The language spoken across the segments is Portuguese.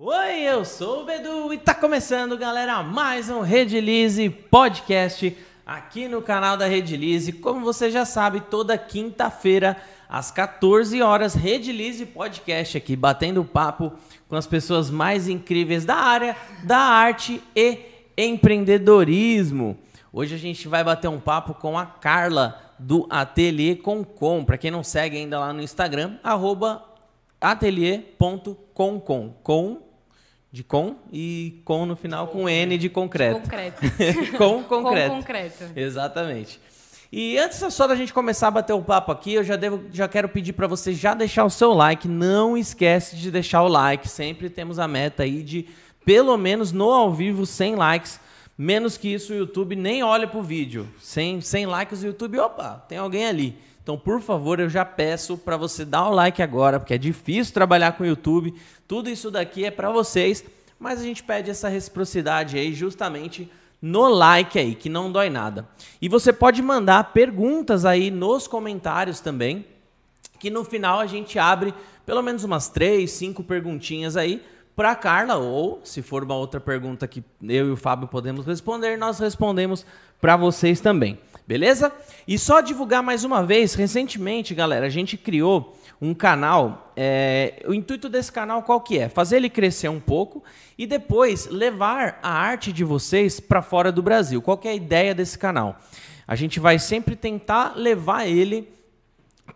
Oi, eu sou o Bedu e tá começando, galera, mais um Redilize Podcast aqui no canal da Redilize. Como você já sabe, toda quinta-feira às 14 horas, Redilize Podcast aqui batendo papo com as pessoas mais incríveis da área da arte e empreendedorismo. Hoje a gente vai bater um papo com a Carla do Ateliê Com. Para quem não segue ainda lá no Instagram, arroba. Com de com e com no final com N de concreto. Concreto. com concreto. Com concreto. Exatamente. E antes só da gente começar a bater o papo aqui, eu já devo, já quero pedir para você já deixar o seu like. Não esquece de deixar o like. Sempre temos a meta aí de pelo menos no ao vivo 100 likes. Menos que isso o YouTube nem olha pro vídeo. Sem 100 likes o YouTube, opa, tem alguém ali. Então, por favor, eu já peço para você dar o like agora, porque é difícil trabalhar com o YouTube. Tudo isso daqui é para vocês, mas a gente pede essa reciprocidade aí justamente no like aí, que não dói nada. E você pode mandar perguntas aí nos comentários também, que no final a gente abre pelo menos umas três, cinco perguntinhas aí para Carla, ou se for uma outra pergunta que eu e o Fábio podemos responder, nós respondemos para vocês também. Beleza? E só divulgar mais uma vez, recentemente, galera, a gente criou um canal. É, o intuito desse canal qual que é? Fazer ele crescer um pouco e depois levar a arte de vocês para fora do Brasil. Qual que é a ideia desse canal? A gente vai sempre tentar levar ele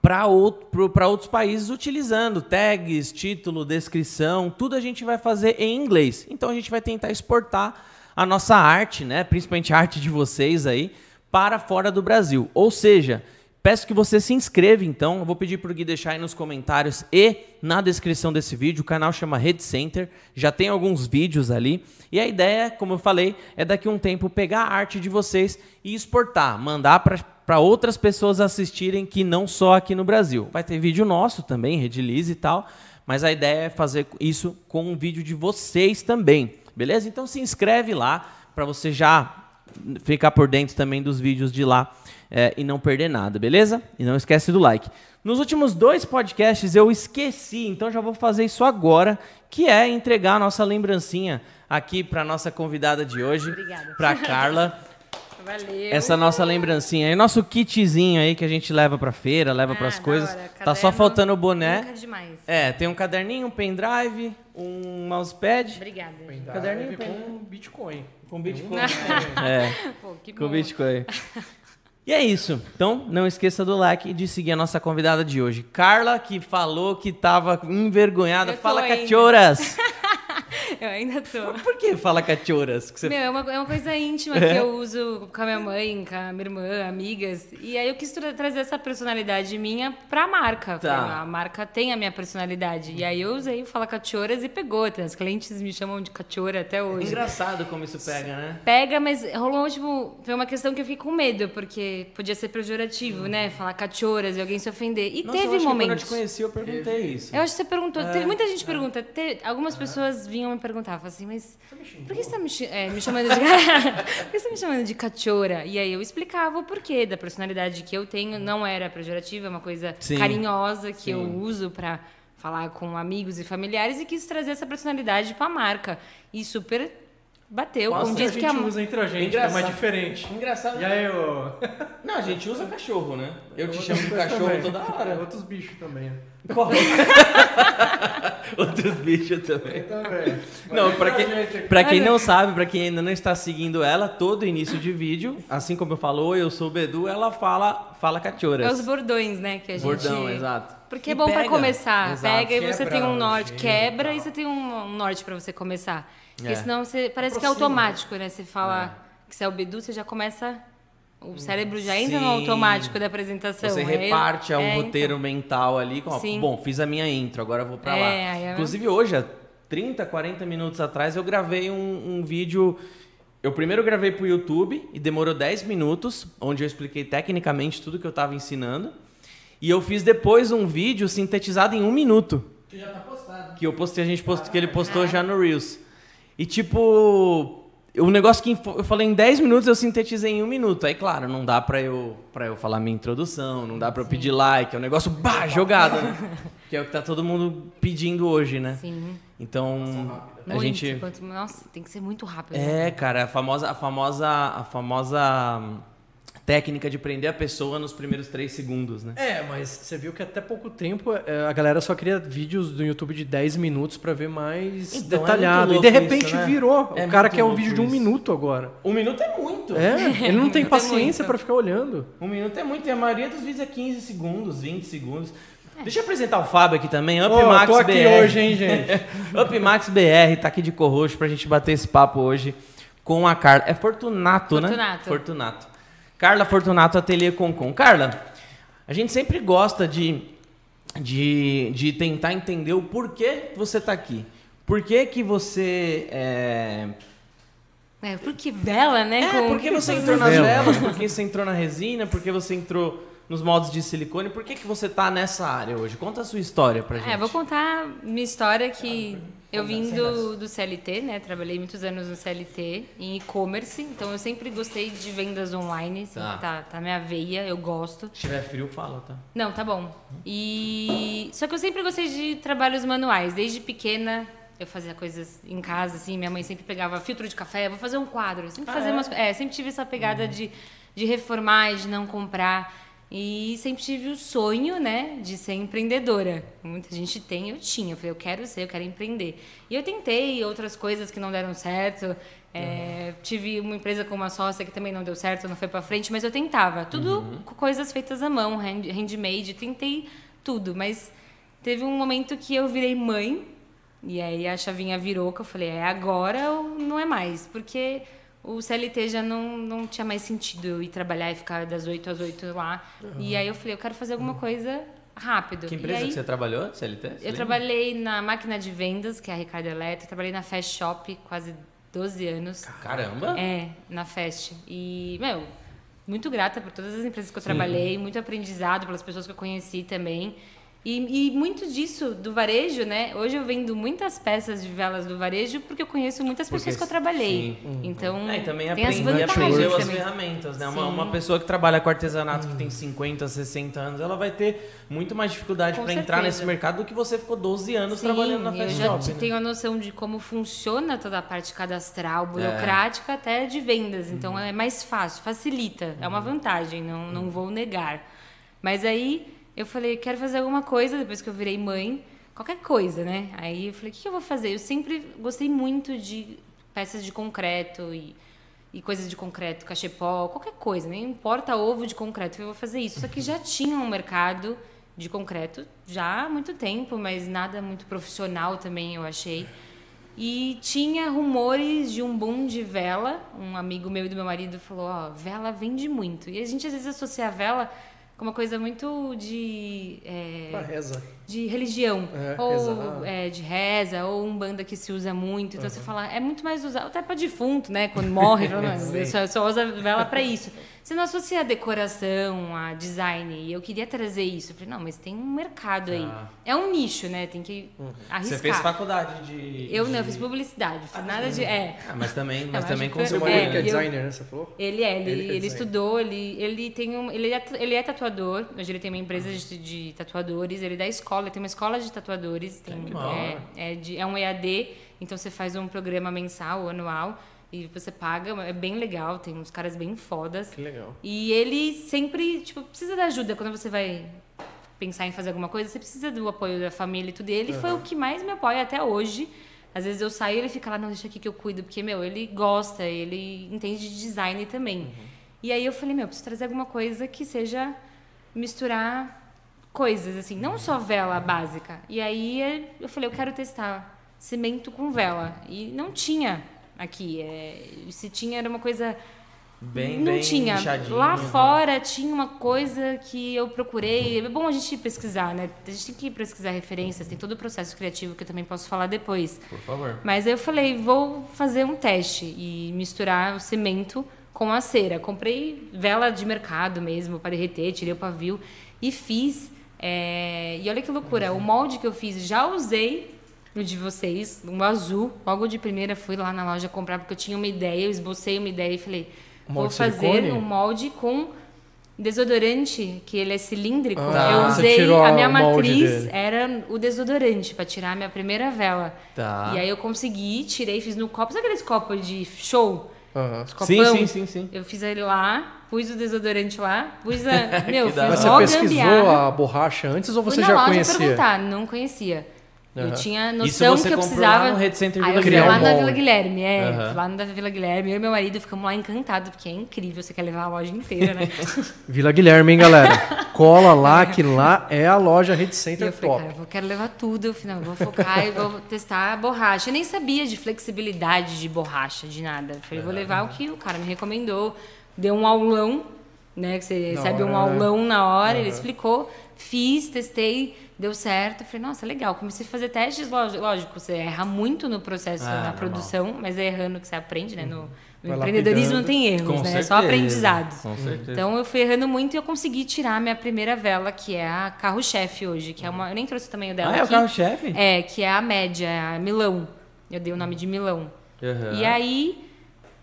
para outro, outros países utilizando tags, título, descrição, tudo a gente vai fazer em inglês. Então a gente vai tentar exportar a nossa arte, né, principalmente a arte de vocês aí, para fora do Brasil. Ou seja, peço que você se inscreva então. Eu vou pedir para o Gui deixar aí nos comentários e na descrição desse vídeo. O canal chama Red Center, já tem alguns vídeos ali. E a ideia, como eu falei, é daqui a um tempo pegar a arte de vocês e exportar, mandar para outras pessoas assistirem que não só aqui no Brasil. Vai ter vídeo nosso também, Redilize e tal. Mas a ideia é fazer isso com um vídeo de vocês também, beleza? Então se inscreve lá para você já ficar por dentro também dos vídeos de lá é, e não perder nada, beleza? E não esquece do like. Nos últimos dois podcasts eu esqueci, então já vou fazer isso agora, que é entregar a nossa lembrancinha aqui para nossa convidada de hoje, para Carla. Valeu. Essa nossa lembrancinha aí, nosso kitzinho aí que a gente leva pra feira, leva ah, pras coisas. Hora. Tá só faltando o boné. Demais. É, tem um caderninho, um pendrive, um mousepad. Obrigada. Pendrive caderninho com Bitcoin. Com Bitcoin. é. Pô, com Bitcoin. E é isso. Então, não esqueça do like e de seguir a nossa convidada de hoje. Carla, que falou que estava envergonhada. Fala, cachorras! eu ainda tô. Por que fala cachorras? Que você... Meu, é uma, é uma coisa íntima é? que eu uso com a minha mãe, com a minha irmã, amigas. E aí eu quis trazer essa personalidade minha pra marca. Tá. A marca tem a minha personalidade. E aí eu usei o Fala Cachorras e pegou. Os clientes me chamam de cachorra até hoje. engraçado como isso pega, né? Pega, mas rolou, tipo, foi uma questão que eu fiquei com medo, porque podia ser pejorativo, hum. né? Falar cachorras e alguém se ofender. E Nossa, teve eu momentos. quando eu te conheci, eu perguntei isso. Eu acho que você perguntou. É, muita gente é. pergunta. algumas é. Pessoas vinham me perguntar, assim, mas por que você está me, é, me, chamando de por que você tá me chamando de cachorra? E aí eu explicava o porquê da personalidade que eu tenho, não era pejorativa, é uma coisa Sim. carinhosa que Sim. eu uso para falar com amigos e familiares e quis trazer essa personalidade para a marca. E super bateu. Nossa, um dia a gente que usa entre a gente, Engraçado. é mais diferente. Engraçado. E aí, eu... Não, a gente usa cachorro, né? Eu, eu te chamo de cachorro também. toda hora. Outros bichos também. Outros bichos também. Eu também. Não, pra quem, pra quem não sabe, pra quem ainda não está seguindo ela, todo início de vídeo, assim como eu falo, eu sou o Bedu, ela fala, fala cachorras. É os bordões, né, que a gente... Bordão, exato. Porque é bom para começar. Exato. Pega e você tem um norte, quebra e você tem um norte para você começar. Porque é. senão você parece Aproxima. que é automático, né? Você fala é. que você é o Bedu, você já começa. O cérebro já entra Sim. no automático da apresentação. Você reparte é, um roteiro então. mental ali. Com, Sim. Bom, fiz a minha intro, agora vou para lá. É Inclusive hoje, há 30, 40 minutos atrás, eu gravei um, um vídeo. Eu primeiro gravei para o YouTube e demorou 10 minutos, onde eu expliquei tecnicamente tudo que eu estava ensinando. E eu fiz depois um vídeo sintetizado em um minuto. Que já tá postado. Que eu postei, a gente postou, que ele postou já no Reels. E tipo, o negócio que eu falei em 10 minutos, eu sintetizei em um minuto. Aí, claro, não dá pra eu, pra eu falar minha introdução, não dá pra eu pedir like, é um negócio bah, jogado, né? que é o que tá todo mundo pedindo hoje, né? Sim. Então, a Muito. gente. Quanto- Nossa, tem que ser muito rápido. né? É, cara, a famosa, a famosa, a famosa técnica de prender a pessoa nos primeiros três segundos, né? É, mas você viu que até pouco tempo é, a galera só queria vídeos do YouTube de 10 minutos pra ver mais Então, é detalhado. muito e de repente isso, né? virou. É o cara quer um vídeo de um isso. minuto agora. Um minuto é muito. É, ele não tem paciência muito. pra ficar olhando. Um minuto é muito. E a maioria dos vídeos é 15 segundos, 20 segundos. Deixa eu apresentar o Fábio aqui também. Up Ô, Max tô aqui BR. hoje, hein, gente? Up Max BR tá aqui de corroxo pra gente bater esse papo hoje com a Carla. É Fortunato, né? Fortunato. Carla Fortunato Ateliê Concom. Carla, a gente sempre gosta de, de, de tentar entender o porquê você tá aqui. Por que que você... É, É, porque vela, né? é com- por que você entrou nas Vela. velas? Por que você entrou na resina? Por que você entrou nos moldes de silicone? Por que que você tá nessa área hoje? Conta a sua história pra gente. É, vou contar minha história que eu vim do, do CLT, né? Trabalhei muitos anos no CLT em e-commerce, então eu sempre gostei de vendas online, sempre Tá. tá, tá na minha veia, eu gosto. Se tiver frio, fala, tá? Não, tá bom. E só que eu sempre gostei de trabalhos manuais, desde pequena. Eu fazia coisas em casa, assim, minha mãe sempre pegava filtro de café, vou fazer um quadro. Eu Sempre Ah, fazia é? umas, é, sempre tive essa pegada de, de reformar e de não comprar. E sempre tive o sonho, né, de ser empreendedora. Muita gente tem, eu tinha. Eu falei, eu quero ser, eu quero empreender. E eu tentei outras coisas que não deram certo. É, Tive uma empresa com uma sócia que também não deu certo, não foi pra frente, mas eu tentava. Tudo com coisas feitas à mão, hand- handmade. Tentei tudo, mas teve um momento que eu virei mãe. E aí a chavinha virou, que eu falei, é agora ou não é mais? Porque o CLT já não, não tinha mais sentido eu ir trabalhar e ficar das 8 às 8 lá. E aí eu falei, eu quero fazer alguma coisa rápido. Que empresa aí, que você trabalhou, CLT? Você Eu lembra? trabalhei na máquina de vendas, que é a Ricardo Eletro. Trabalhei na Fast Shop quase 12 anos. Caramba! É, na Fast. E, meu, muito grata por todas as empresas que eu trabalhei, muito aprendizado pelas pessoas que eu conheci também. E, e muito disso do varejo, né? Hoje eu vendo muitas peças de velas do varejo porque eu conheço muitas Porque pessoas que eu trabalhei. sim. Então, É, e também tem as aprender, vantagens aprendeu as ferramentas, né? Uma, uma pessoa que trabalha com artesanato que tem 50, 60 anos, ela vai ter muito mais dificuldade para entrar nesse mercado do que você ficou 12 anos Sim, trabalhando na eu Fast já Shop. né? tenho a noção de como funciona toda a parte cadastral, burocrática, até de vendas. Então é mais fácil, facilita. É uma vantagem, não, não vou negar. Mas aí eu falei, quero fazer alguma coisa depois que eu virei mãe, qualquer coisa, né? Aí eu falei, o que que eu vou fazer? Eu sempre gostei muito de peças de concreto e, e coisas de concreto, cachepó, qualquer coisa, nem importa ovo de concreto, eu vou fazer isso. Só que já tinha um mercado de concreto já há muito tempo, mas nada muito profissional também, eu achei. E tinha rumores de um boom de vela. Um amigo meu e do meu marido falou: Ó, vela vende muito. E a gente às vezes associa a vela uma coisa muito de. é, Ah, reza. De religião, É, ou é, de reza, ou um banda que se usa muito. Então você fala, é muito mais usado, até para defunto, né? Quando morre, só, só usa vela para isso. Você não associa a decoração, a design. E eu queria trazer isso. Eu falei, não, mas tem um mercado aí. Tá. É um nicho, né? Tem que arriscar. Você fez faculdade de. Eu de- não, eu fiz publicidade, fiz nada de. É. Ah, mas também, mas Eu também Seu marido que é e eu- designer, né? Você falou? Ele é, ele, Ele é ele, estudou, ele, ele tem um. Ele é, ele é tatuador, hoje ele tem uma empresa de, de tatuadores, ele dá escola, ele tem uma escola de tatuadores, tem, é, é, de, é um EAD, então você faz um programa mensal, anual, e você paga, é bem legal, tem uns caras bem fodas. Que legal. E ele sempre, tipo, precisa da ajuda quando você vai pensar em fazer alguma coisa, você precisa do apoio da família e tudo. E ele foi o que mais me apoia até hoje. Às vezes eu saio e ele fica lá, não, deixa aqui que eu cuido, porque, meu, ele gosta, ele entende de design também. E aí eu falei, meu, preciso trazer alguma coisa que seja misturar coisas, assim, não só vela básica. E aí eu falei, eu quero testar cimento com vela. E não tinha aqui. É, se tinha, era uma coisa Bem, não bem tinha. Lá né? fora tinha uma coisa que eu procurei. É bom a gente pesquisar, né? A gente tem que pesquisar referências, tem todo o processo criativo que eu também posso falar depois. Por favor. Mas eu falei, vou fazer um teste e misturar o cimento com a cera. Comprei vela de mercado mesmo para derreter, tirei o pavio e fiz. É, E olha que loucura, o molde que eu fiz já usei o de vocês, um azul. Logo de primeira fui lá na loja comprar porque eu tinha uma ideia, eu esbocei uma ideia e falei, vou fazer silicone? um molde com desodorante, que ele é cilíndrico. Ah, eu usei a minha matriz era o desodorante pra tirar a minha primeira vela. Tá. E aí eu consegui, tirei, fiz no copo, sabe aqueles copos de show? Os Sim, sim, sim, sim. Eu fiz ele lá, pus o desodorante lá, pus a. Meu, hora. Mas você pesquisou gambiarra. a borracha antes ou Fui você na já loja conhecia? perguntar, não conhecia. Eu Aham. tinha noção que eu comprou precisava. lá no Rede Center Aí Vila eu fui Guilherme. lá na. Vila Guilherme, é. Fui lá na Vila Guilherme. Eu e meu marido ficamos lá encantados, porque é incrível, você quer levar a loja inteira, né? Vila Guilherme, hein, galera? Cola lá, que lá é a loja Rede E Center eu falei, top. cara, eu quero levar tudo. Eu falei, não, eu vou focar e vou testar a borracha. Eu nem sabia de flexibilidade de borracha, de nada. Eu falei, vou levar o que o cara me recomendou. Deu um aulão, né? Que você Na recebe um hora, né? aulão na hora, ele explicou. Fiz, testei, deu certo. Eu falei, nossa, legal. Comecei a fazer testes, lógico, você erra muito no processo, Ah, na normal. produção, mas é errando que você aprende, né? No, no Vai empreendedorismo não tem erros, Com né? É certeza, só aprendizado. Com certeza. Então eu fui errando muito e eu consegui tirar a minha primeira vela, que é a carro-chefe hoje, que é uma. Eu nem trouxe o tamanho dela. ah, é o carro-chefe? É, que é a média, a Milão. Eu dei o nome de Milão. Aham. E aí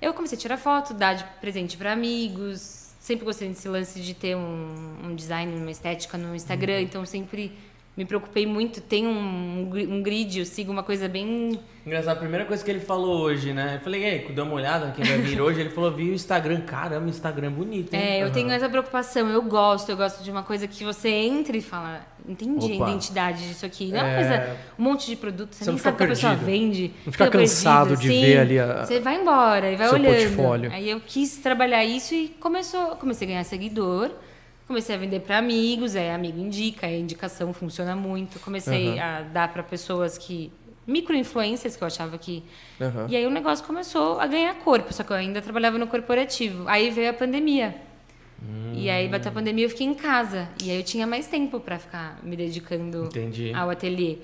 eu comecei a tirar foto, dar de presente para amigos. Sempre gostei desse lance de ter um, um design, uma estética no Instagram, Uhum. então sempre me preocupei muito. Tem um, um grid, eu sigo uma coisa bem Engraçado, a primeira coisa que ele falou hoje, né? Eu falei, e aí, dá uma olhada quem vai vir hoje. Ele falou, vi o Instagram. Caramba, o Instagram é bonito, hein? É, eu tenho essa preocupação, eu gosto, eu gosto de uma coisa que você entra e fala, entendi Opa. a identidade disso aqui. Não é uma É. coisa, um monte de produto, você, Você nem sabe o que a pessoa vende. Não fica cansado perdido, de ver ali a- Você vai embora e vai olhando. portfólio. Aí eu quis trabalhar isso e começou, comecei a ganhar seguidor. Comecei a vender para amigos, é amigo indica, a indicação funciona muito. Comecei Aham. a dar para pessoas que micro-influencers que eu achava que Aham. e aí o negócio começou a ganhar corpo, só que eu ainda trabalhava no corporativo. Aí veio a pandemia. E aí bateu a pandemia eu fiquei em casa. E aí eu tinha mais tempo para ficar me dedicando Entendi. ao ateliê.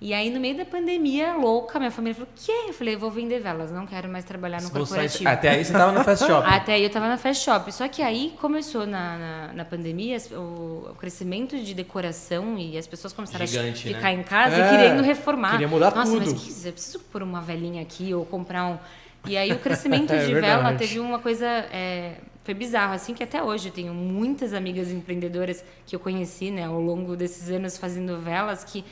E aí, no meio da pandemia, louca, minha família falou: o quê? Eu falei: eu vou vender velas, não quero mais trabalhar no corporativo. Até aí você tava no Fast Shop. Até aí eu tava na Fast Shop. Só que aí começou na, na, na pandemia o, o crescimento de decoração e as pessoas começaram Gigante, a né? ficar em casa É, e querendo reformar. queria mudar Nossa, tudo. mas que, eu preciso pôr uma velinha aqui ou comprar um. E aí o crescimento É de verdade. vela teve uma coisa. é, foi bizarro, assim, que até hoje eu tenho muitas amigas empreendedoras que eu conheci, né, ao longo desses anos fazendo velas que.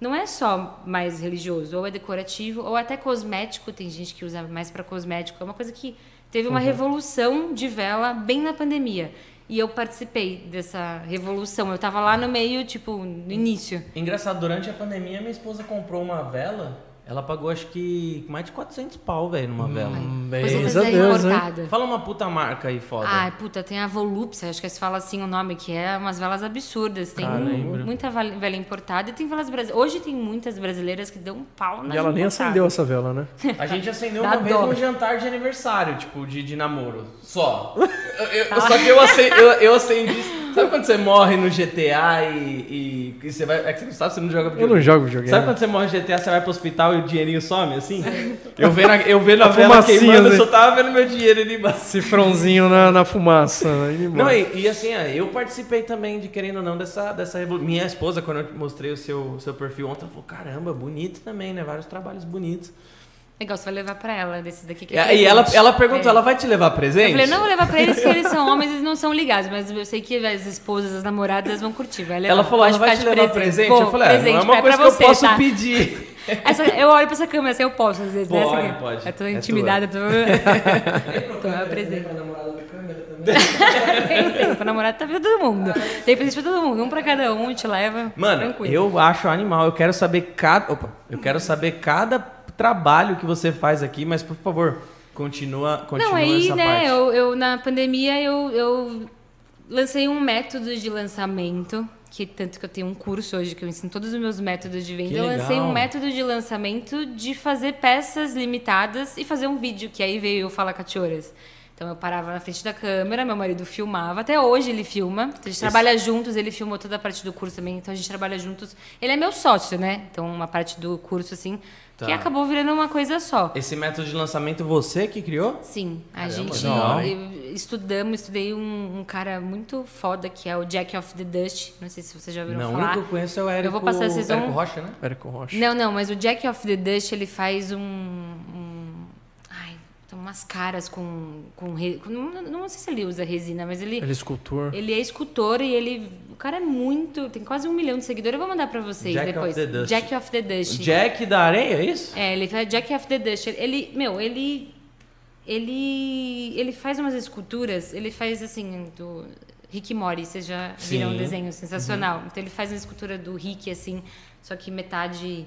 Não é só mais religioso, ou é decorativo, ou até cosmético. Tem gente que usa mais para cosmético. É uma coisa que teve uma revolução de vela bem na pandemia. E eu participei dessa revolução. Eu tava lá no meio, tipo, no início. Engraçado, durante a pandemia, minha esposa comprou uma vela. Ela pagou, acho que, mais de 400 pau, velho, numa vela. Coisa Beijo a Deus, importada. Fala uma puta marca aí, foda. Ai, puta, tem a Volupsa, acho que se fala assim o nome, que é umas velas absurdas. Tem Caramba. muita vela importada e tem velas brasileiras. Hoje tem muitas brasileiras que dão um pau na E ela nem acendeu essa vela, né? A gente acendeu uma vez num jantar de aniversário, tipo, de, de namoro. Só. Eu- eu- só que eu acendi, eu, eu acendi. Sabe quando você morre no GTA e, e, e você vai. É que você não sabe, você não joga Eu videogame. não jogo videogame. Sabe quando você morre no GTA, você vai pro hospital e o dinheirinho some, assim? Eu vendo a, eu vendo a, A vela queimando, eu né? só tava vendo meu dinheiro ali embaixo. Cifrãozinho na, na fumaça. embora. Não, e, e assim, ó, eu participei também de, querendo ou não, dessa, dessa revolução. Minha esposa, quando eu mostrei o seu, seu perfil ontem, ela falou, caramba, bonito também, né? Vários trabalhos bonitos. Legal, você vai levar pra ela desses daqui que E, é e ela, presente. ela perguntou, É. ela vai te levar presente? Eu falei, não vou levar pra eles, porque eles são homens e não são ligados, mas eu sei que as esposas, as namoradas vão curtir. Vai levar. Ela falou, Pode ela vai te levar presente? Vou, eu falei, ah, não é presente, uma é coisa que você, eu posso tá? pedir. Essa- eu olho pra essa câmera assim, eu posso às vezes, né? Pode, Essa aqui. pode. Eu tô É intimidada, tô... tô é presente. tem tempo, pra namorada tá pra todo mundo. Tem presente pra todo mundo, um pra cada um, te leva. Mano, tranquilo. eu acho animal. Eu quero saber cada. Opa, eu quero saber cada trabalho que você faz aqui, mas por favor, continua, continua Não, aí, essa né, parte. eu, eu na pandemia eu, eu lancei um método de lançamento, que tanto que eu tenho um curso hoje que eu ensino todos os meus métodos de venda. Que Eu lancei legal. um método de lançamento de fazer peças limitadas e fazer um vídeo, que aí veio o Fala Cachorras. Então eu parava na frente da câmera, meu marido filmava, até hoje ele filma. A gente trabalha juntos, ele filmou toda a parte do curso também, então a gente trabalha juntos. Ele é meu sócio, né? Então uma parte do curso assim, que Tá. acabou virando uma coisa só. Esse método de lançamento você que criou? Sim, a Caramba, gente. estudamos, estudei um, um cara muito foda que é o Jack of the Dust. Não sei se vocês já ouviram Não, o falar. único que eu conheço é o Érico, Eu vou passar, vocês vão- Érico Rocha, né? Érico Rocha. Não, não, mas o Jack of the Dust, ele faz um. um umas caras com. com, com- não, não sei se ele usa resina, mas ele. Ele é escultor. Ele é escultor e ele. O cara é muito. Tem quase um milhão de seguidores. Eu vou mandar pra vocês Jack of depois. the Dust. Jack of the Dust. Jack da areia, é isso? É, ele faz Jack of the Dust. Ele, meu, ele. Ele. Ele faz umas esculturas. Ele faz assim. Do Rick Mori, vocês já viram Sim. um desenho sensacional. Então ele faz uma escultura do Rick, assim, só que metade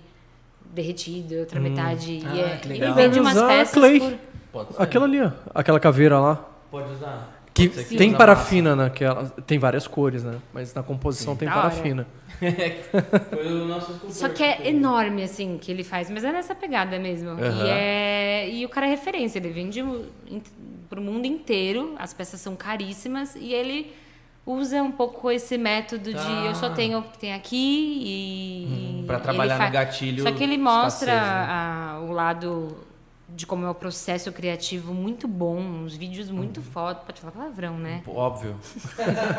derretido, outra metade. Ah, e é, legal. vende umas peças clay. por. Pode ser. Aquela ali, ó. Aquela caveira lá. Pode usar. Que Pode que tem usa parafina naquela. Tem várias cores, né? Mas na composição tem Da parafina. massa. Foi o nosso escultor. Só que é enorme, assim, que ele faz, mas é nessa pegada mesmo. Aham. E, é, e o cara é referência, ele vende pro mundo inteiro, as peças são caríssimas, e ele usa um pouco esse método de Ah. eu só tenho o que tem aqui e. Hum, pra ele trabalhar fa- no gatilho Só que ele mostra escassez, né? a- o lado de como é o processo criativo muito bom, uns vídeos muito Uhum. foda. Pode falar palavrão, né? Óbvio.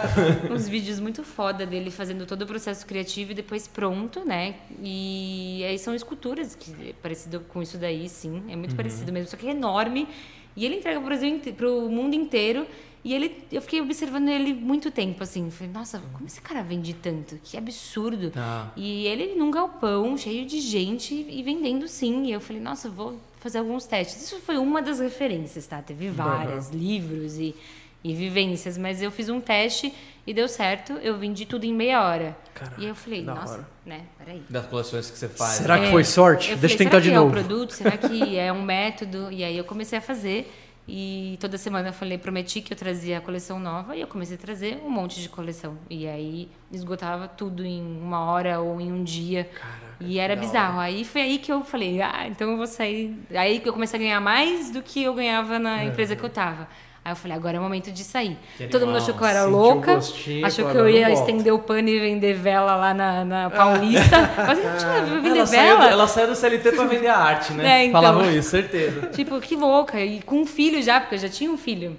uns vídeos muito foda dele fazendo todo o processo criativo e depois pronto, né? E aí são esculturas que é parecido com isso daí, sim, é Uhum. muito parecido mesmo, só que é enorme. E ele entrega pro Brasil pro mundo inteiro. E ele, eu fiquei observando ele muito tempo, assim. Falei, nossa, como esse cara vende tanto? Que absurdo. Tá. E ele num galpão, cheio de gente e vendendo sim. E eu falei, nossa, vou fazer alguns testes. Isso foi uma das referências, tá? Teve várias, livros e, e vivências. Mas eu fiz um teste e deu certo. Eu vendi tudo em meia hora. Caraca, e eu falei, nossa, hora. né? Peraí. Das coleções que você faz. Será que É, foi sorte? eu Deixa eu tentar será de que novo. É um produto? Será que é um método? E aí eu comecei a fazer. E toda semana eu falei, prometi que eu trazia a coleção nova e eu comecei a trazer um monte de coleção. E aí esgotava tudo em uma hora ou em um dia. E era bizarro. Aí foi aí que eu falei, ah, então eu vou sair. Aí que eu comecei a ganhar mais do que eu ganhava na É. empresa que eu tava. Aí eu falei, agora é o momento de sair. Que Todo mundo animal. achou que eu era Sentiu louca, gostinho, achou que eu ia "Não volto." estender o pano e vender vela lá na, na Paulista. Mas eu tinha vender Ela saiu, vela. ela saiu do CLT pra vender a arte, né? É, então. Falavam isso, certeza. Tipo, que louca. E com um filho já, porque eu já tinha um filho.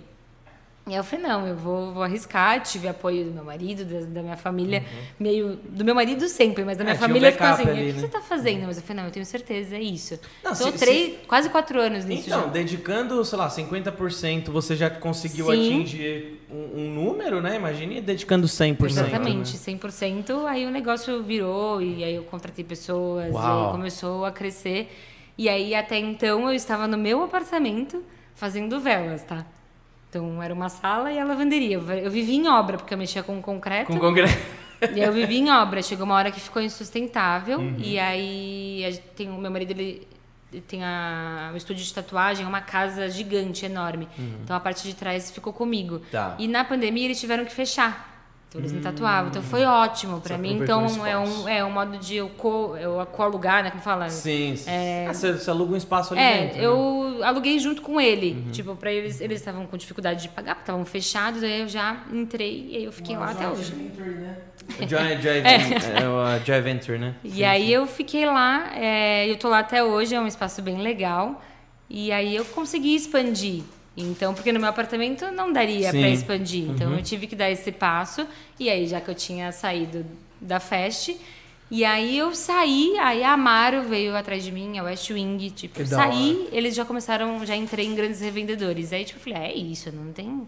E eu falei, não, eu vou, vou arriscar. Tive apoio do meu marido, da, da minha família. Meio. Do meu marido sempre, mas da minha É, tinha um família ficou assim: ali, o que né? você tá fazendo? Mas eu falei, não, eu tenho certeza, é isso. Não, Tô se- três, quase quatro anos nisso Então, já. dedicando, sei lá, 50%, você já conseguiu Sim. atingir um, um número, né? Imagine dedicando 100%. Exatamente, né? 100%. Aí o negócio virou e aí eu contratei pessoas Uau. e aí começou a crescer. E aí até então eu estava no meu apartamento fazendo velas, tá? Então era uma sala e a lavanderia. Eu vivia em obra porque eu mexia com concreto. Com congresso. E eu vivi em obra. Chegou uma hora que ficou insustentável. Uhum. E aí tem o meu marido ele tem a, o estúdio de tatuagem, uma casa gigante, enorme. Então a parte de trás ficou comigo. Uhum. Tá. E na pandemia eles tiveram que fechar. Eles me tatuavam. Então foi ótimo pra Você mim. Então o é um, é um modo de eu, co, eu co-alugar, né? Como fala? Sim. sim. Ah, você, você aluga um espaço ali É, dentro. né? eu aluguei junto com ele. Uhum. Tipo, pra eles, eles estavam com dificuldade de pagar, porque estavam fechados, aí eu já entrei e aí eu fiquei lá até hoje. Joy, Joy, é. o uh, Joy Venture, né? E aí eu fiquei lá, é, eu tô lá até hoje, é um espaço bem legal. E aí eu consegui expandir. Então, porque no meu apartamento não daria para expandir. Então Uhum. eu tive que dar esse passo. E aí, já que eu tinha saído da Fest, e aí eu saí, aí a Amaro veio atrás de mim, a West Wing, tipo, Que saí, eles já começaram, já entrei em grandes revendedores. Aí, tipo, eu falei, ah, é isso, não tem.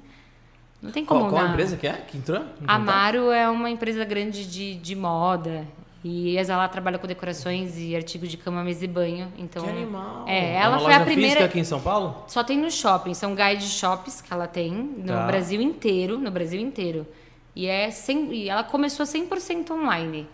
Não tem como Qual, qual dar. empresa que é que entrou? Amaro é uma empresa grande de, de moda. E ela trabalha com decorações e artigos de cama, mesa e banho. Então, Que animal. É, É ela uma foi a loja primeira. física aqui em São Paulo? Só tem no shopping, são guide shops que ela tem no Tá. Brasil inteiro, no Brasil inteiro. E é sem, e ela começou 100% online.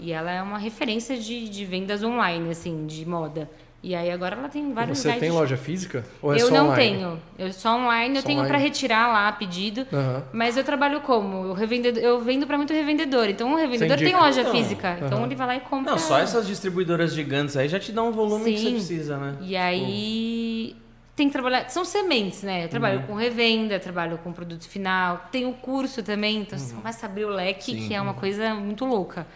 E ela é uma referência de, de vendas online, assim, de moda. E aí agora ela tem vários Você tem shop- loja física? Ou é eu só não online? tenho. Eu só online, eu Só tenho online. para retirar lá pedido. Aham. Mas eu trabalho como? Eu, revendedor, eu vendo para muito revendedor. Então o revendedor tem loja Não. física. Então ele vai lá e compra. Não, só essas distribuidoras gigantes aí já te dão um volume que você Sim. precisa, né? E aí tem que trabalhar. São sementes, né? Eu trabalho Uhum. com revenda, trabalho com produto final, tem o curso também, então você começa a abrir o leque, Uhum. Sim. que é uma coisa muito louca.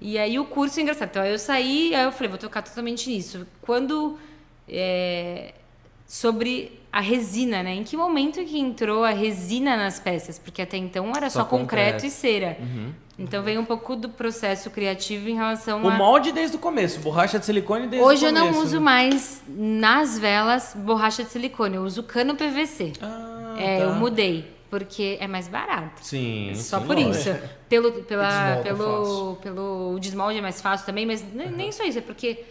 E aí o curso é engraçado. Então aí eu saí, aí eu falei, vou tocar totalmente nisso. Quando. é, sobre a resina, né? Em que momento que entrou a resina nas peças? Porque até então era só, Só concreto, concreto. e cera. Então veio um pouco do processo criativo em relação O a. molde desde o começo, borracha de silicone desde Hoje o eu começo. não uso né? mais nas velas borracha de silicone, eu uso cano PVC. Ah, é, tá. eu mudei, porque é mais barato. Sim, Só sim, por lógico. isso. Pelo, pela, pelo, pelo o desmolde é mais fácil também, mas nem, nem só isso, é porque.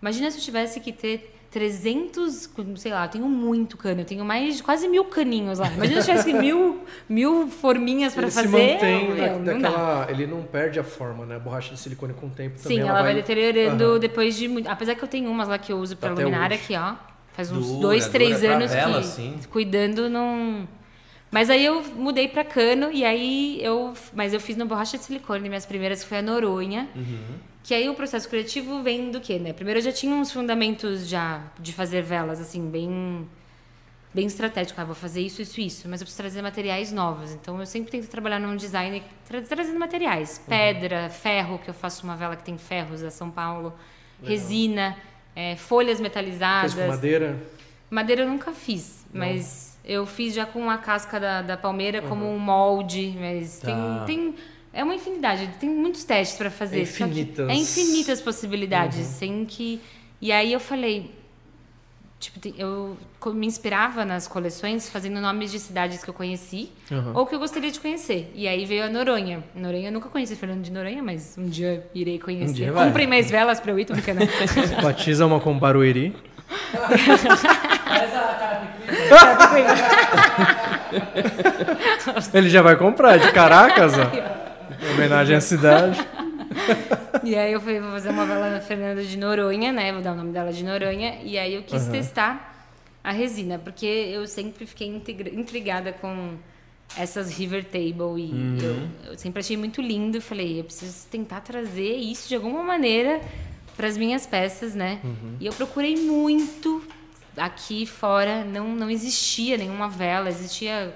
Imagina se eu tivesse que ter 300, sei lá, eu tenho muito cano, eu tenho mais de quase mil caninhos lá. Imagina se eu tivesse mil, mil forminhas para Ele se fazer. mantém não dá. daquela. Ele não perde a forma, né? A borracha de silicone com o tempo também. Sim, ela, vai, deteriorando Aham. depois de muito. Apesar que eu tenho umas lá que eu uso pra Até luminária hoje. aqui, ó. Faz uns Dura, dois, três anos vela, que sim. cuidando não. Mas aí eu mudei pra cano e aí eu. Mas eu fiz no borracha de silicone, minhas primeiras foi a Noronha. Que aí o processo criativo vem do quê, né? Primeiro eu já tinha uns fundamentos já de fazer velas, assim, bem. Bem estratégico. Ah, vou fazer isso, isso, isso. Mas eu preciso trazer materiais novos. Então eu sempre tento trabalhar num design tra trazendo materiais. Pedra, ferro, que eu faço uma vela que tem ferros da São Paulo. Resina, é, folhas metalizadas. Fez com madeira. Madeira eu nunca fiz, mas eu fiz já com a casca da, da palmeira como um molde, mas Tá. tem, tem é uma infinidade, tem muitos testes para fazer. É infinitas. É infinitas possibilidades, sem que e aí eu falei, tipo, eu me inspirava nas coleções fazendo nomes de cidades que eu conheci Uhum. ou que eu gostaria de conhecer. E aí veio a Noronha. Noronha eu nunca conheci Fernando de Noronha, mas um dia irei conhecer. dia vai. Comprei mais velas para eu ir, tô brincando. Batiza uma com Barueri. Ele já vai comprar de Caracas, ó. Em homenagem à cidade. E aí eu vou fazer uma vela na Fernanda de Noronha, né? Vou dar o nome dela de Noronha. E aí eu quis testar a resina, porque eu sempre fiquei intrigada com essas River Table e eu, eu sempre achei muito lindo. Falei, eu preciso tentar trazer isso de alguma maneira para as minhas peças, né? E eu procurei muito aqui fora, não, não existia nenhuma vela, existia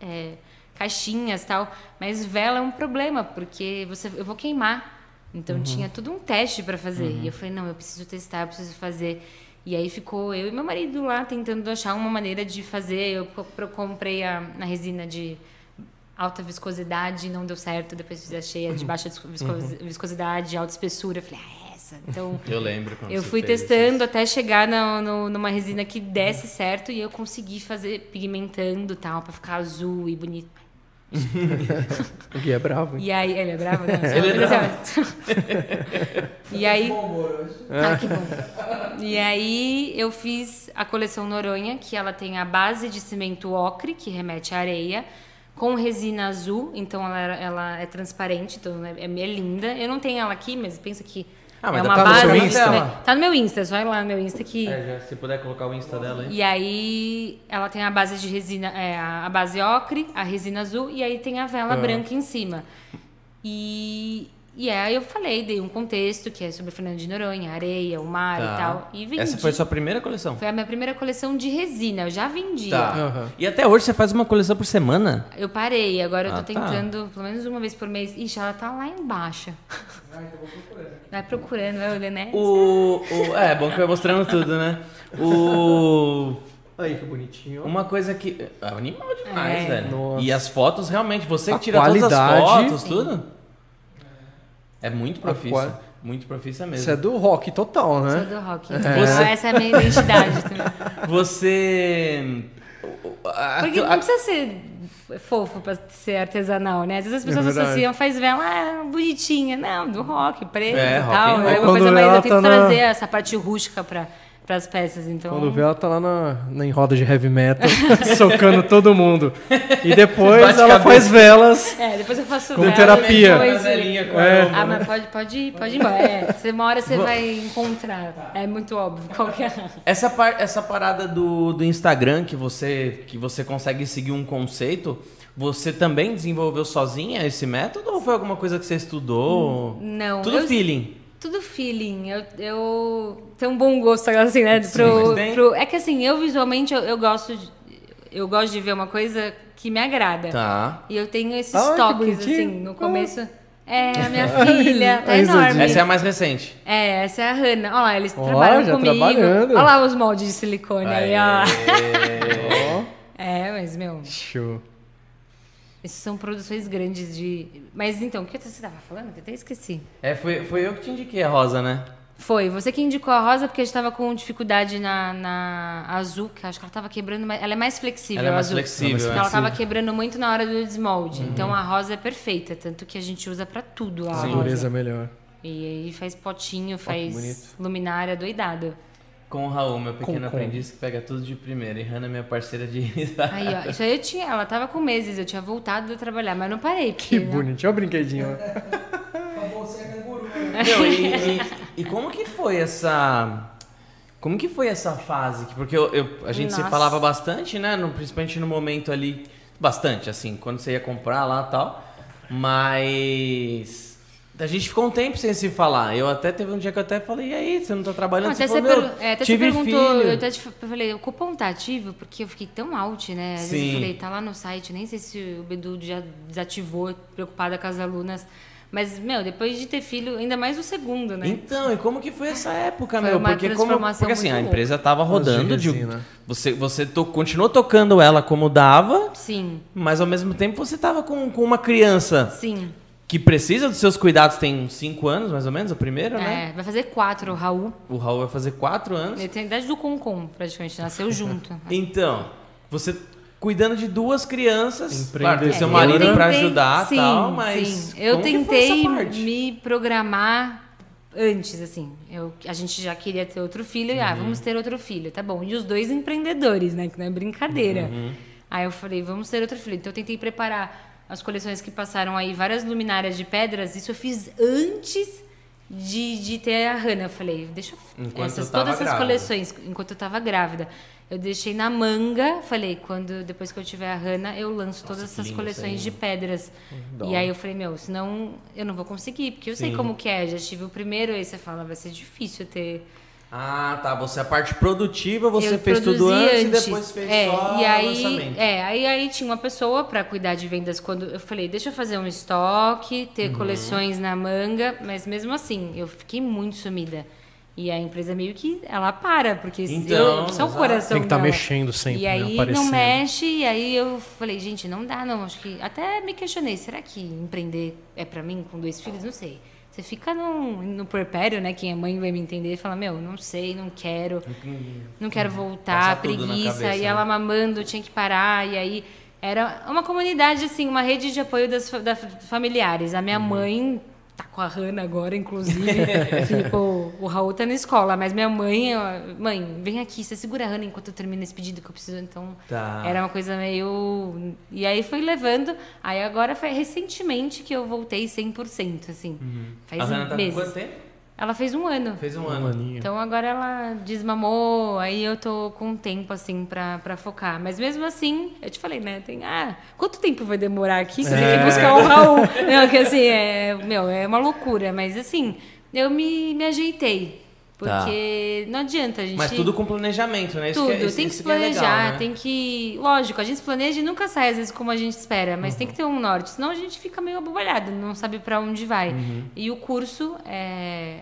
é, caixinhas tal, mas vela é um problema porque você, eu vou queimar. Então tinha todo um teste para fazer. E eu falei, não, eu preciso testar, eu preciso fazer. E aí ficou eu e meu marido lá tentando achar uma maneira de fazer. Eu, co- eu comprei a, a resina de alta viscosidade, não deu certo. Depois achei a de baixa visco- viscosidade, alta espessura. Eu falei, ah, essa. Então Eu lembro quando eu você fui fez testando até chegar no, no- numa resina que desse certo e eu consegui fazer pigmentando tal, pra ficar azul e bonito. O Gui é bravo, hein? E aí, ele é bravo, né? Ele é bravo. e aí. Ah, que bom. E aí eu fiz a coleção Noronha, que ela tem a base de cimento ocre, que remete à areia, com resina azul, então ela, ela é transparente, então é, é linda. Eu não tenho ela aqui, mas pensa que Ah, mas é dá uma tá no base. seu Insta? cimento- Tá no meu Insta, só ir lá no meu Insta que. É, já, se puder colocar o Insta dela aí. E aí ela tem a base de resina, é, a base ocre, a resina azul e aí tem a vela Ah. branca em cima. E, e aí eu falei, dei um contexto que é sobre Fernando de Noronha, areia, o mar Tá. e tal. E vendi. Essa foi a sua primeira coleção? Foi a minha primeira coleção de resina, eu já vendia. Tá. Aham. E até hoje você faz uma coleção por semana? Eu parei, agora eu Ah, tô tá. tentando pelo menos uma vez por mês. Ixi, ela tá lá embaixo. Vai procurando, vai olhando, né? O, o- é, bom que vai mostrando tudo, né? O. Aí, que bonitinho. Uma coisa que. É animal demais, É. velho. Nossa. E as fotos, realmente, você que tira todas as qualidade- fotos, tudo? É muito profissa. Muito profissa mesmo. Isso é do rock total, Sou né? do rock. Você- Essa é a minha identidade também. Você. Porque não precisa ser fofo pra ser artesanal, né? Às vezes as pessoas É associam, faz vela, ah, bonitinha. Não, do rock, preto É, e tal. É uma coisa mais, eu tento tá na- trazer essa parte rústica pra, pras peças, então... Quando vê, ela tá lá na, na em roda de heavy metal, socando todo mundo. E depois Bate ela cabeça. faz velas. É, depois eu faço Com vela, terapia. depois- É. Ah, mas pode, pode, ir, pode ir embora. É, você- uma hora você vai encontrar. É muito óbvio. Qual que é? Essa, par- essa parada do, do Instagram que você, que você consegue seguir um conceito, você também desenvolveu sozinha esse método ou foi alguma coisa que você estudou? Não. Tudo eu- feeling. Tudo feeling. Eu, eu tenho um bom gosto, assim, né? Sim, pro- tem- pro- é que assim, eu visualmente eu, eu gosto de, eu gosto de ver uma coisa que me agrada. Tá. E eu tenho esses Ah, que toques, assim, no começo. É, a minha filha, tá enorme. Essa é a mais recente. É, essa é a Hanna. Olha lá, eles Ó, trabalham já comigo. trabalhando. Olha lá os moldes de silicone aí. Ó, É, mas, meu, show. Essas são produções grandes de... Mas, então, o que você tava falando? Que eu até esqueci. É, foi, foi eu que te indiquei a Rosa, né? Foi, você que indicou a rosa porque a gente tava com dificuldade na, na azul, que eu acho que ela tava quebrando, mais- ela é mais flexível, Ela é a mais azul. flexível, Porque é. ela tava quebrando muito na hora do desmolde. Então a rosa é perfeita, tanto que a gente usa pra tudo a A rosa. dureza é melhor. E aí faz potinho, faz luminária doidado. Com o Raul, meu pequeno Com- com. aprendiz que pega tudo de primeira. E Hannah, minha parceira de Aí, ó, isso aí eu tinha, ela tava com meses, eu tinha voltado a trabalhar, mas não parei. Que Porque, né? bonitinho. Olha o brinquedinho. Meu, e, e- e como que foi essa. Como que foi essa fase? Porque eu, eu- a gente se Nossa. falava bastante, né? No- principalmente no momento ali. Bastante, assim, quando você ia comprar lá e tal. Mas. A gente ficou um tempo sem se falar. Eu até teve um dia que eu até falei, e aí, você não tá trabalhando? Não, até você falou, per- "Meu, é, até você perguntou, filho." eu até te eu falei, o cupom tá ativo? Porque eu fiquei tão out, né? Às vezes Sim. eu falei, tá lá no site, nem sei se o Bedu já desativou, preocupada com as alunas. Mas, meu, depois de ter filho, ainda mais o segundo, né? Então, e como que foi essa época, Foi meu? uma Porque, como, porque assim, a empresa tava rodando, de, resina. você, você to- continuou tocando ela como dava, Sim, mas ao mesmo tempo você tava com, com uma criança sim. Que precisa dos seus cuidados, tem uns 5 anos mais ou menos, o primeiro, né? É, vai fazer quatro, o Raul. O Raul vai fazer 4 anos. Ele tem a idade do Concom, praticamente, nasceu junto. Então, você cuidando de duas crianças, claro, seu É, marido eu pra tentei- ajudar e sim, tal, mas sim. eu como que foi tentei essa parte? me programar antes, assim. Eu, a gente já queria ter outro filho, e Uhum. ah, vamos ter outro filho, tá bom. E os dois empreendedores, né? Que não é brincadeira. Uhum. Aí eu falei, vamos ter outro filho. Então eu tentei preparar as coleções que passaram aí, várias luminárias de pedras. Isso eu fiz antes de, de ter a Hannah. Eu falei, deixa eu. Enquanto essas, eu todas essas grávida. coleções, enquanto eu tava grávida. Eu deixei na manga, falei, quando depois que eu tiver a Hannah, eu lanço todas que essas coleções de pedras. E aí eu falei, meu, senão eu não vou conseguir, porque eu sei Sim. como que é. Já tive o primeiro, aí você fala, vai ser difícil ter. Ah, tá. Você a parte produtiva, você eu fez tudo produzi antes, e depois fez é, só e aí, o lançamento. É, aí, aí tinha uma pessoa para cuidar de vendas quando eu falei, deixa eu fazer um estoque, ter Uhum. coleções na manga, mas mesmo assim, eu fiquei muito sumida. E a empresa meio que ela para, porque Então, eu sou o coração Tem que estar dela. mexendo sempre, E né? aí não Aparecendo. mexe, e aí eu falei, gente, não dá não, acho que até me questionei, será que empreender é para mim com dois filhos? Não sei. Você fica no, no puerpério, né? Quem é mãe vai me entender e fala, meu, não sei, não quero, não quero voltar, tudo na preguiça. cabeça, e né? ela mamando, tinha que parar, e aí era uma comunidade, assim, uma rede de apoio das fa- da familiares. A minha Uhum. mãe tá com a Hanna agora, inclusive. tipo, o Raul tá na escola, mas minha mãe, mãe, vem aqui, você segura a Hanna enquanto eu termino esse pedido que eu preciso. Então, Tá. era uma coisa meio. E aí foi levando. Aí agora foi recentemente que eu voltei 100%, assim. Faz a Hannah tá com meses. quanto tempo? Ela fez um ano. Fez um Um ano. aninho. Então agora ela desmamou, aí eu tô com tempo, assim, pra, pra focar. Mas mesmo assim, eu te falei, né? Tem, ah, quanto tempo vai demorar aqui? Você tem É. que buscar o Raul. Não, que assim, é, meu, é uma loucura. Mas assim, eu me, me ajeitei. Porque não adianta a gente. Tá. Mas tudo com planejamento, né? Isso Tudo, que é, isso- tem que isso se é legal, planejar, né? tem que. Lógico, a gente se planeja e nunca sai às vezes como a gente espera, mas tem que ter um norte, senão a gente fica meio abobalhado, não sabe pra onde vai. Uhum. E o curso, é,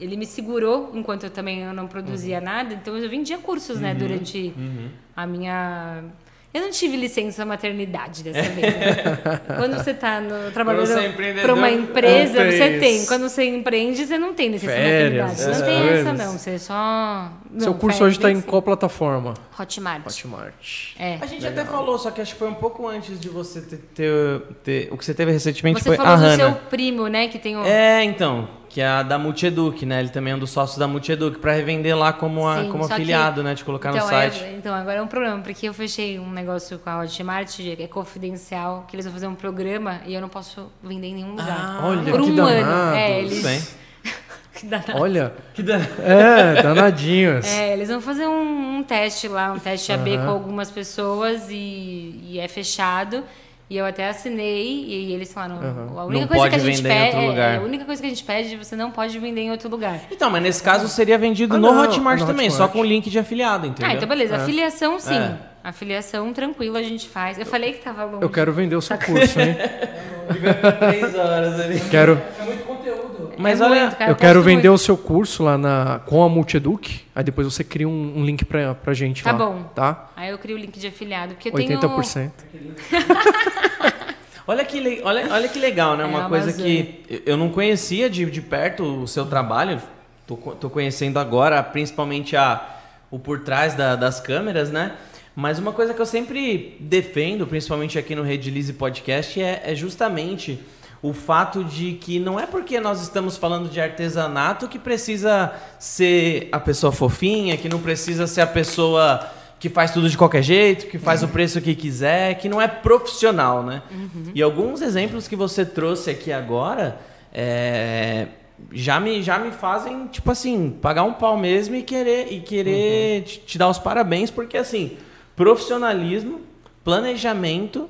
ele me segurou enquanto eu também eu não produzia Uhum. nada, então eu vendia cursos, né, durante a minha. Eu não tive licença maternidade dessa vez. né? Quando você está trabalhando é para uma empresa, tem você tem. isso. Quando você empreende, você não tem licença Férias, maternidade. Não tem essa, não. Você só. Seu não, curso férias hoje está em tem qual plataforma? Hotmart. Hotmart. É. A gente até falou, só que acho que foi um pouco antes de você ter, ter- ter- o que você teve recentemente Você foi falou a do Hannah. seu primo, né? Que tem o. É, então, que é a da Multieduc, né? Ele também é um dos sócios da Multieduc, pra revender lá como, a- Sim, como só que- afiliado, né? De colocar então, no site. É, então, agora é um problema, porque eu fechei um negócio com a Hotmart, que é confidencial, que eles vão fazer um programa e eu não posso vender em nenhum lugar. Olha, Por que um danado. ano. É, eles. bem. Que danado. Olha, Que da... é, danadinhos. É, eles vão fazer um, um teste lá, um teste AB Aham. com algumas pessoas e, e é fechado. E eu até assinei e eles falaram, a única Não coisa pode que a gente pede, lugar. é, a única coisa que a gente pede, você não pode vender em outro lugar. Então, mas nesse caso seria vendido Ah, no não, Hotmart no também, Hotmart. só com link de afiliado, entendeu? Ah, então beleza. Afiliação, sim. É. Afiliação tranquila a gente faz. Eu falei que tava longe. Eu quero vender o seu curso, hein? Três horas ali. Quero, É muito. Mas É olha, muito, cara, eu quero vender muito. o seu curso lá na, com a Multieduc. Aí depois você cria um, um link pra, pra gente Tá lá. bom. Tá? Aí eu crio o link de afiliado, porque eu 80%. tenho... Olha que, olha, olha que legal, né? É, Uma coisa Amazônia. que eu- não conhecia de, de perto o seu trabalho. Tô, tô conhecendo agora, principalmente a, o por trás da- das câmeras, né? Mas uma coisa que eu sempre defendo, principalmente aqui no Rede Lise Podcast, é, é justamente o fato de que não é porque nós estamos falando de artesanato que precisa ser a pessoa fofinha, que não precisa ser a pessoa que faz tudo de qualquer jeito, que faz o preço que quiser, que não é profissional, né? E alguns exemplos que você trouxe aqui agora é, já, me, já me fazem, tipo assim, pagar um pau mesmo e querer, e querer te, te dar os parabéns, porque assim, profissionalismo, planejamento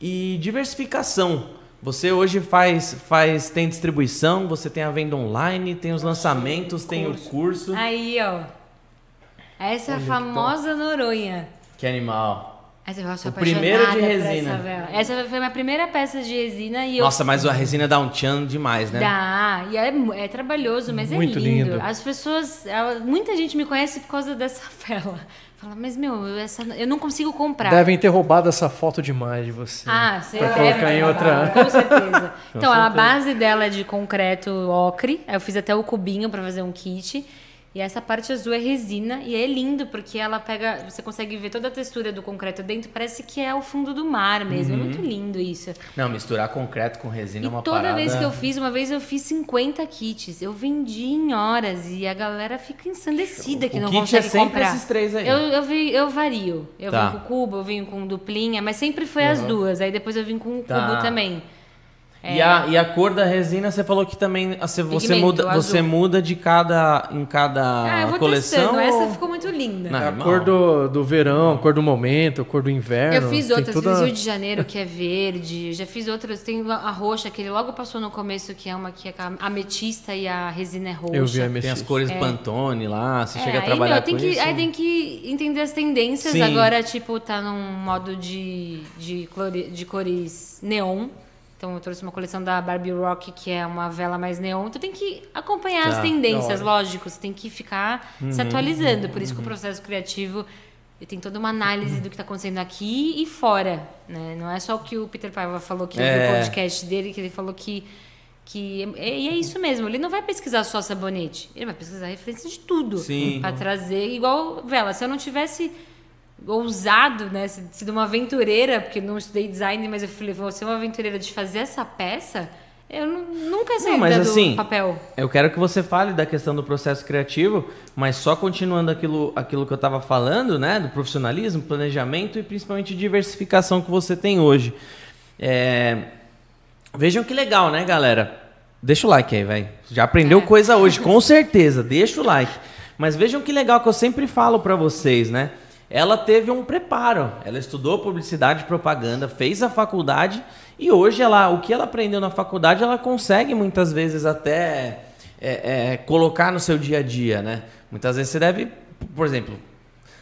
e diversificação. Você hoje faz, faz tem distribuição, você tem a venda online, tem os lançamentos, tem o curso. Aí, ó. Essa é a famosa Noronha. Que animal. Essa eu sou O primeiro de resina. Essa, essa foi a minha primeira peça de resina e eu Nossa, mas a resina dá um tchan demais, né? Dá, e é, é trabalhoso, mas Muito é lindo. lindo. As pessoas, ela- muita gente me conhece por causa dessa vela. Fala, mas meu, eu- essa, eu não consigo comprar. Devem ter roubado essa foto demais de você. Ah, você Pra deve colocar em outra- Com certeza. então, a base dela é de concreto ocre. Eu fiz até o cubinho pra fazer um kit. E essa parte azul é resina e é lindo porque ela pega, você consegue ver toda a textura do concreto dentro, parece que é o fundo do mar mesmo. É muito lindo isso. Não, misturar concreto com resina E é uma toda parada... vez que eu fiz, uma vez eu fiz 50 kits. Eu vendi em horas e a galera fica ensandecida que O não kit é consegue sempre comprar. esses três aí. Eu, eu, vi- eu vario. Eu Tá. vim com cubo, eu vim com duplinha, mas sempre foi as duas. Aí depois eu vim com o Tá. cubo também. E, a, e a cor da resina, você falou que também você, você, muda, azul. você muda de cada em cada ah, eu vou coleção. testando. Essa ou- ficou muito linda. Não, É a cor do, do verão, a cor do momento, a cor do inverno. Eu fiz outras, toda- fiz Rio de Janeiro, que é verde. Já fiz outras. Tem a roxa, que ele logo passou no começo, que é uma que é a ametista e a resina é roxa. Eu vi a Tem as cores Pantone lá, você É, chega a trabalhar meu, tem com que, isso. Aí tem que entender as tendências. Sim. Agora, tipo, tá num modo de, de, clore- de cores neon. Então, eu trouxe uma coleção da Barbie Rock, que é uma vela mais neon. Então, tem que acompanhar as Tá, tendências, da hora. lógico. Você tem que ficar Uhum, se atualizando. Por isso que o processo criativo tem toda uma análise do que está acontecendo aqui e fora. Né? Não é só o que o Peter Paiva falou aqui É. no podcast dele, que ele falou que que é- e é isso mesmo, ele não vai pesquisar só sabonete, ele vai pesquisar referência de tudo para trazer igual vela. Se eu não tivesse ousado, né, se- sido uma aventureira, porque não estudei design, mas eu falei, vou ser uma aventureira de fazer essa peça, eu nu- nunca saí mas do assim, papel. Eu quero que você fale da questão do processo criativo, mas só continuando aquilo, aquilo que eu estava falando, né? Do profissionalismo, planejamento e principalmente diversificação que você tem hoje. É, Vejam que legal, né, galera? Deixa o like aí, velho. Já aprendeu É. coisa hoje, com certeza. Deixa o like. Mas vejam que legal que eu sempre falo para vocês, né? Ela teve um preparo. Ela estudou publicidade e propaganda, fez a faculdade e hoje ela, o que ela aprendeu na faculdade, ela consegue muitas vezes até é, é, colocar no seu dia a dia, né? Muitas vezes você deve, por exemplo,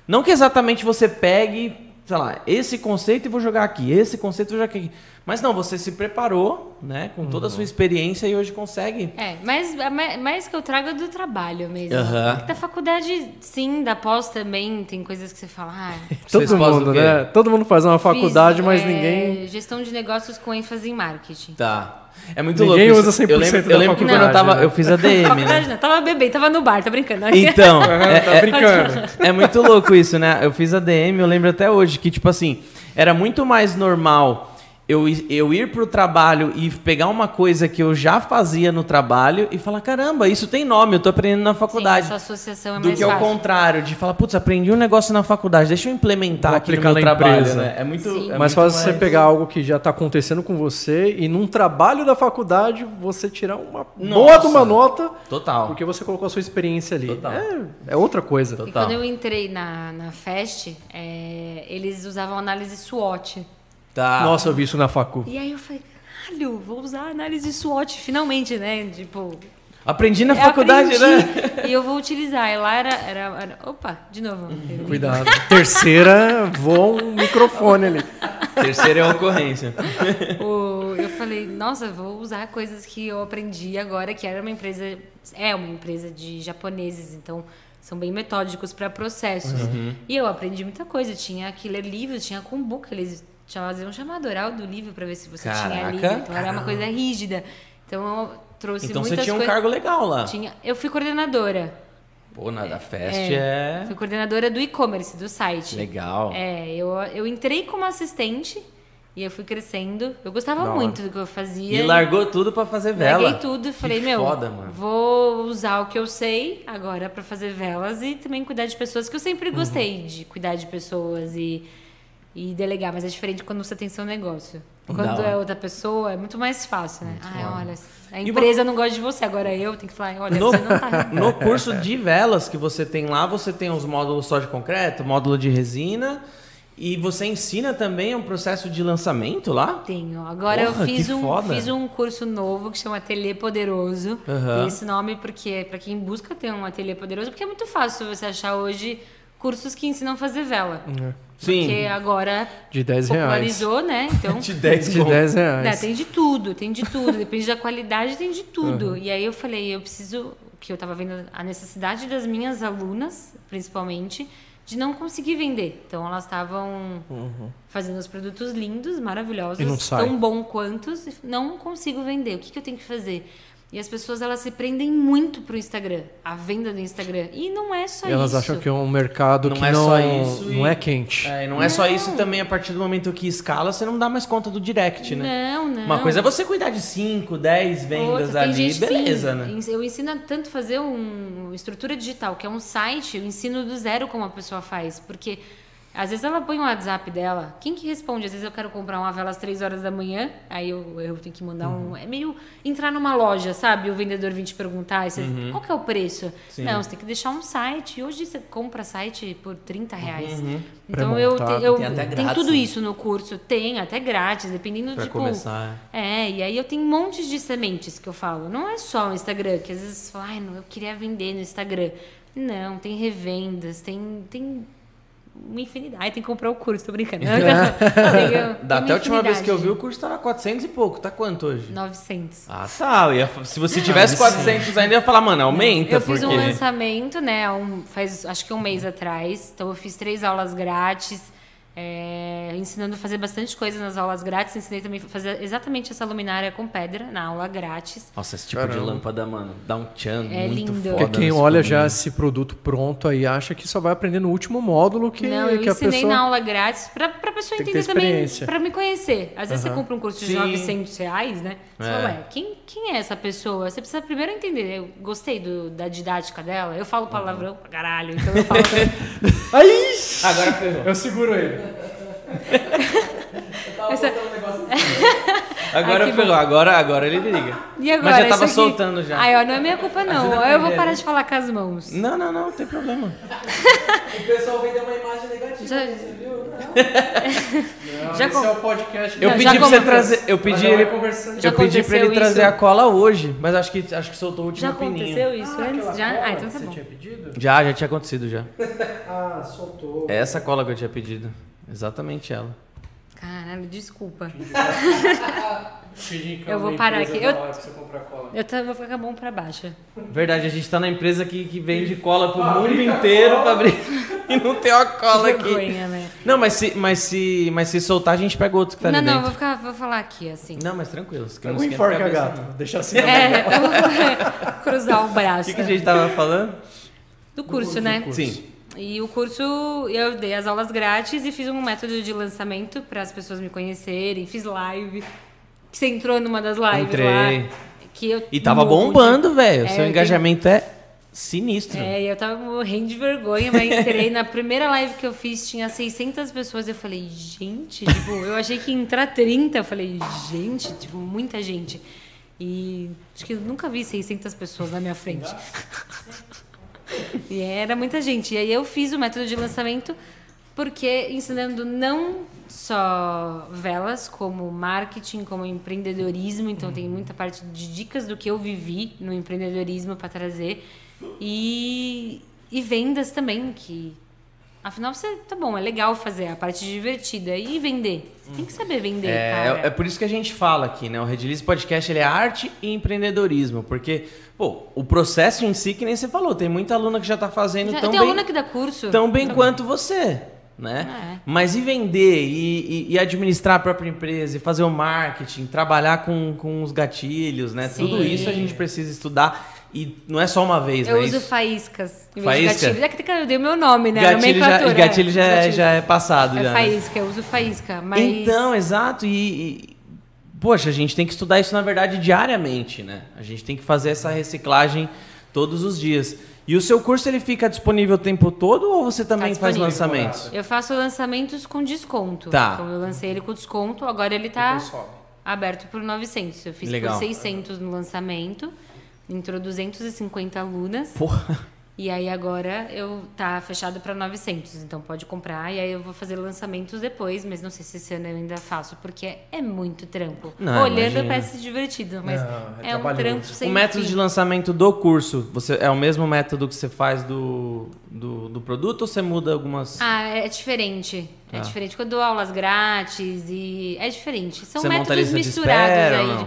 não que exatamente você pegue, sei lá, esse conceito e vou jogar aqui, esse conceito e vou jogar aqui. Mas não, você se preparou, né, com toda a sua experiência e hoje consegue. É, mas mais, que eu trago é do trabalho mesmo. Porque Da faculdade, sim, da pós também, tem coisas que você fala, ah, Todo mundo, né? Todo mundo faz uma faculdade, fiz, mas é, ninguém. Gestão de negócios com ênfase em marketing. Tá. É muito Ninguém louco. usa isso. 100% eu lembro, da eu lembro que quando eu tava, né? eu fiz a DM, né? Não, tava bebendo, tava no bar, tá brincando. Então, é, Tá brincando. é muito louco isso, né? Eu fiz a DM, eu lembro até hoje que, tipo assim, era muito mais normal eu, ir- eu ir pro trabalho e pegar uma coisa que eu já fazia no trabalho e falar, caramba, isso tem nome, eu tô aprendendo na faculdade. Sim, essa associação é do que ao contrário, de falar, putz, aprendi um negócio na faculdade, deixa eu implementar Vou aqui no meu na trabalho, empresa. né? É muito, Sim. é mais fácil você pegar algo que já está acontecendo com você e num trabalho da faculdade você tirar uma boa de uma nota Total. porque você colocou a sua experiência ali. Total. É, é outra coisa. E Total. quando eu entrei na, na Fest, é, eles usavam análise SWOT. Tá. Nossa, eu vi isso na facu. E aí eu falei, caralho, vou usar análise SWOT finalmente, né? Tipo, Aprendi na eu faculdade, aprendi, né? E eu vou utilizar. E lá era, era, era- Opa, de novo. Uhum. Cuidado. Terceira, voa um microfone ali. Terceira é a ocorrência. O- eu falei, nossa, vou usar coisas que eu aprendi agora, que era uma empresa, é uma empresa de japoneses, então são bem metódicos para processos. Uhum. E eu aprendi muita coisa. Tinha que ler livros, tinha kombucha, eles faziam chamado oral do livro para ver se você tinha Caraca. livro. Então era uma coisa rígida. Então eu trouxe Então você muitas tinha um coisas. cargo legal lá. Tinha, eu fui coordenadora. Pô, na da Fest é... Fui coordenadora do e-commerce, do site. Legal. É, eu, eu entrei como assistente e eu fui crescendo. Eu gostava hora. muito do que eu fazia. E largou tudo pra fazer vela. Larguei tudo e falei, meu, foda, mano. vou usar o que eu sei agora pra fazer velas e também cuidar de pessoas, que eu Uhum. sempre gostei de cuidar de pessoas e, e delegar, mas é diferente quando você tem seu negócio. Quando é outra pessoa, é muito mais fácil, né? Ai, foda. olha, a empresa não gosta de você, agora eu tenho que falar, olha, No, você não tá. no curso de velas que você tem lá, você tem os módulos só de concreto, módulo de resina. E você ensina também um processo de lançamento lá? Tenho. Agora Porra, eu fiz um, foda. fiz um curso novo que chama Ateliê Poderoso. Aham. Tem esse nome porque é pra quem busca ter um ateliê poderoso, porque é muito fácil você achar hoje cursos que ensinam a fazer vela. Sim. Porque agora De 10 reais. popularizou, né? Então, De 10 De conto. 10 né, reais. tem de tudo, tem de tudo. Depende da qualidade, tem de tudo. E aí eu falei, eu preciso, que eu tava vendo a necessidade das minhas alunas, principalmente, de não conseguir vender. Então elas estavam fazendo os produtos lindos, maravilhosos, E não sai. tão bom quantos, e não consigo vender. O que, que eu tenho que fazer? E as pessoas elas se prendem muito pro Instagram, a venda do Instagram. E não é só E elas isso. acham que é um mercado Não que é não, só isso não e- é quente. É, e não é só Não. isso também, a partir do momento que escala, você não dá mais conta do direct, né? Não, não. Uma coisa é você cuidar de 5, 10 vendas Outra, ali, gente, beleza, sim, né? Eu ensino tanto fazer um estrutura digital, que é um site, eu ensino do zero como a pessoa faz, porque às vezes ela põe o WhatsApp dela, quem que responde? Às vezes eu quero comprar uma vela às três horas da manhã, aí eu, eu tenho que mandar Uhum. um... É meio entrar numa loja, sabe? O vendedor vir te perguntar, você, qual que é o preço? Uhum. Sim. Não, você tem que deixar um site, e hoje você compra site por 30 reais. Uhum. Então eu, te, eu Tem até tem grátis, tudo né? isso no curso, tem até grátis, dependendo Pra tipo, começar. é, e aí eu tenho montes de sementes que eu falo. Não é só o Instagram, que às vezes você fala, ai, não, eu queria vender no Instagram. Não, tem revendas, tem, tem uma infinidade. Ai, tem que comprar o curso, tô brincando. Da até a última vez que eu vi, o curso tava 400 e pouco. Tá quanto hoje? 900. Ah, tá. Ia- se você tivesse 400 ainda, eu ia falar, mano, aumenta, Eu fiz porque... um lançamento, né, um- faz acho que um mês atrás. Então eu fiz três aulas grátis, é, ensinando a fazer bastante coisa nas aulas grátis. Ensinei também a fazer exatamente essa luminária com pedra na aula grátis. Nossa, esse tipo de Caramba. lâmpada, mano, dá um tchan É muito lindo. foda. Porque quem olha já esse produto pronto aí acha que só vai aprender no último módulo que, não, eu que a ensinei pessoa... na aula grátis pra, pra pessoa entender também, pra me conhecer. Às vezes Aham. você compra um curso de Sim. 900 reais, né? Você É. fala, ué, quem, quem é essa pessoa? Você precisa primeiro entender. Eu gostei do- da didática dela. Eu falo palavrão pra caralho, então eu falo. Aí! Agora ferrou. Eu seguro ele. Essa- Agora Ai, ferrou. Agora, agora ele liga. E agora? Mas já tava isso soltando já. Ai, ó, não é minha culpa, não. Aí eu vou parar né? de falar com as mãos. Não, não, não, não tem problema. O pessoal vendeu uma imagem negativa, Já- você viu? Já esse com- é o podcast. Eu Não, pedi já pra você trazer. Eu pedi ele. Já eu pedi pra ele aconteceu trazer isso? a cola hoje, mas acho que, acho que soltou o último Já pininho. aconteceu isso antes? Já? Ah, então tá Você bom. tinha pedido? Já, já tinha acontecido já. Ah, soltou. É essa cola que eu tinha pedido. Exatamente ela. Caralho, desculpa. Eu vou parar aqui. Eu-. Eu tô- vou ficar mão pra baixo. Verdade, a gente tá na empresa que, que vende cola pro mundo inteiro pra abrir. E não tem uma cola aqui. Vergonha, né? Não, mas se, mas, se, mas se soltar, a gente pega outro que tá Não, ali não, dentro. vou, ficar, vou falar aqui, assim. Não, mas tranquilo. que não um enforca, cabeça, gato. não. Deixa assim. É, eu vou cruzar o O braço. que, que a gente tava falando? Do curso, né? Sim. E o curso, eu dei as aulas grátis e fiz um método de lançamento para as pessoas me conhecerem. Fiz live. Você entrou numa das lives Entrei. lá. Que eu E tava morro bombando, velho. É, Seu eu engajamento é sinistro. É, e eu tava morrendo de vergonha, mas entrei. Na primeira live que eu fiz, tinha 600 pessoas. Eu falei, gente, tipo, eu achei que ia entrar 30. Eu falei, gente, tipo, muita gente. E acho que eu nunca vi 600 pessoas na minha frente. e era muita gente. E aí eu fiz o método de lançamento porque ensinando não só velas, como marketing, como empreendedorismo. Então tem muita parte de dicas do que eu vivi no empreendedorismo para trazer. E, e vendas também, que Afinal, você tá bom, é legal fazer a parte divertida e vender. Você tem que saber vender, É, cara. é, é por isso que a gente fala aqui, né? O Redilize Podcast ele é arte e empreendedorismo, porque, pô, o processo em si, que nem você falou, tem muita aluna que já tá fazendo Já- tão tem bem, aluna que dá curso. tão bem quanto você, né? É. Mas e vender, e, e- e administrar a própria empresa, e fazer o marketing, trabalhar com, com os gatilhos, né? Sim. Tudo isso a gente precisa estudar, e não é só uma vez, Eu né? uso Isso- faíscas em vez Faísca? de gatilho. É que eu dei o meu nome, né? gatilho, já, Nomenclatura, gatilho já, é, gatilho. já é passado. É já, né? faísca, eu uso faísca. Mas Então, exato. E, e- poxa, a gente tem que estudar isso na verdade diariamente, né? A gente tem que fazer essa reciclagem todos os dias. E o seu curso ele fica disponível o tempo todo ou você também faz disponível. lançamentos? eu faço lançamentos com desconto. Tá. Então eu lancei ele com desconto, agora ele tá sobe. aberto por 900. Eu fiz Legal. por 600 no lançamento, entrou 250 alunas. Porra. E aí agora eu tá fechado para 900, então pode comprar e aí eu vou fazer lançamentos depois, mas não sei se esse ano eu ainda faço, porque é muito trampo. Não, Olhando imagina. parece divertido, mas Não, é é, um trampo sem O método fim. de lançamento do curso, você é o mesmo método que você faz do, do, do produto ou você muda algumas? Ah, é diferente. É Ah. diferente. Quando eu dou aulas grátis e. É diferente. São você métodos misturados espera aí.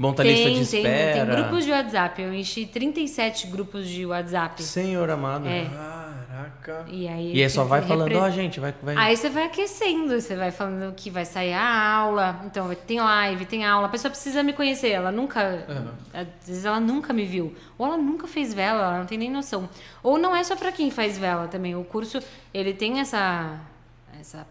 Ou não? Monta lista de tem, espera? tem grupos de WhatsApp. Eu enchi 37 grupos de WhatsApp. Senhor amado. É. Caraca. E aí, E aí só tem vai falando, repre- ó, gente, vai... vai... Aí você vai aquecendo, você vai falando que vai sair a aula, então tem live, tem aula. A pessoa precisa me conhecer, ela nunca, às vezes ela nunca me viu, ou ela nunca fez vela, ela não tem nem noção. Ou não é só pra quem faz vela também. O curso ele tem essa essa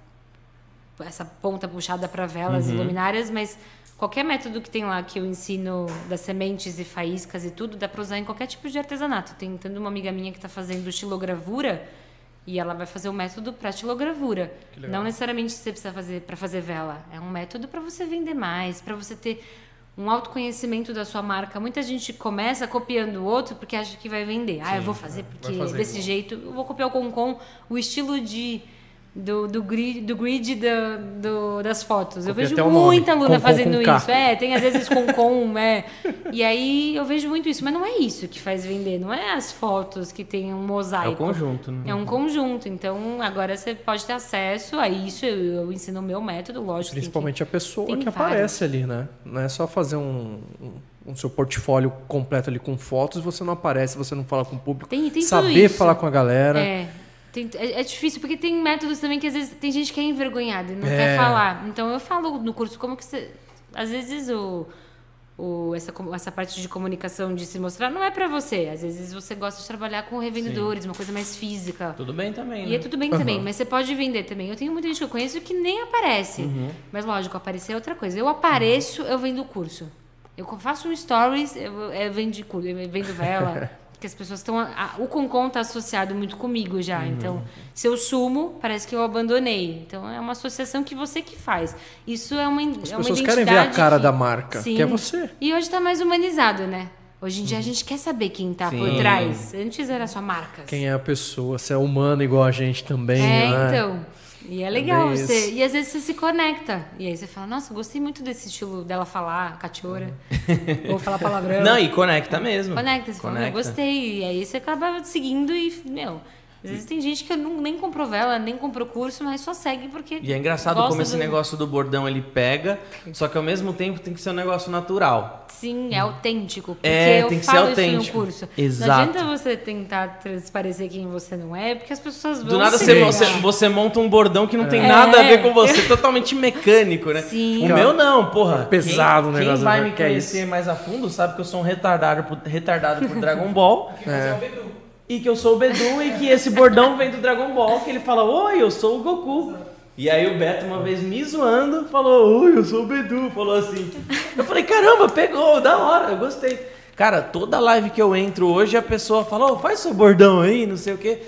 essa ponta puxada para velas e luminárias, mas qualquer método que tem lá que eu ensino das sementes e faíscas e tudo, dá para usar em qualquer tipo de artesanato. Tem tanto uma amiga minha que está fazendo estilogravura e ela vai fazer o método para estilogravura. Não necessariamente você precisa fazer para fazer vela. É um método para você vender mais, para você ter um autoconhecimento da sua marca. Muita gente começa copiando o outro porque acha que vai vender. ah, eu vou fazer porque fazer desse igual. jeito eu vou copiar o Concon, o estilo de do, do grid, do grid da- do- das fotos. eu vejo o nome, muita aluna Concon fazendo com K. isso. É, tem às vezes com com, é. E aí eu vejo muito isso, mas não é isso que faz vender, não é as fotos que tem um É mosaico. o conjunto, né? É um conjunto. Então, agora você pode ter acesso a isso. Eu, eu ensino o meu método, lógico. tem que- Principalmente a pessoa que vários. aparece ali, né? Não é só fazer um, um, um seu portfólio completo ali com fotos, você não aparece, você não fala com o público. Tem- tem Saber falar com a galera. É. Tem- é, é difícil, porque tem métodos também que às vezes tem gente que é envergonhada e não É. quer falar. Então eu falo no curso como que você. Às vezes o, o, essa, essa parte de comunicação, de se mostrar, não é pra você. Às vezes você gosta de trabalhar com revendedores, uma coisa mais física. Tudo bem também, E né? é tudo bem também, mas você pode vender também. Eu tenho muita gente que eu conheço que nem aparece. Uhum. Mas lógico, aparecer é outra coisa. Eu apareço, eu vendo curso. Eu faço um stories, eu, eu vendo, eu vendo vela. Porque as pessoas estão. O Concon está associado muito comigo já. Uhum. Então, se eu sumo, parece que eu abandonei. Então, é uma associação que você que faz. Isso é uma, As é uma pessoas querem ver a cara que- da marca, Sim. que é você. E hoje está mais humanizado, né? Hoje em dia a gente quer saber quem tá por trás. Antes era só marcas. Quem é a pessoa, se é humano igual a gente também, É, né? então. E é legal você. isso. E às vezes você se conecta. E aí você fala, nossa, gostei muito desse estilo dela falar, cachorra. ou falar palavrão. Não, e conecta mesmo. Conecta, você fala, eu Conecta. gostei. E aí você acaba seguindo e, meu. Às vezes tem gente que não, nem comprou vela, nem comprou curso, mas só segue porque. E é engraçado como esse do- negócio do bordão ele pega, só que ao mesmo tempo tem que ser um negócio natural. Sim, é autêntico. Porque É, eu tem que ser falo autêntico. isso no curso. Exato. Não adianta você tentar transparecer quem você não é, porque as pessoas vão. Do nada se você, você, você monta um bordão que não tem É. nada a ver com você, totalmente mecânico, né? Sim. O meu não, porra. Pesado o quem, negócio, Quem vai né? me Que é conhecer mais a fundo sabe que eu sou um retardado por, retardado por Dragon Ball. E que eu sou o Bedu e que esse bordão vem do Dragon Ball, que ele fala, oi, eu sou o Goku. E aí o Beto, uma vez me zoando, falou, oi, eu sou o Bedu, falou assim. Eu falei, caramba, pegou, da hora, eu gostei. Cara, toda live que eu entro hoje, a pessoa fala, ô, faz seu bordão aí, não sei o quê.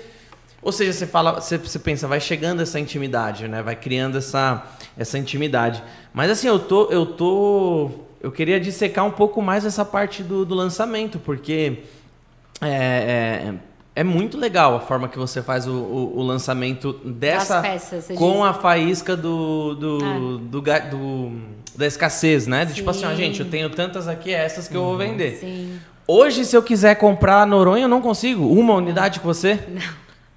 Ou seja, você fala, você, você pensa, vai chegando essa intimidade, né? Vai criando essa, essa intimidade. Mas assim, eu tô, eu tô, eu queria dissecar um pouco mais essa parte do, do lançamento, porque é, é, é muito legal a forma que você faz o, o, o lançamento dessa peças, com diz. a faísca do do, Ah. do, do- da escassez, né? De tipo assim, ó, gente, eu tenho tantas aqui, é essas que eu vou vender. Sim. Hoje, se eu quiser comprar Noronha, eu não consigo. Uma unidade com você?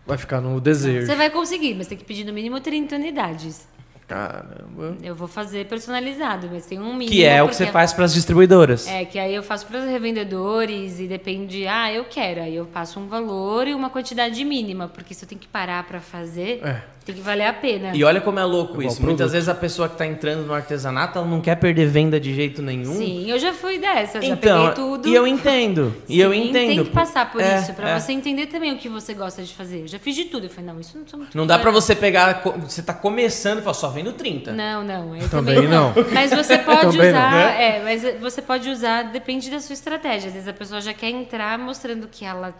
Vai ficar no desejo. Você vai conseguir, mas tem que pedir no mínimo 30 unidades. Caramba. Eu vou fazer personalizado, mas tem um mínimo. Que é o que você faz para as distribuidoras. É, que aí eu faço para os revendedores e depende, ah, eu quero. Aí eu passo um valor e uma quantidade mínima, porque se eu tenho que parar para fazer, É. tem que valer a pena. E olha como é louco Igual isso. Muitas produto. vezes a pessoa que tá entrando no artesanato, ela não quer perder venda de jeito nenhum. Sim, eu já fui dessa, já Então, peguei tudo. e eu entendo. E eu Sim, entendo. Tem que passar por É, isso, pra é. você entender também o que você gosta de fazer. Eu já fiz de tudo. Eu falei, não, isso não sou muito Não dá pra boa, você pegar, você tá começando e falar, só vendo 30. Não, não, eu Também também, não. Mas você pode Também não, usar, né? é, mas você pode usar, depende da sua estratégia. Às vezes a pessoa já quer entrar mostrando que ela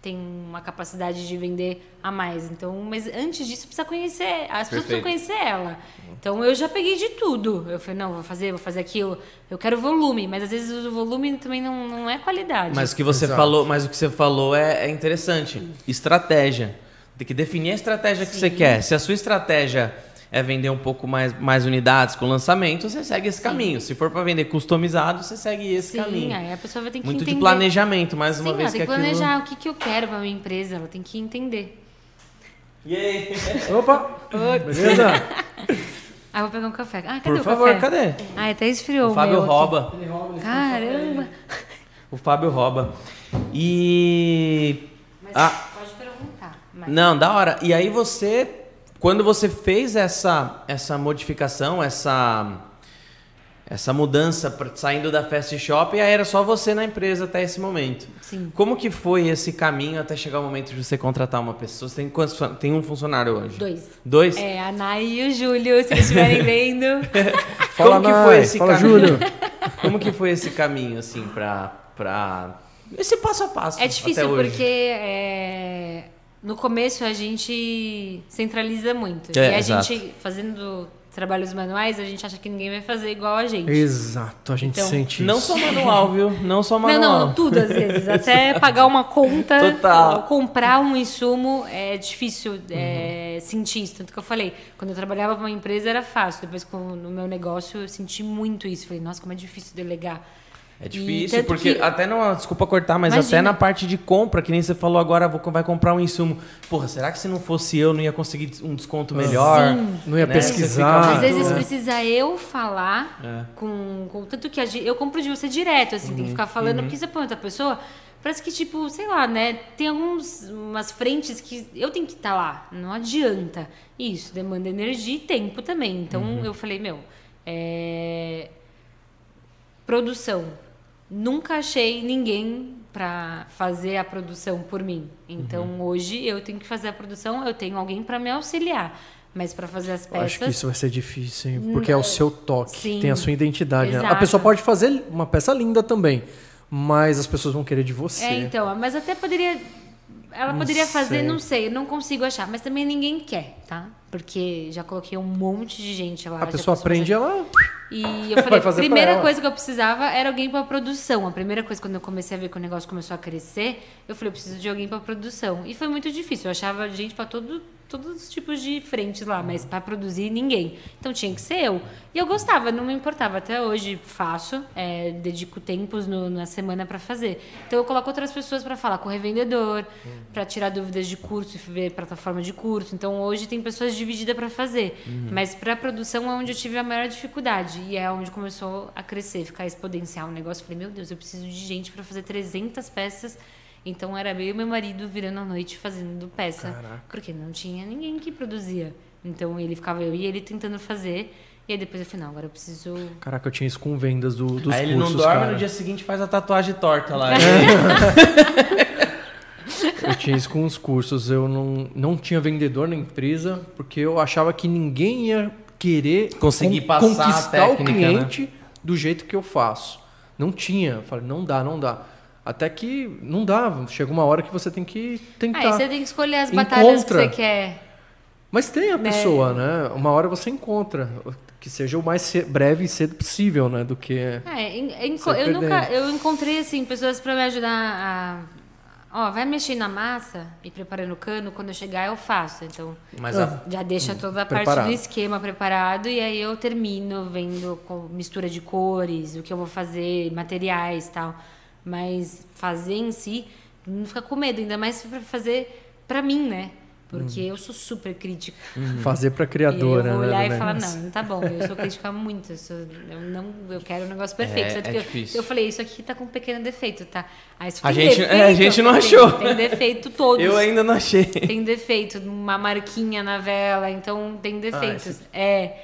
tem uma capacidade de vender a mais. Então, mas antes disso precisa conhecer, as pessoas Perfeito. precisam conhecer ela. Então eu já peguei de tudo. Eu falei, não, vou fazer, vou fazer aquilo. Eu quero volume, mas às vezes o volume também não, não é qualidade. Mas o que você Exato. falou, mas o que você falou é, é interessante. Estratégia. Tem que definir a estratégia que você quer. Se a sua estratégia é vender um pouco mais, mais unidades com lançamento, você segue esse caminho. Se for para vender customizado, você segue esse Sim, caminho. aí a pessoa vai ter que Muito entender. de planejamento, mais uma Sim, vez ela tem que aquilo- planejar o que, que eu quero pra minha empresa, ela tem que entender. E aí? Opa! Beleza? Ah, vou pegar um café. Ah, cadê Por o favor, café? cadê? Ah, até esfriou O o Fábio meu aqui. rouba. Caramba! O Fábio rouba. E. Mas Ah. pode perguntar. Mas... Não, da hora. E aí você, quando você fez essa, essa modificação, essa, essa mudança, saindo da Fast Shop, aí era só você na empresa até esse momento. Sim. Como que foi esse caminho até chegar o momento de você contratar uma pessoa? Você tem, quantos, tem um funcionário hoje? Dois. Dois? É, a Nay e o Júlio, se estiverem vendo. Fala, Como que Nai. foi esse Fala, caminho? Júlio. Como que foi esse caminho, assim, pra... pra... Esse passo a passo É difícil até hoje? porque é, no começo a gente centraliza muito. É, e a exato. gente, fazendo trabalhos manuais, a gente acha que ninguém vai fazer igual a gente. Exato, a gente Então, sente Não isso. só manual, viu? Não só Não, manual. não, tudo às vezes. Até pagar uma conta, Total. ou comprar um insumo é difícil é, sentir isso. Tanto que eu falei, quando eu trabalhava para uma empresa era fácil. Depois, com, no meu negócio, eu senti muito isso. Falei, nossa, como é difícil delegar. É difícil, porque que- até não, desculpa cortar, mas Imagina. até na parte de compra, que nem você falou agora, vou, vai comprar um insumo. Porra, será que se não fosse eu, não ia conseguir um desconto melhor? Sim. Não ia Né? pesquisar. Às vezes é. precisa eu falar É. com, com. Tanto que a gente- eu compro de você direto, assim, tem que ficar falando, Uhum. porque você põe outra pessoa. Parece que, tipo, sei lá, né? Tem algumas umas frentes que eu tenho que estar lá. Não adianta. Isso demanda energia e tempo também. Então Uhum. eu falei, meu, é... produção. Nunca achei ninguém para fazer a produção por mim. Então Uhum. hoje eu tenho que fazer a produção, eu tenho alguém para me auxiliar. Mas para fazer as Eu peças. Acho que isso vai ser difícil, hein? Porque é o seu toque, Sim. tem a sua identidade. né? A pessoa pode fazer uma peça linda também, mas as pessoas vão querer de você. É, então, mas até poderia. Ela Não poderia fazer, sei. não sei, eu não consigo achar. Mas também ninguém quer, tá? Porque já coloquei um monte de gente lá. a pessoa aprende, fazer- ela. E eu falei, a primeira coisa que eu precisava era alguém pra produção. A primeira coisa, quando eu comecei a ver que o negócio começou a crescer, eu falei, eu preciso de alguém pra produção. E foi muito difícil. Eu achava gente pra todo, todos os tipos de frentes lá, mas pra produzir ninguém. Então tinha que ser eu. E eu gostava, não me importava. Até hoje faço, é, dedico tempos no- na semana pra fazer. Então eu coloco outras pessoas pra falar com o revendedor, pra tirar dúvidas de curso e ver plataforma de curso. Então hoje tem pessoas divididas pra fazer. Mas pra produção é onde eu tive a maior dificuldade. E é onde começou a crescer, ficar exponencial o negócio. Eu Falei, meu Deus, eu preciso de gente pra fazer 300 peças. Então era eu e meu marido virando a noite fazendo peça. Caraca. Porque não tinha ninguém que produzia. Então ele ficava eu e ele tentando fazer. E aí depois eu falei, não, agora eu preciso. Caraca, eu tinha isso com vendas do, dos Aí ele cursos, não dorme, cara. no dia seguinte faz a tatuagem torta lá. Eu tinha isso com os cursos. Eu não, não tinha vendedor na empresa porque eu achava que ninguém ia querer Conseguir passar a conquistar o técnica, cliente do jeito que eu faço. Não tinha. Eu falei, não dá, não dá. Até que não dá. Chega uma hora que você tem que tentar. Aí você tem que escolher as batalhas que Encontra. você quer. Mas tem a Né? pessoa, né? Uma hora você encontra. Que seja o mais breve e cedo possível, né? Do que. É, eu nunca. Eu encontrei, assim, pessoas pra me ajudar a. Ó, vai mexer na massa e preparando o cano, quando eu chegar eu faço. Então, Mas a- já deixa toda a parte preparado. do esquema preparado e aí eu termino vendo com mistura de cores, o que eu vou fazer, materiais e tal. Mas fazer em si, não fica com medo, ainda mais pra fazer pra mim, né? Porque eu sou super crítica. Fazer pra E aí eu criadora, vou né? olhar do e falar, não, não tá bom. Eu sou crítica muito. Eu, sou- eu não, eu quero um negócio perfeito. É, é que eu- difícil. Eu, falei, isso aqui tá com um pequeno defeito, tá? Ah, isso A gente- é, a gente não achou. Tem defeito todos. Eu ainda não achei. Tem defeito, uma marquinha na vela, então tem defeitos. é,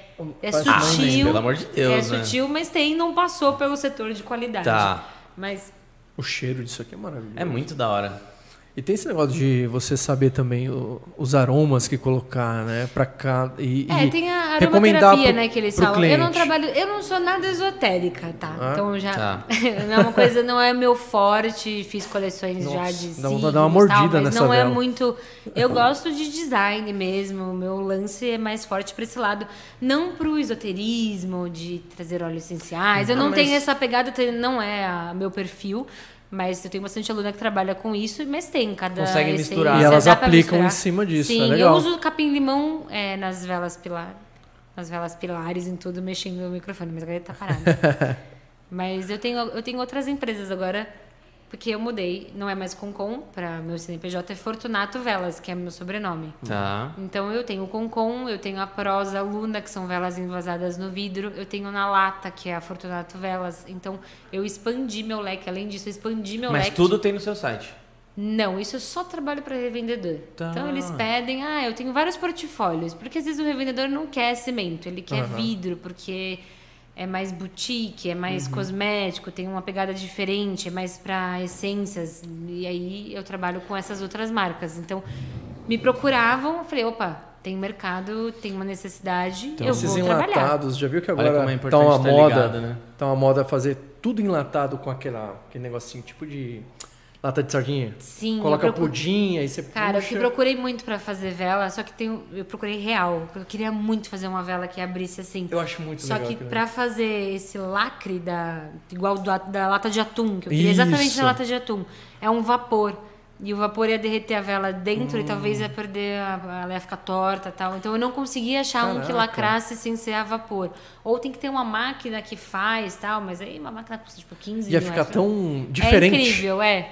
é Faz Ah, sutil. mas pelo amor de Deus, É né? sutil, mas tem, não passou pelo setor de qualidade. Tá. Mas O cheiro disso aqui é maravilhoso. É muito da hora. E tem esse negócio de você saber também o- os aromas que colocar, né? Pra cá. E, É, e tem a recomendar aromaterapia, pro- né, que eles falam. Eu não cliente. trabalho, eu não sou nada esotérica, tá? Ah, então já tá. não é uma coisa, não é meu forte, fiz coleções já Nossa, de dá vontade de signos, dar uma tal, mordida mas nessa não é muito, eu gosto de design mesmo, o meu lance é mais forte para esse lado, não pro esoterismo de trazer óleos essenciais. Eu Ah, não mas- tenho essa pegada, tem- não é a- meu perfil. Mas eu tenho bastante aluna que trabalha com isso, mas tem cada Consegue essência, misturar. E elas aplicam misturar. em cima disso, Sim, é legal. eu uso capim-limão é, nas velas pilar, nas velas pilares em tudo, mexendo no microfone, mas agora ele tá parado. mas eu tenho, eu tenho outras empresas agora, porque eu mudei, não é mais Concom, para meu CNPJ é Fortunato Velas, que é meu sobrenome. Tá. Então eu tenho o Concom, eu tenho a Prosa Luna, que são velas envasadas no vidro, eu tenho na lata, que é a Fortunato Velas. Então eu expandi meu leque, além disso, eu expandi meu Mas leque. tudo tem no seu site. Não, isso eu só trabalho para revendedor. Tá. Então eles pedem, ah, eu tenho vários portfólios, porque às vezes o revendedor não quer cimento, ele quer vidro, porque é mais boutique, é mais Uhum. cosmético, tem uma pegada diferente, é mais para essências. E aí eu trabalho com essas outras marcas. Então me procuravam, eu falei, opa, tem mercado, tem uma necessidade, Então, eu Esses vou trabalhar. enlatados, já viu que agora é tá uma estar moda, ligado, né? tá uma moda fazer tudo enlatado com aquela, aquele negocinho tipo de lata de sardinha. Sim, eu Coloca procuro- pudim, aí você Cara, eu puxa. que procurei muito pra fazer vela, só que tem, eu procurei real. Eu queria muito fazer uma vela que abrisse assim. Eu acho muito Só legal. que aquilo. pra fazer esse lacre da igual do- da lata de atum, que eu queria exatamente Isso. na lata de atum, é um vapor. E o vapor ia derreter a vela dentro e talvez Hum. ia perder, a, ela ia ficar torta e tal. Então eu não conseguia achar um que Caraca. lacrasse sem ser a vapor. Ou tem que ter uma máquina que faz tal, mas aí uma máquina custa tipo 15 Ia ficar acho. tão diferente. É incrível, é.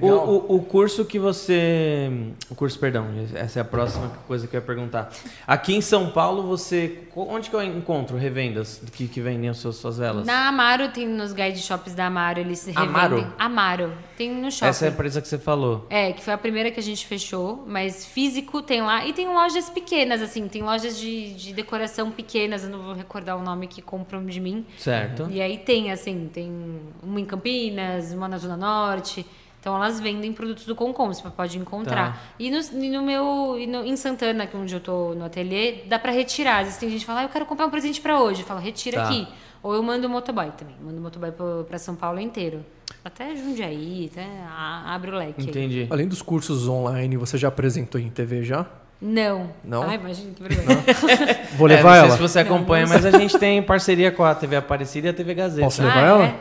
O, Legal. o, o curso que você. O curso, perdão, essa é a próxima coisa que eu ia perguntar. Aqui em São Paulo, você. Onde que eu encontro revendas que, que vendem as suas, suas velas? Na Amaro, tem nos guide shops da Amaro, eles se revendem. Amaro? Amaro. Tem no shopping. Essa é a empresa que você falou. É, que foi a primeira que a gente fechou, mas físico tem lá. E tem lojas pequenas, assim, tem lojas de, de decoração pequenas, eu não vou recordar o nome que compram de mim. Certo. E aí tem, assim, tem uma em Campinas, uma na Zona Norte. Então elas vendem produtos do Concom, você pode encontrar. Tá. E, no, e no meu. e no- em Santana, que é onde eu tô no ateliê, dá pra retirar. Às vezes tem gente que fala, ah, eu quero comprar um presente pra hoje. Eu falo, retira Tá. aqui. Ou eu mando o motoboy também. Mando o motoboy pra São Paulo inteiro. Até Jundiaí, até a- abre o leque. aí. Entendi. Além dos cursos online, você já apresentou em TV já? Não. Não? Ai, imagina que vergonha. Vou É, levar não sei ela. se você acompanha, mas a gente tem parceria com a TV Aparecida e a TV Gazeta. Posso levar Ah, ela? é?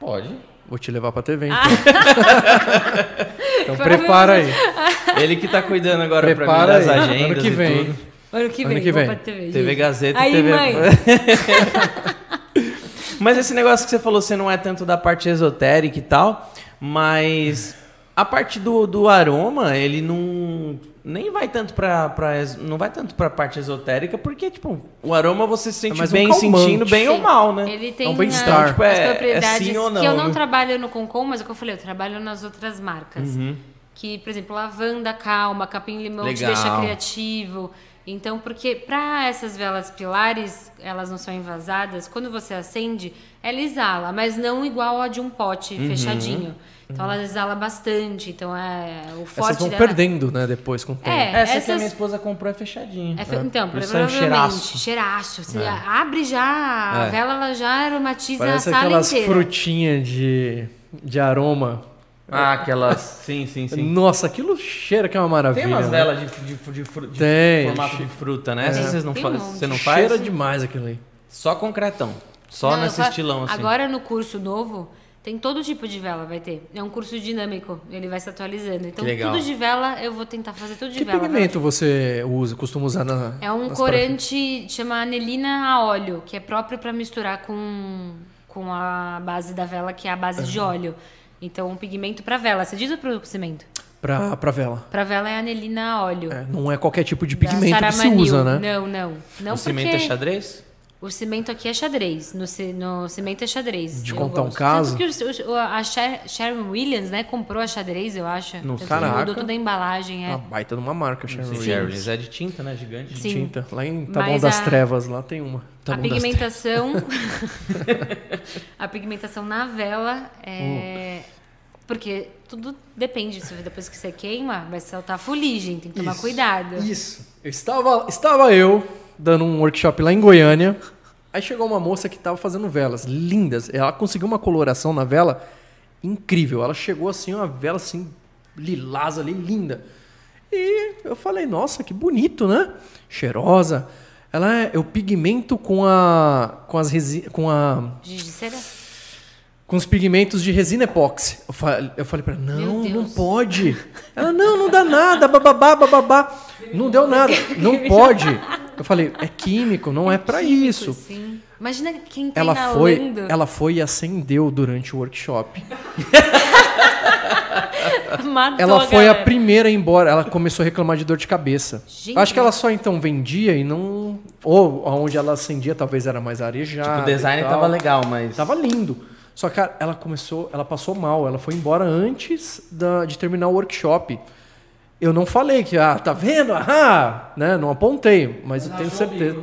Pode. Vou te levar pra TV, então. Ah. então prepara aí. Ele que tá cuidando agora pra mim Prepara das aí. agendas Ano que e vem. tudo. Ano que Ano vem, que vou vem. pra TV. TV. Gazeta Aí, e TV... mãe. Mas esse negócio que você falou, você não é tanto da parte esotérica e tal, mas a parte do, do aroma, ele não nem vai tanto pra, pra não vai tanto pra parte esotérica, porque tipo, o aroma você se sente mais um bem calmante. sentindo bem ou Sim. mal, né? Ele tem É um bem-estar. as, Tipo, é- as é propriedades sim ou não, que eu não né? trabalho no Concom, mas é o que eu falei, eu trabalho nas outras marcas. Uhum. Que, por exemplo, lavanda calma, capim-limão te deixa criativo. Então, porque para essas velas pilares, elas não são envasadas, quando você acende, ela exala, mas não igual a de um pote Uhum. fechadinho. Então, ela exala bastante. Então, é o Essas forte vão dela... perdendo, né, depois com o tempo. É, Essa que a essas- minha esposa comprou é fechadinha. É fe- Então, Por é provavelmente, cheiraço. cheiraço. Você abre já, a É. vela ela já aromatiza Parece a sala aquelas inteira. frutinhas de, de aroma. Ah, aquelas. Sim, sim, sim. Nossa, aquilo cheira que é uma maravilha. Tem umas né? velas de, de, de, de Tem. formato de fruta, né? Essas vocês não, faz, um você não Cheira faz? demais aquilo aí. Só concretão. Só Não, nesse fa- estilão, assim. Agora no curso novo, tem todo tipo de vela, vai ter. É um curso dinâmico, ele vai se atualizando. Então, Que tudo de vela, eu vou tentar fazer tudo de Que vela. pigmento você usa, costuma usar na É um corante, chama anelina a óleo, que é próprio para misturar com, com a base da vela, que é a base de óleo. Então, um pigmento para vela. Você diz o pro cimento? Pra, pra vela. Pra vela é anelina a óleo. É, não é qualquer tipo de pigmento que se usa, né? Não, não. Não o cimento porque é xadrez? O cimento aqui é xadrez. No, no cimento é xadrez. De Eu contar um caso? Tanto que o- a Sharon Williams, né, comprou a xadrez, eu acho. Não Tanto Caraca. mudou toda a embalagem, é. Uma baita numa marca, Sherwin Sim. Williams. É de tinta, né? Gigante. De Sim. tinta. Lá em Taboão das a- Trevas, lá tem uma. a Taboão das pigmentação. a pigmentação na vela é. Porque tudo depende. Se depois que você queima, vai soltar fuligem. Tem que tomar Isso, cuidado. Isso. Eu estava, estava eu dando um workshop lá em Goiânia. Aí chegou uma moça que estava fazendo velas lindas. Ela conseguiu uma coloração na vela incrível. Ela chegou assim, uma vela assim, lilás ali, linda. E eu falei, nossa, que bonito, né? Cheirosa. Ela é, eu pigmento com a com as resi, com a com os pigmentos de resina epóxi. Eu falei, eu falei pra ela, não, não pode. Ela, não, não dá nada, bababá, bababá. Não deu nada, não pode. Eu falei, é químico, não é pra Químico, isso. Sim. Imagina quem tá Ela foi, ela foi e acendeu durante o workshop. Matou Ela foi a galera. primeira a ir embora. Ela começou a reclamar de dor de cabeça. Gente. Acho que ela só então vendia e não. Ou onde ela acendia talvez era mais arejado. Tipo, o design tava legal, mas. Tava lindo. Só que cara, ela começou, ela passou mal, ela foi embora antes da- de terminar o workshop. Eu não falei que, ah, tá vendo? Ah, né? Não apontei, mas eu tenho certeza.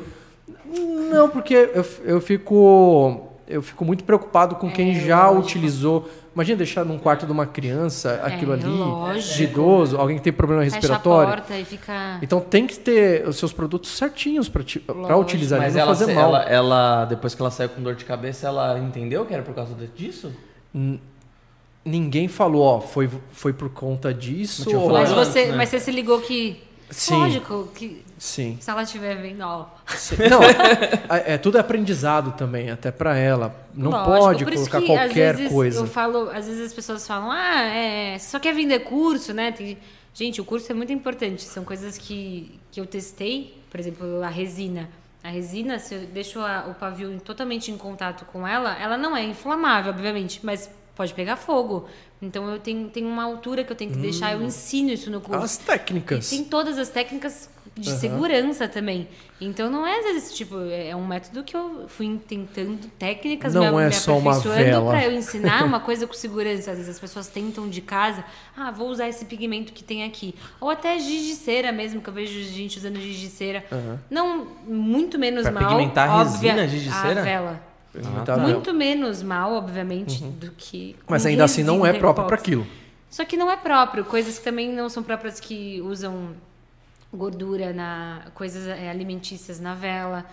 Não, porque eu, eu fico eu fico muito preocupado com quem É, já lógico. utilizou. Imagina deixar num quarto de uma criança aquilo É, ali, lógico. de idoso, alguém que tem problema Fecha a respiratório. porta e fica. Então tem que ter os seus produtos certinhos para utilizar, Mas e não ela, fazer se- mal. ela, ela, depois que ela saiu com dor de cabeça, ela entendeu que era por causa disso? Ninguém falou, ó, foi, foi por conta disso. Ou- Mas você, antes, né? mas você se ligou que. Sim. Lógico, que Sim. se ela estiver vendo, ó. Sim. Não, é, é tudo é aprendizado também, até para ela. Não Lógico, pode por isso colocar que, às qualquer vezes, coisa. Eu falo, às vezes as pessoas falam, ah, é, você só quer vender curso, né? Tem- gente, o curso é muito importante. São coisas que, que eu testei, por exemplo, a resina. A resina, se eu deixo a- o pavio totalmente em contato com ela, ela não é inflamável, obviamente, mas pode pegar fogo. Então eu tenho, tenho uma altura que eu tenho que deixar, eu ensino isso no curso. Hum. As E técnicas. tem todas as técnicas de segurança também. Então não é às vezes, tipo, é um método que eu fui tentando técnicas, Não me, é me só aperfeiçoando vela. pra eu ensinar uma coisa com segurança. Às vezes as pessoas tentam de casa, ah, vou usar esse pigmento que tem aqui. Ou até giz de cera mesmo, que eu vejo gente usando giz de cera. Não, muito menos Pra mal. pigmentar óbvia- resina, giz de a cera? Vela. Tá vendo? Muito menos mal, obviamente, do que. Mas ainda assim não é próprio para aquilo. Só que não é próprio. Coisas que também não são próprias que usam gordura na coisas é, alimentícias na vela,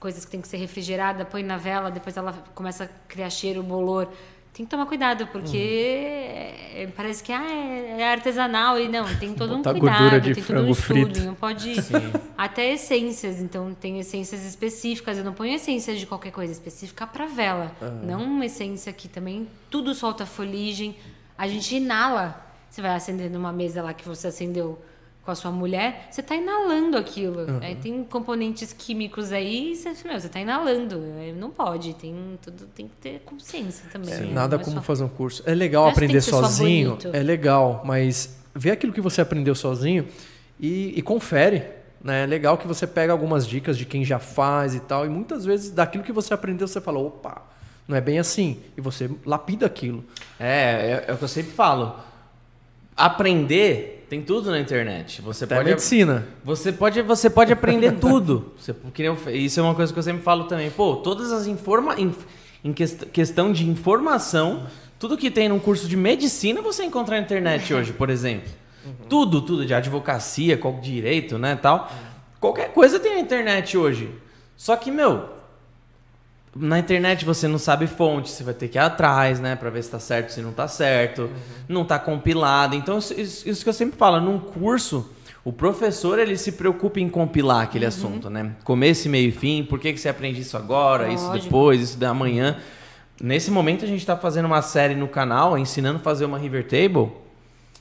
coisas que tem que ser refrigerada, põe na vela, depois ela começa a criar cheiro, bolor. Tem que tomar cuidado, porque é- parece que ah, é, é artesanal e não, tem todo um Botar cuidado, gordura de tem todo um estudo, frito. não pode até essências, então tem essências específicas, eu não ponho essências de qualquer coisa, específica para vela, não uma essência que também tudo solta foligem, a gente inala. Você vai acender numa mesa lá que você acendeu com a sua mulher, você está inalando aquilo. Aí tem componentes químicos aí, você, meu, você tá inalando. Não pode, tem tudo tem que ter consciência também. É, né? nada é como só- fazer um curso. É legal aprender sozinho, é legal, mas vê aquilo que você aprendeu sozinho e, e confere. Né? É legal que você pega algumas dicas de quem já faz e tal, e muitas vezes daquilo que você aprendeu você fala, opa, não é bem assim. E você lapida aquilo. É, é, é o que eu sempre falo. Aprender tem tudo na internet. Você Até pode medicina. Você pode, você pode aprender tudo. Você, eu- isso é uma coisa que eu sempre falo também. Pô, todas as informa em, em quest- questão de informação, tudo que tem num curso de medicina você encontra na internet hoje, por exemplo. Tudo, tudo de advocacia, qual direito, né, tal. Qualquer coisa tem na internet hoje. Só que, meu, na internet você não sabe fonte, você vai ter que ir atrás, né, Pra ver se tá certo, se não tá certo, não tá compilado. Então, isso, isso- isso que eu sempre falo, num curso, o professor ele se preocupa em compilar aquele assunto, né? Começo, meio e fim, por que, que você aprende isso agora, isso Lógico. depois, isso da manhã. Nesse momento a gente está fazendo uma série no canal, ensinando a fazer uma River Table,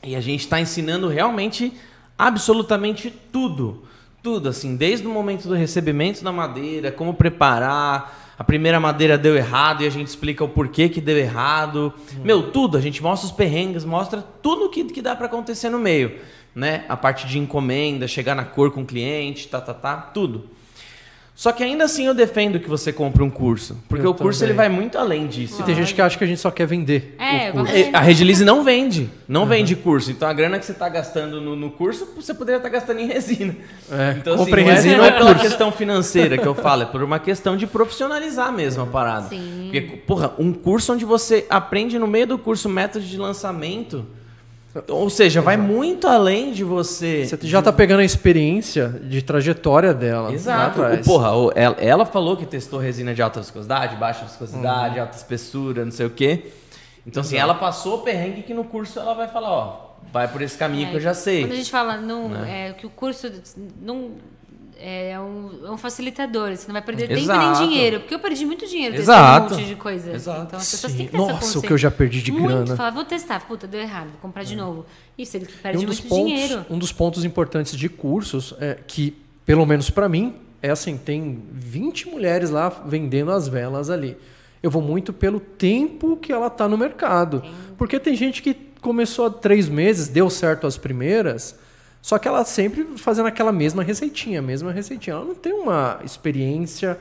e a gente está ensinando realmente absolutamente tudo. Tudo, assim, desde o momento do recebimento da madeira, como preparar, a primeira madeira deu errado e a gente explica o porquê que deu errado. Meu, tudo. A gente mostra os perrengues, mostra tudo que, que dá para acontecer no meio. Né? A parte de encomenda, chegar na cor com o cliente, tá, tá, tá, tudo. Só que ainda assim eu defendo que você compre um curso. Porque Eu o curso também. ele vai muito além disso. E tem gente que acha que a gente só quer vender. É, o curso. E A Redilize não vende, não vende curso. Então a grana que você está gastando no, no curso, você poderia estar gastando em resina. É, Então, compre não é- resina não é ou pela curso. questão financeira que eu falo, é por uma questão de profissionalizar mesmo a parada. Sim. Porque, porra, um curso onde você aprende no meio do curso método de lançamento. Ou seja, vai muito além de você. Você já tá pegando a experiência de trajetória dela. Exato. O, porra, o- ela, ela falou que testou resina de alta viscosidade, baixa viscosidade, alta espessura, não sei o quê. Então, assim, ela passou o perrengue que no curso ela vai falar, ó, vai por esse caminho É, que eu já sei. Quando a gente fala não, Né? é, que o curso não é um, é um facilitador, você não vai perder Exato. tempo nem dinheiro. Porque eu perdi muito dinheiro testando um monte de coisa. Exato. Então as pessoas Sim. têm que ter essa Nossa, o consciência. que eu já perdi de muito, grana. Falar, vou testar, puta, deu errado, vou comprar de novo. Isso, ele perde um muito pontos, dinheiro. um dos pontos importantes de cursos é que, pelo menos para mim, é assim, tem 20 mulheres lá vendendo as velas ali. Eu vou muito pelo tempo que ela tá no mercado. Porque tem gente que começou há três meses, deu certo as primeiras, só que ela sempre fazendo aquela mesma receitinha, mesma receitinha. Ela não tem uma experiência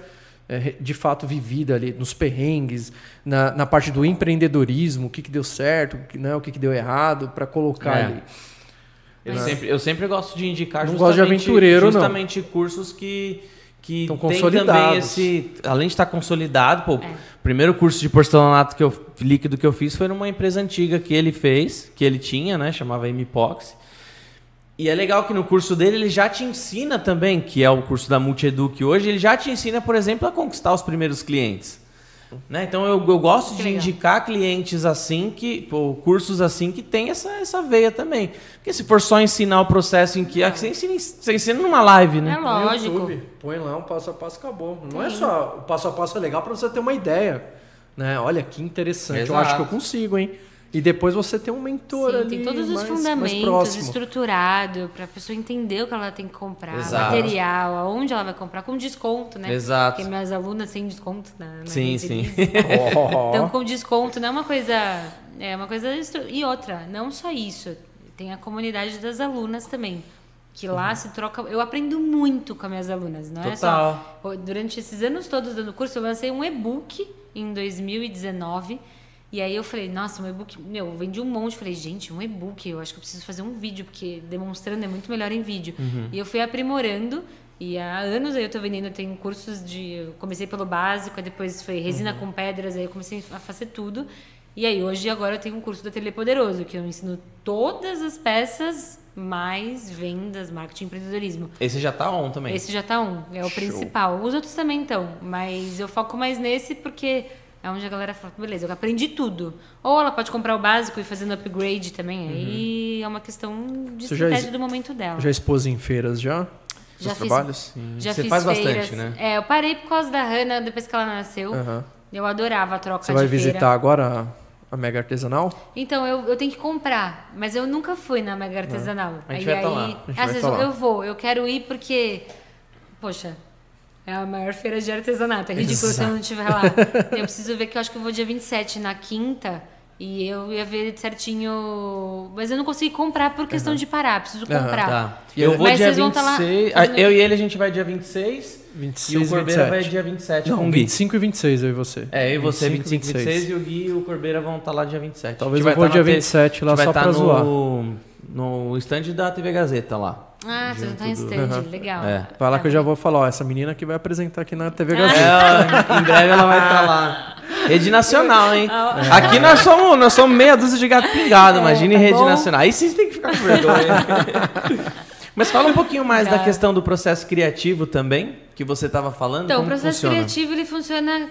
é, de fato vivida ali nos perrengues, na, na parte do empreendedorismo, o que, que deu certo, o que, né, o que, que deu errado, para colocar É. ali. Eu, sempre, eu sempre gosto de indicar Não gosto de aventureiro, não. justamente cursos que, que Estão tem também esse. Além de estar consolidado, pô, o primeiro curso de porcelanato que eu, líquido que eu fiz foi numa empresa antiga que ele fez, que ele tinha, né? Chamava Mipox. E é legal que no curso dele ele já te ensina também, que é o curso da Multieduc hoje, ele já te ensina, por exemplo, a conquistar os primeiros clientes. Né? Então eu, eu gosto Que de legal. indicar clientes assim, que, pô, cursos assim que tem essa, essa veia também. Porque se for só ensinar o processo em que. ah, que Você ensina, você ensina numa live, É né? No lógico. YouTube, põe lá um passo a passo acabou. Não é só o passo a passo é legal para você ter uma ideia, né? Olha que interessante. Eu Exato. acho que eu consigo, hein? E depois você tem um mentor Sim, ali tem todos os mais, mais fundamentos próximo. estruturado para a pessoa entender o que ela tem que comprar, Exato. material, aonde ela vai comprar, com desconto, né? Exato. Porque minhas alunas têm desconto na, na Sim, sim. Então, com desconto não é uma coisa. É uma coisa. estru- E outra, não só isso. Tem a comunidade das alunas também. Que lá se troca. Eu aprendo muito com as minhas alunas, não é só. Durante esses anos todos dando curso, eu lancei um e-book em 2019. E aí eu falei, nossa, um e-book. Meu, eu vendi um monte. Falei, gente, um e-book, eu acho que eu preciso fazer um vídeo, porque demonstrando é muito melhor em vídeo. E eu fui aprimorando. E há anos aí eu tô vendendo, eu tenho cursos de. Eu comecei pelo básico, aí depois foi resina com pedras, aí eu comecei a fazer tudo. E aí hoje agora eu tenho um curso do Ateliê Poderoso, que eu ensino todas as peças, mais vendas, marketing e empreendedorismo. Esse já tá on também. Esse já tá um, é o principal. Os outros também estão, mas eu foco mais nesse porque é onde a galera fala, beleza, eu aprendi tudo. Ou ela pode comprar o básico e fazendo upgrade também, aí é uma questão de Você estratégia do momento dela. Já expôs em feiras já? Já fiz- trabalhos? Já Você fiz faz bastante, feiras. né? É, eu parei por causa da Hannah, depois que ela nasceu. Aham. Eu adorava a troca Você de vai feira. visitar agora a, Mega Artesanal? Então, eu, eu tenho que comprar, mas eu nunca fui na Mega Artesanal. A gente Aí- vai tá aí- lá. A gente às vai vezes tá lá. eu vou, eu quero ir porque, poxa, é a maior feira de artesanato. É ridículo se eu não estiver lá. eu preciso ver que eu acho que eu vou dia 27 na quinta. E eu ia ver certinho. Mas eu não consegui comprar por questão de parar. Preciso comprar. Tá. Eu vou Mas dia vocês vão tá lá 26. ah, Eu e ele a gente vai dia 26. 26 e o Corbeira 27. vai dia 27 Não, com o Gui. 25 e 26 eu e você. É, eu e você 25 25 e 26 e o Gui e o Corbeira vão estar lá dia 27. Talvez eu vou tá dia na T- 27 lá só vai pra tá zoar. no, no stand da TV Gazeta lá. Ah, não estão em Junto stand. Legal. É. Vai lá Tá que eu já vou falar, ó, essa menina que vai apresentar aqui na TV Ah. Gazeta. É, em breve ela vai estar lá. Rede Nacional, hein? Ah, Aqui nós somos, nós somos meia dúzia de gato pingado, imagine tá Rede bom. Nacional. Aí vocês têm que ficar com vergonha. Mas fala um pouquinho mais da Tá. questão do processo criativo também, que você estava falando. Então, como o processo funciona? criativo ele funciona.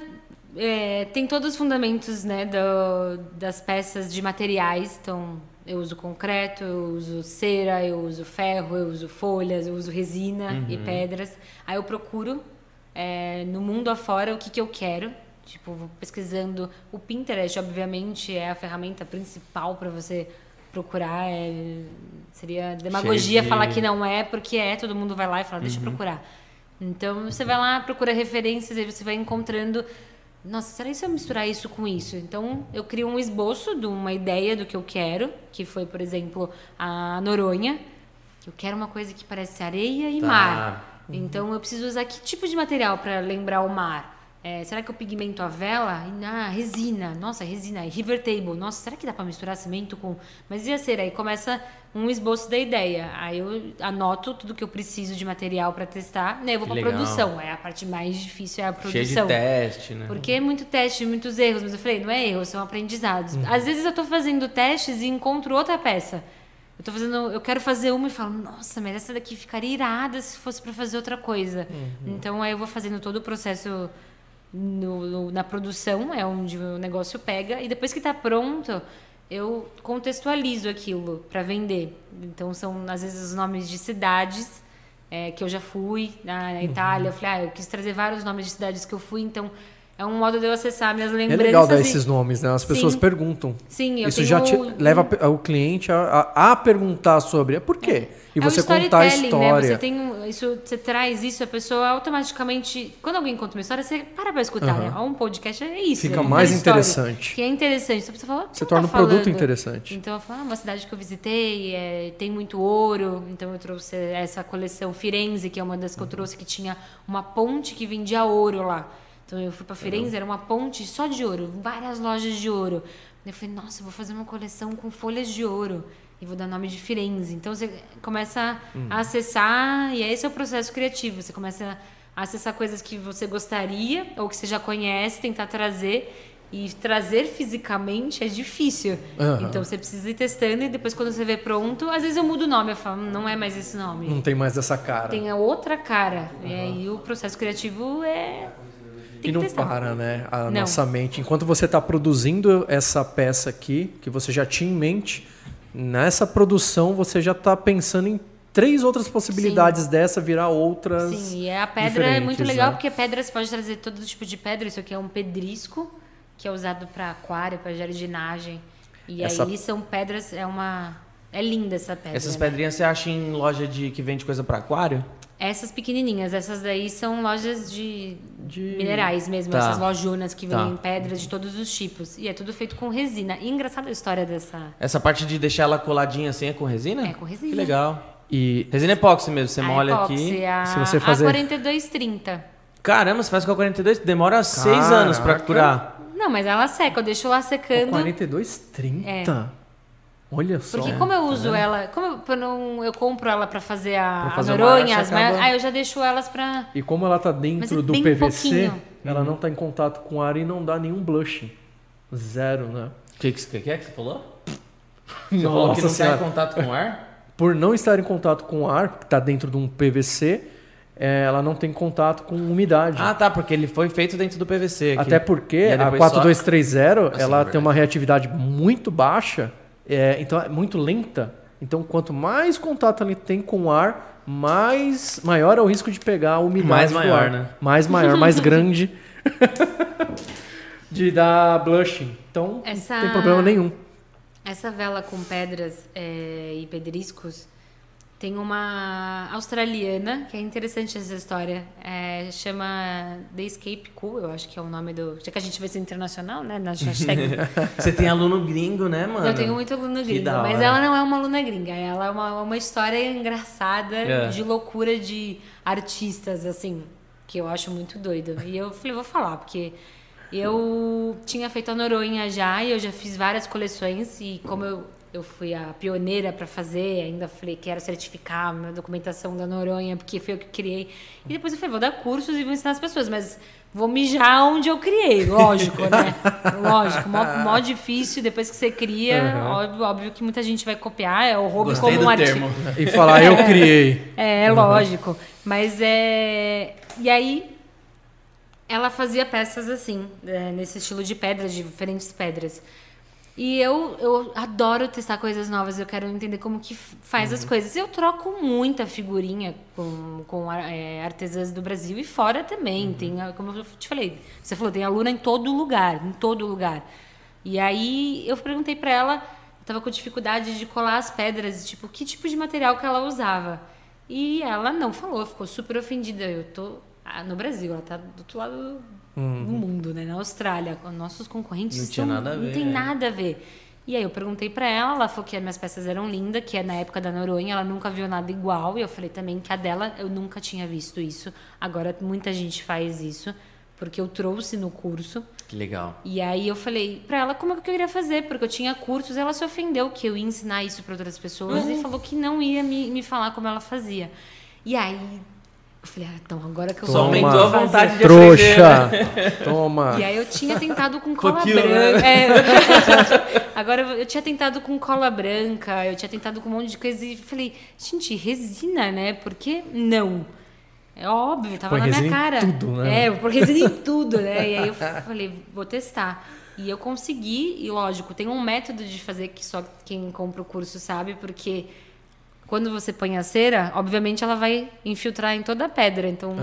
é, tem todos os fundamentos né, do- das peças de materiais. Então, eu uso concreto, eu uso cera, eu uso ferro, eu uso folhas, eu uso resina e Uhum. pedras. Aí eu procuro é, no mundo afora o que, que eu quero. Tipo, vou pesquisando. O Pinterest, obviamente, é a ferramenta principal para você procurar. é, seria demagogia de- falar que não é, porque é, todo mundo vai lá e fala, deixa eu procurar. Então você vai lá, procura referências, aí você vai encontrando. Nossa, será que se eu misturar isso com isso? Então eu crio um esboço de uma ideia do que eu quero, que foi, por exemplo, a Noronha. Eu quero uma coisa que parece areia e Tá. mar. Então eu preciso usar que tipo de material para lembrar o mar? É, será que eu pigmento a vela? Ah, resina. Nossa, resina. River table. Nossa, será que dá para misturar cimento com. Mas ia ser. Aí começa um esboço da ideia. Aí eu anoto tudo que eu preciso de material para testar. Né, eu vou para produção. É a parte mais difícil é a Cheio produção. de teste, né? Porque é muito teste, muitos erros. Mas eu falei, não é erro, são aprendizados. Às vezes eu tô fazendo testes e encontro outra peça. Eu tô fazendo, eu quero fazer uma e falo, nossa, mas essa daqui ficaria irada se fosse para fazer outra coisa. Então aí eu vou fazendo todo o processo no- no- na produção, é onde o negócio pega, e depois que tá pronto, eu contextualizo aquilo para vender. Então são às vezes os nomes de cidades é, que eu já fui na, na Itália. Eu falei, ah, eu quis trazer vários nomes de cidades que eu fui, então é um modo de eu acessar minhas É lembranças. legal dar e- esses nomes, né? As pessoas Sim. perguntam. Sim, eu Isso tenho já te leva o cliente a, a- a perguntar sobre. Por quê? E é você o contar a storytelling, história. Né? Você, tem um- isso, você traz isso, a pessoa automaticamente. Quando alguém conta uma história, você para pra escutar, né? Um podcast é isso. Fica é contar mais interessante. Que é interessante. Você fala, "O que Você tá torna o produto falando?" interessante. Então eu falo, ah, uma cidade que eu visitei, é, tem muito ouro. Então eu trouxe essa coleção Firenze, que é uma das que eu trouxe, que tinha uma ponte que vendia ouro lá. Então eu fui pra Firenze, era uma ponte só de ouro, várias lojas de ouro. Eu falei, nossa, eu vou fazer uma coleção com folhas de ouro. E vou dar nome de Firenze. Então você começa a acessar, e esse é o processo criativo. Você começa a acessar coisas que você gostaria, ou que você já conhece, tentar trazer. E trazer fisicamente é difícil. Aham. Então você precisa ir testando e depois quando você vê pronto, às vezes eu mudo o nome, eu falo, "Hum, não é mais esse nome. Não tem mais essa cara. Tem a outra cara. E aí o processo criativo é. Tem E que não testar. para, né? A Não. nossa mente. Enquanto você está produzindo essa peça aqui, que você já tinha em mente, nessa produção você já está pensando em três outras possibilidades dessa virar outras. Sim, e a pedra é muito legal né? porque pedra você pode trazer todo tipo de pedra. Isso aqui é um pedrisco, que é usado para aquário, para jardinagem. E Essa- aí são pedras, é uma. É linda essa pedra. Essas né? pedrinhas você acha em loja de que vende coisa pra aquário? Essas pequenininhas, essas daí são lojas de, De- minerais mesmo, Tá. essas lojonas que Tá. vendem pedras de todos os tipos. E é tudo feito com resina. E engraçada a história dessa. Essa parte de deixar ela coladinha assim é com resina? É com resina. Que legal. E Resina epóxi mesmo, você a molha epóxi, aqui. A, Se você fazer- a 4230. Caramba, você faz com a 42, demora seis anos pra Caraca. curar. Não, mas ela seca, eu deixo lá secando. 42,30. Olha só. Porque como eu uso ela, como eu, não, eu compro ela pra fazer a, Pra a fazer o noronha, as acaba- aí eu já deixo elas pra. E como ela tá dentro é do PVC, pouquinho. ela não tá em contato com ar e não dá nenhum blushing. Zero, né? O que, que, que é que você falou? Você falou Nossa que não tá Senhora. em contato com o ar? Por não estar em contato com ar, que tá dentro de um PVC, é, ela não tem contato com umidade. Ah, tá, porque ele foi feito dentro do PVC. aqui. Até porque a depois 4230 Assim, ela é tem uma reatividade muito baixa, é, então é muito lenta. Então quanto mais contato ele tem com o ar, mais maior é o risco de pegar a umidade Mais do maior, ar. né? Mais maior, mais grande de dar blushing. Então Essa- não tem problema nenhum. Essa vela com pedras é, e pedriscos tem uma australiana, que é interessante essa história. É, chama The Escape Cool, eu acho que é o nome do. Já que a gente vai ser internacional, né? Na hashtag. Você tem aluno gringo, né, mano? Eu tenho muito gringa, da mas ela não é uma aluna gringa. Ela é uma, uma história engraçada É. de loucura de artistas, assim, que eu acho muito doido. E eu falei, vou falar, porque eu tinha feito a Noronha já e eu já fiz várias coleções e como eu, eu fui a pioneira para fazer, ainda falei, quero certificar a minha documentação da Noronha, porque foi eu que criei. E depois eu falei, vou dar cursos e vou ensinar as pessoas, mas vou mijar onde eu criei, lógico, né? lógico, mó, mó difícil, depois que você cria, óbvio, óbvio que muita gente vai copiar, é o Gostei como um artista. termo. E falar, eu criei. É, lógico. Mas é. E aí, ela fazia peças assim, é, nesse estilo de pedras, de diferentes pedras. E eu, eu adoro testar coisas novas, eu quero entender como que faz as coisas. Eu troco muita figurinha com, com é, artesãs do Brasil e fora também. Tem, a- como eu te falei, você falou, tem aluna em todo lugar, em todo lugar. E aí eu perguntei pra ela, eu tava com dificuldade de colar as pedras, tipo, que tipo de material que ela usava. E ela não falou, ficou super ofendida. Eu tô ah, no Brasil, ela tá do outro lado do mundo, né? Na Austrália. Nossos concorrentes Não tinha são- nada a não ver, tem é. nada a ver. E aí eu perguntei pra ela, ela falou que as minhas peças eram lindas, que é na época da Noronha, ela nunca viu nada igual. E eu falei também que a dela, eu nunca tinha visto isso. Agora muita gente faz isso, porque eu trouxe no curso. Que legal. E aí eu falei pra ela como é que eu queria fazer, porque eu tinha cursos, ela se ofendeu que eu ia ensinar isso pra outras pessoas Uhum. e falou que não ia me, me falar como ela fazia. E aí eu falei, ah, então agora que eu Só vou aumentou a vontade de Trouxa! Toma! E aí eu tinha tentado com cola Pouquinho, né? branca. É. Agora eu tinha tentado com cola branca, eu tinha tentado com um monte de coisa e falei, gente, resina, né? Por que não? É óbvio, tava Põe na minha resina em cara. tudo, né? É, pôr resina em tudo, né? E aí eu falei, vou testar. E eu consegui, e lógico, tem um método de fazer que só quem compra o curso sabe, porque quando você põe a cera, obviamente ela vai infiltrar em toda a pedra. Então,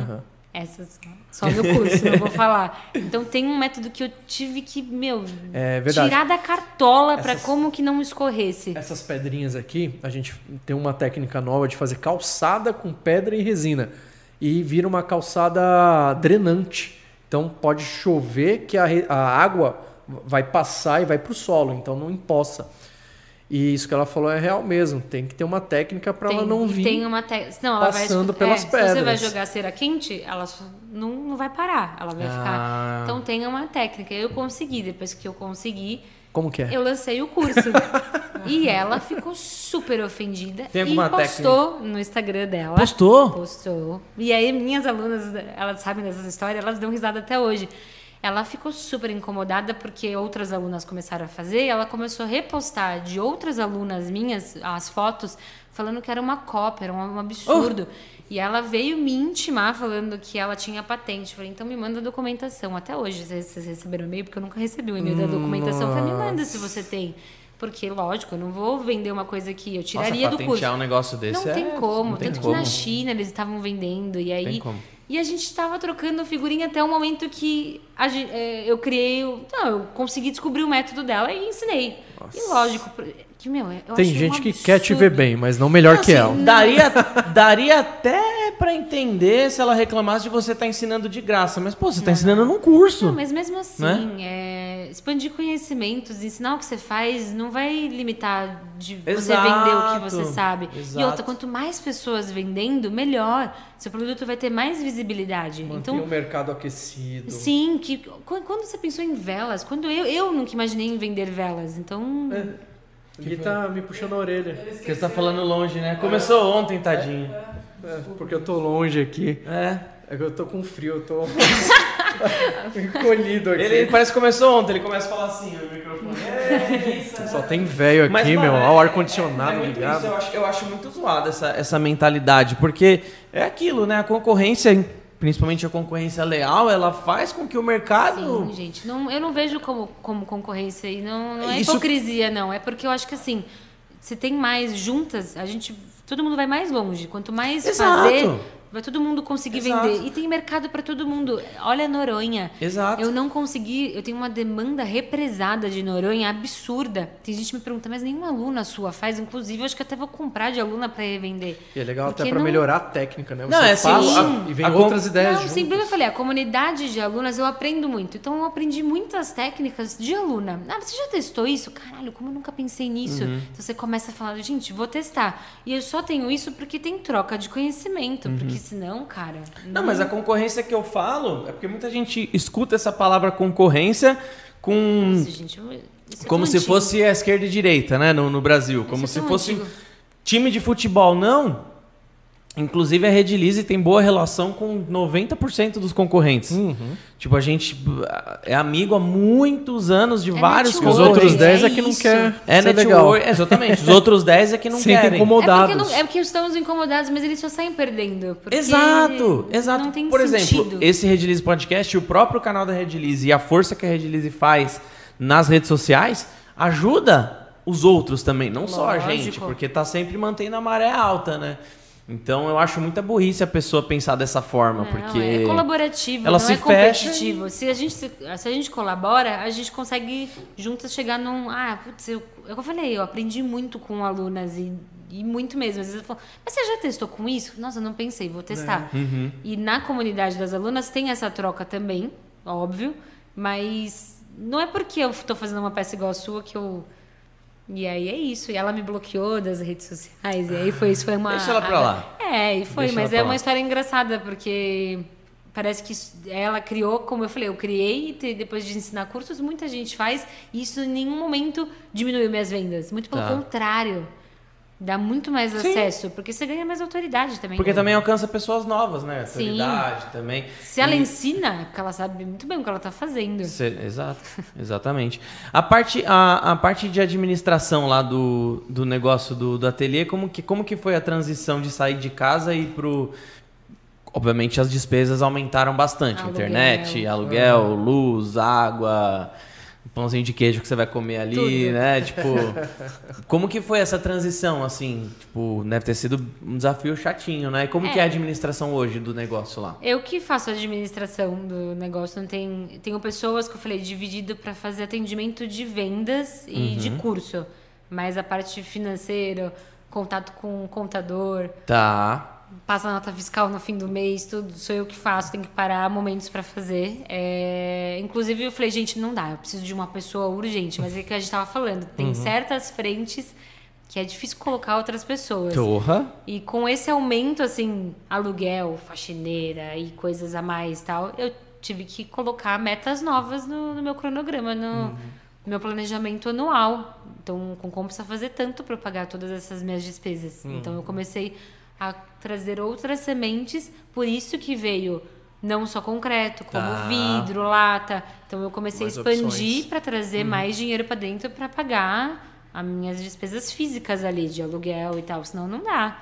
essa só no curso, não vou falar. Então tem um método que eu tive que, meu, É tirar da cartola pra Essas- como que não escorresse. Essas pedrinhas aqui, a gente tem uma técnica nova de fazer calçada com pedra e resina. E vira uma calçada drenante. Então pode chover que a, a água vai passar e vai para o solo, então não empoça. E isso que ela falou é real mesmo. Tem que ter uma técnica para ela não e vir. Tem uma te... não, vai passando esco- pelas é, Se você vai pedras. jogar cera quente, ela não, não vai parar. Ela vai Ah. ficar. Então tem uma técnica. Eu consegui. Depois que eu consegui, Como que é? eu lancei o curso. e ela ficou super ofendida. Tem e alguma postou no Instagram dela. Postou? Postou. E aí, minhas alunas, elas sabem dessas histórias, elas dão risada até hoje. Ela ficou super incomodada porque outras alunas começaram a fazer. e Ela começou a repostar de outras alunas minhas as fotos, falando que era uma cópia, era um absurdo. E ela veio me intimar falando que ela tinha patente. Eu falei, então me manda a documentação. Até hoje, vocês receberam e-mail? Porque eu nunca recebi o e-mail da documentação. Eu falei, me manda se você tem. Porque, lógico, eu não vou vender uma coisa que eu tiraria Nossa, do curso. um negócio desse Não é- tem como. não tem Tanto como. que na China eles estavam vendendo. E aí. Tem como. E a gente estava trocando figurinha até o momento que a é, eu criei. o- Não, eu consegui descobrir o método dela e ensinei. E lógico, que, meu, eu Tem achei um gente que quer te ver bem, mas não melhor que Assim, ela. Daria, daria até pra entender se ela reclamasse de você estar ensinando de graça. Mas, pô, você tá ensinando num curso. Não, mas mesmo assim, Né? é, expandir conhecimentos, ensinar o que você faz, não vai limitar de você Exato. vender o que você sabe. E Exato. outra, quanto mais pessoas vendendo, melhor. Seu produto vai ter mais visibilidade. Mantém então, o mercado aquecido. Sim, que quando você pensou em velas, quando eu, eu nunca imaginei em vender velas, então Ele tá me puxando a orelha. Porque você tá falando longe, né? Começou ontem, tadinho. É, porque eu tô longe aqui. É. É que eu tô com frio, eu tô encolhido aqui. Ele parece que começou ontem, ele começa a falar assim no microfone. É, isso, Só tem velho aqui, Mas, mano, meu. é- Olha o É ar-condicionado ligado. isso, eu, acho, eu acho muito zoado essa, essa mentalidade, porque é aquilo, né? A concorrência, principalmente a concorrência leal, ela faz com que o mercado. Sim, gente, não, eu não vejo como, como concorrência e não, não é Isso- hipocrisia, não. É porque eu acho que assim, se tem mais juntas, a gente. Todo mundo vai mais longe. Quanto mais Exato. fazer, vai todo mundo conseguir Exato. vender. E tem mercado para todo mundo. Olha a Noronha. Exato. Eu não consegui, eu tenho uma demanda represada de Noronha absurda. Tem gente que me pergunta, mas nenhuma aluna sua faz, inclusive, eu acho que até vou comprar de aluna para revender. E é legal Porque até pra não- melhorar a técnica, né? Você Não, é assim, a- e vem a outras com- ideias Não, juntas. sempre eu falei, a comunidade de alunas eu aprendo muito. Então eu aprendi muitas técnicas de aluna. Ah, você já testou isso? Caralho, como eu nunca pensei nisso? Uhum. Então você começa a falar, gente, vou testar. E eu só tenho isso porque tem troca de conhecimento. Uhum. Porque senão, cara. Não, mas a concorrência que eu falo é porque muita gente escuta essa palavra concorrência com. Nossa, gente, é como se antigo. fosse a esquerda e direita, né? No, no Brasil. Como é se fosse antigo. time de futebol. Não. Inclusive a Redilize tem boa relação com 90% dos concorrentes. Uhum. Tipo, a gente é amigo há muitos anos de É vários Os network, outros concorrentes. 10 é, é que não isso. quer É ser network, legal. exatamente. Os outros 10 é que não Sentem querem. É incomodados. porque, não- é porque estamos incomodados, mas eles só saem perdendo. Exato, exato. Não tem Por sentido. exemplo, esse Redilize Podcast, o próprio canal da Redilize e a força que a Redilize faz nas redes sociais ajuda os outros também, não só a Lógico. gente, porque tá sempre mantendo a maré alta, né? Então eu acho muita burrice a pessoa pensar dessa forma, Não, porque é colaborativo, ela não se é fecha competitivo. Se, a gente, se, se a gente colabora, a gente consegue juntas chegar num. Ah, putz, eu, é eu falei, eu aprendi muito com alunas e E muito mesmo. Às vezes eu falo, mas você já testou com isso? Nossa, eu não pensei, vou testar. Uhum. E na comunidade das alunas tem essa troca também, óbvio, mas não é porque eu tô fazendo uma peça igual a sua que eu. E aí é isso. E ela me bloqueou das redes sociais. E aí foi isso, foi uma. Deixa ela pra lá. É, e foi, Deixa mas é uma lá. história engraçada, porque parece que ela criou, como eu falei, eu criei e depois de ensinar cursos, muita gente faz, e isso em nenhum momento diminuiu minhas vendas. Muito pelo Tá. contrário. Dá muito mais Sim. acesso, porque você ganha mais autoridade também. Porque né? também alcança pessoas novas, né? Sim. Autoridade também. Se ela E- ensina, porque ela sabe muito bem o que ela tá fazendo. Exato, exatamente. A parte, a, a parte de administração lá do, do negócio do, do ateliê, como que, como que foi a transição de sair de casa e pro. Obviamente as despesas aumentaram bastante. Aluguel. Internet, aluguel, luz, água, pãozinho de queijo que você vai comer ali, Tudo. né? Tipo, como que foi essa transição, assim? Tipo, deve ter sido um desafio chatinho, né? E como que é a administração hoje do negócio lá? Eu que faço a administração do negócio, não tem, tenho pessoas que eu falei dividido para fazer atendimento de vendas e de curso, mas a parte financeira, contato com o contador, Tá. Passa a nota fiscal no fim do mês, tudo sou eu que faço, tenho que parar momentos para fazer. É, Inclusive eu falei, gente, não dá, eu preciso de uma pessoa urgente, mas é que a gente tava falando, tem certas frentes que é difícil colocar outras pessoas. Torra. E com esse aumento, assim, aluguel, faxineira e coisas a mais tal, eu tive que colocar metas novas no, no meu cronograma, no Uhum. meu planejamento anual. Então, com como precisa fazer tanto para pagar todas essas minhas despesas. Uhum. Então, eu comecei a trazer outras sementes, por isso que veio não só concreto, como Tá. vidro, lata. Então, eu comecei Mais a expandir para trazer mais dinheiro para dentro para pagar as minhas despesas físicas ali, de aluguel e tal, senão não dá.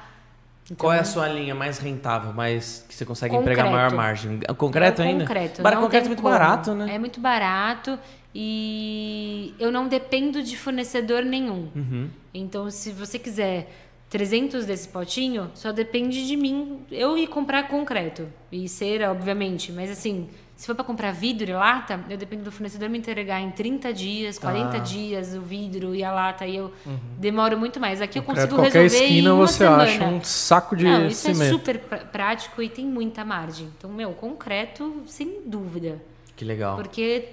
Qual é a Então, sua linha mais rentável, mais que você consegue Concreto. empregar maior margem? Concreto é ainda? Concreto. Não concreto é muito como. barato, né? É muito barato e eu não dependo de fornecedor nenhum. Uhum. Então, se você quiser 300 desse potinho, só depende de mim eu ir comprar concreto e cera, obviamente. Mas assim, se for para comprar vidro e lata, eu dependo do fornecedor me entregar em 30 dias, 40 Ah. dias o vidro e a lata e eu demoro muito mais. Aqui eu consigo qualquer resolver esquina em uma você semana. acha um saco de Não, isso cimento. é super pr- prático e tem muita margem. Então, meu, concreto, sem dúvida. Que legal. Porque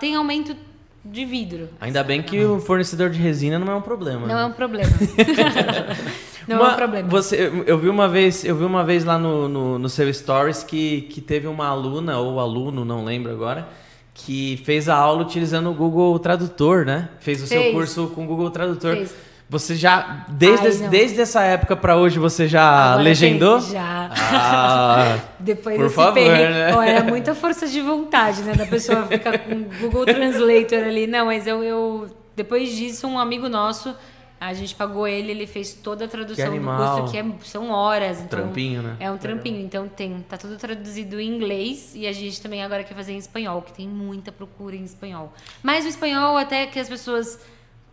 tem aumento de vidro. Ainda bem que o fornecedor de resina não é um problema. Não né? é um problema. não é Uma- um problema. Você, eu- vi uma vez, eu vi uma vez lá no, no, no seu stories que, que teve uma aluna ou aluno, não lembro agora, que fez a aula utilizando o Google Tradutor, né? Fez o seu Fez. curso com o Google Tradutor. Fez. Você já desde, Ai, desde essa época pra hoje você já Agora legendou? tem- Já. Ah, Depois Por desse favor, perrengue. né? Ó, era muita força de vontade, né? Da pessoa ficar com o Google Translator ali. Não, mas eu, eu. Depois disso, um amigo nosso, a gente pagou ele, ele fez toda a tradução Que do curso, que é- são horas. Então, Trampinho, né? É um trampinho, então tem. Tá tudo traduzido em inglês e a gente também agora quer fazer em espanhol, que tem muita procura em espanhol. Mas o espanhol até que as pessoas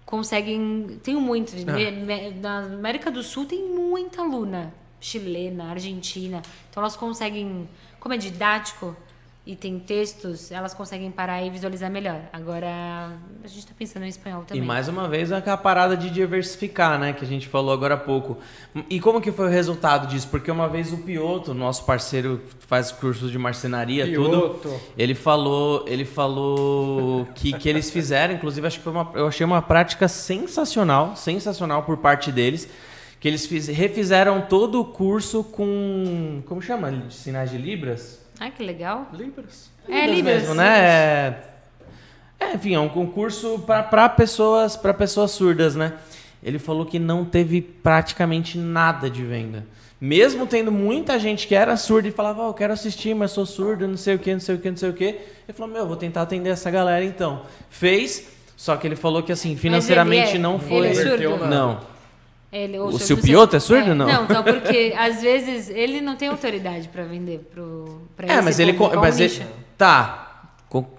conseguem. Tem muito. Ah. Na América do Sul tem muita aluna chilena, argentina. Então elas conseguem. Como é didático e tem textos, elas conseguem parar e visualizar melhor. Agora a gente tá pensando em espanhol E também. mais uma vez aquela parada de diversificar, né? Que a gente falou agora há pouco. E como que foi o resultado disso? Porque uma vez o Pioto, nosso parceiro que faz cursos de marcenaria, tudo, Pioto. ele falou, ele falou que, que eles fizeram, inclusive acho que foi uma, eu achei uma prática sensacional, sensacional por parte deles, que eles fiz, refizeram todo o curso com, como chama? Sinais de libras? Ai, que legal. Libras. É, Libras. mesmo, né? É, é, enfim, é um concurso para pessoas, para pessoas surdas, né? Ele falou que não teve praticamente nada de venda. Mesmo tendo muita gente que era surda e falava, oh, eu quero assistir, mas sou surdo, não sei o que, não sei o que, não sei o que. Ele falou, meu, vou tentar atender essa galera então. Fez, só que ele falou que assim, financeiramente ele é- não ele foi. é surdo? Na- Não. Ele, O seu- Pioto é surdo, não? Não, então, porque às vezes ele não tem autoridade pra vender pro pra É, mas ele, público, co- é um mas ele tá,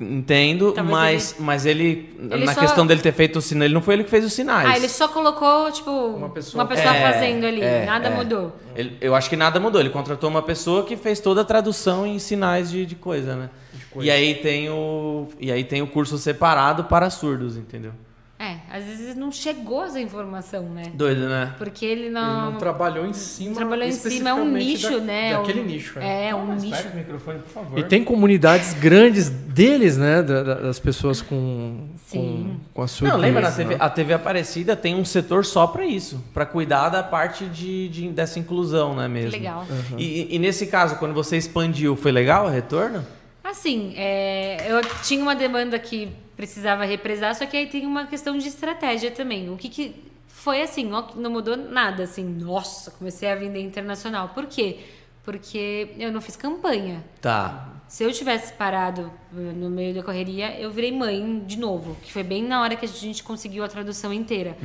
entendo, Talvez mas mas ele, Ele na só- questão dele ter feito o sinal, ele não foi ele que fez os sinais. Ah, ele só colocou, tipo, uma pessoa, pessoa. É, fazendo ali. é, nada é. mudou. Ele- eu acho que nada mudou. Ele contratou uma pessoa que fez toda a tradução em sinais de, de coisa, né? coisa. E aí tem o e aí tem o curso separado para surdos, entendeu? É, às vezes não chegou essa informação, né? Doido, né? Porque ele Ele não. não trabalhou em cima. trabalhou em cima, é um nicho, da- né? Daquele Um- nicho. é. É, um nicho. do microfone, por favor. E tem comunidades grandes deles, né? da- da- Das pessoas com, com, Sim. com a sua Não, lembra na TV, né? a TV Aparecida tem um setor só pra isso, pra cuidar da parte de, de- dessa inclusão, né mesmo? Legal. E, e nesse caso, quando você expandiu, foi legal o retorno? Assim, é, eu tinha uma demanda que precisava represar, só que aí tem uma questão de estratégia também. O que, que foi assim, não mudou nada, assim, nossa, comecei a vender internacional. Por quê? Porque eu não fiz campanha. Tá. Se eu tivesse parado eh, no meio da correria, eu virei mãe de novo, que foi bem na hora que a gente conseguiu a tradução inteira.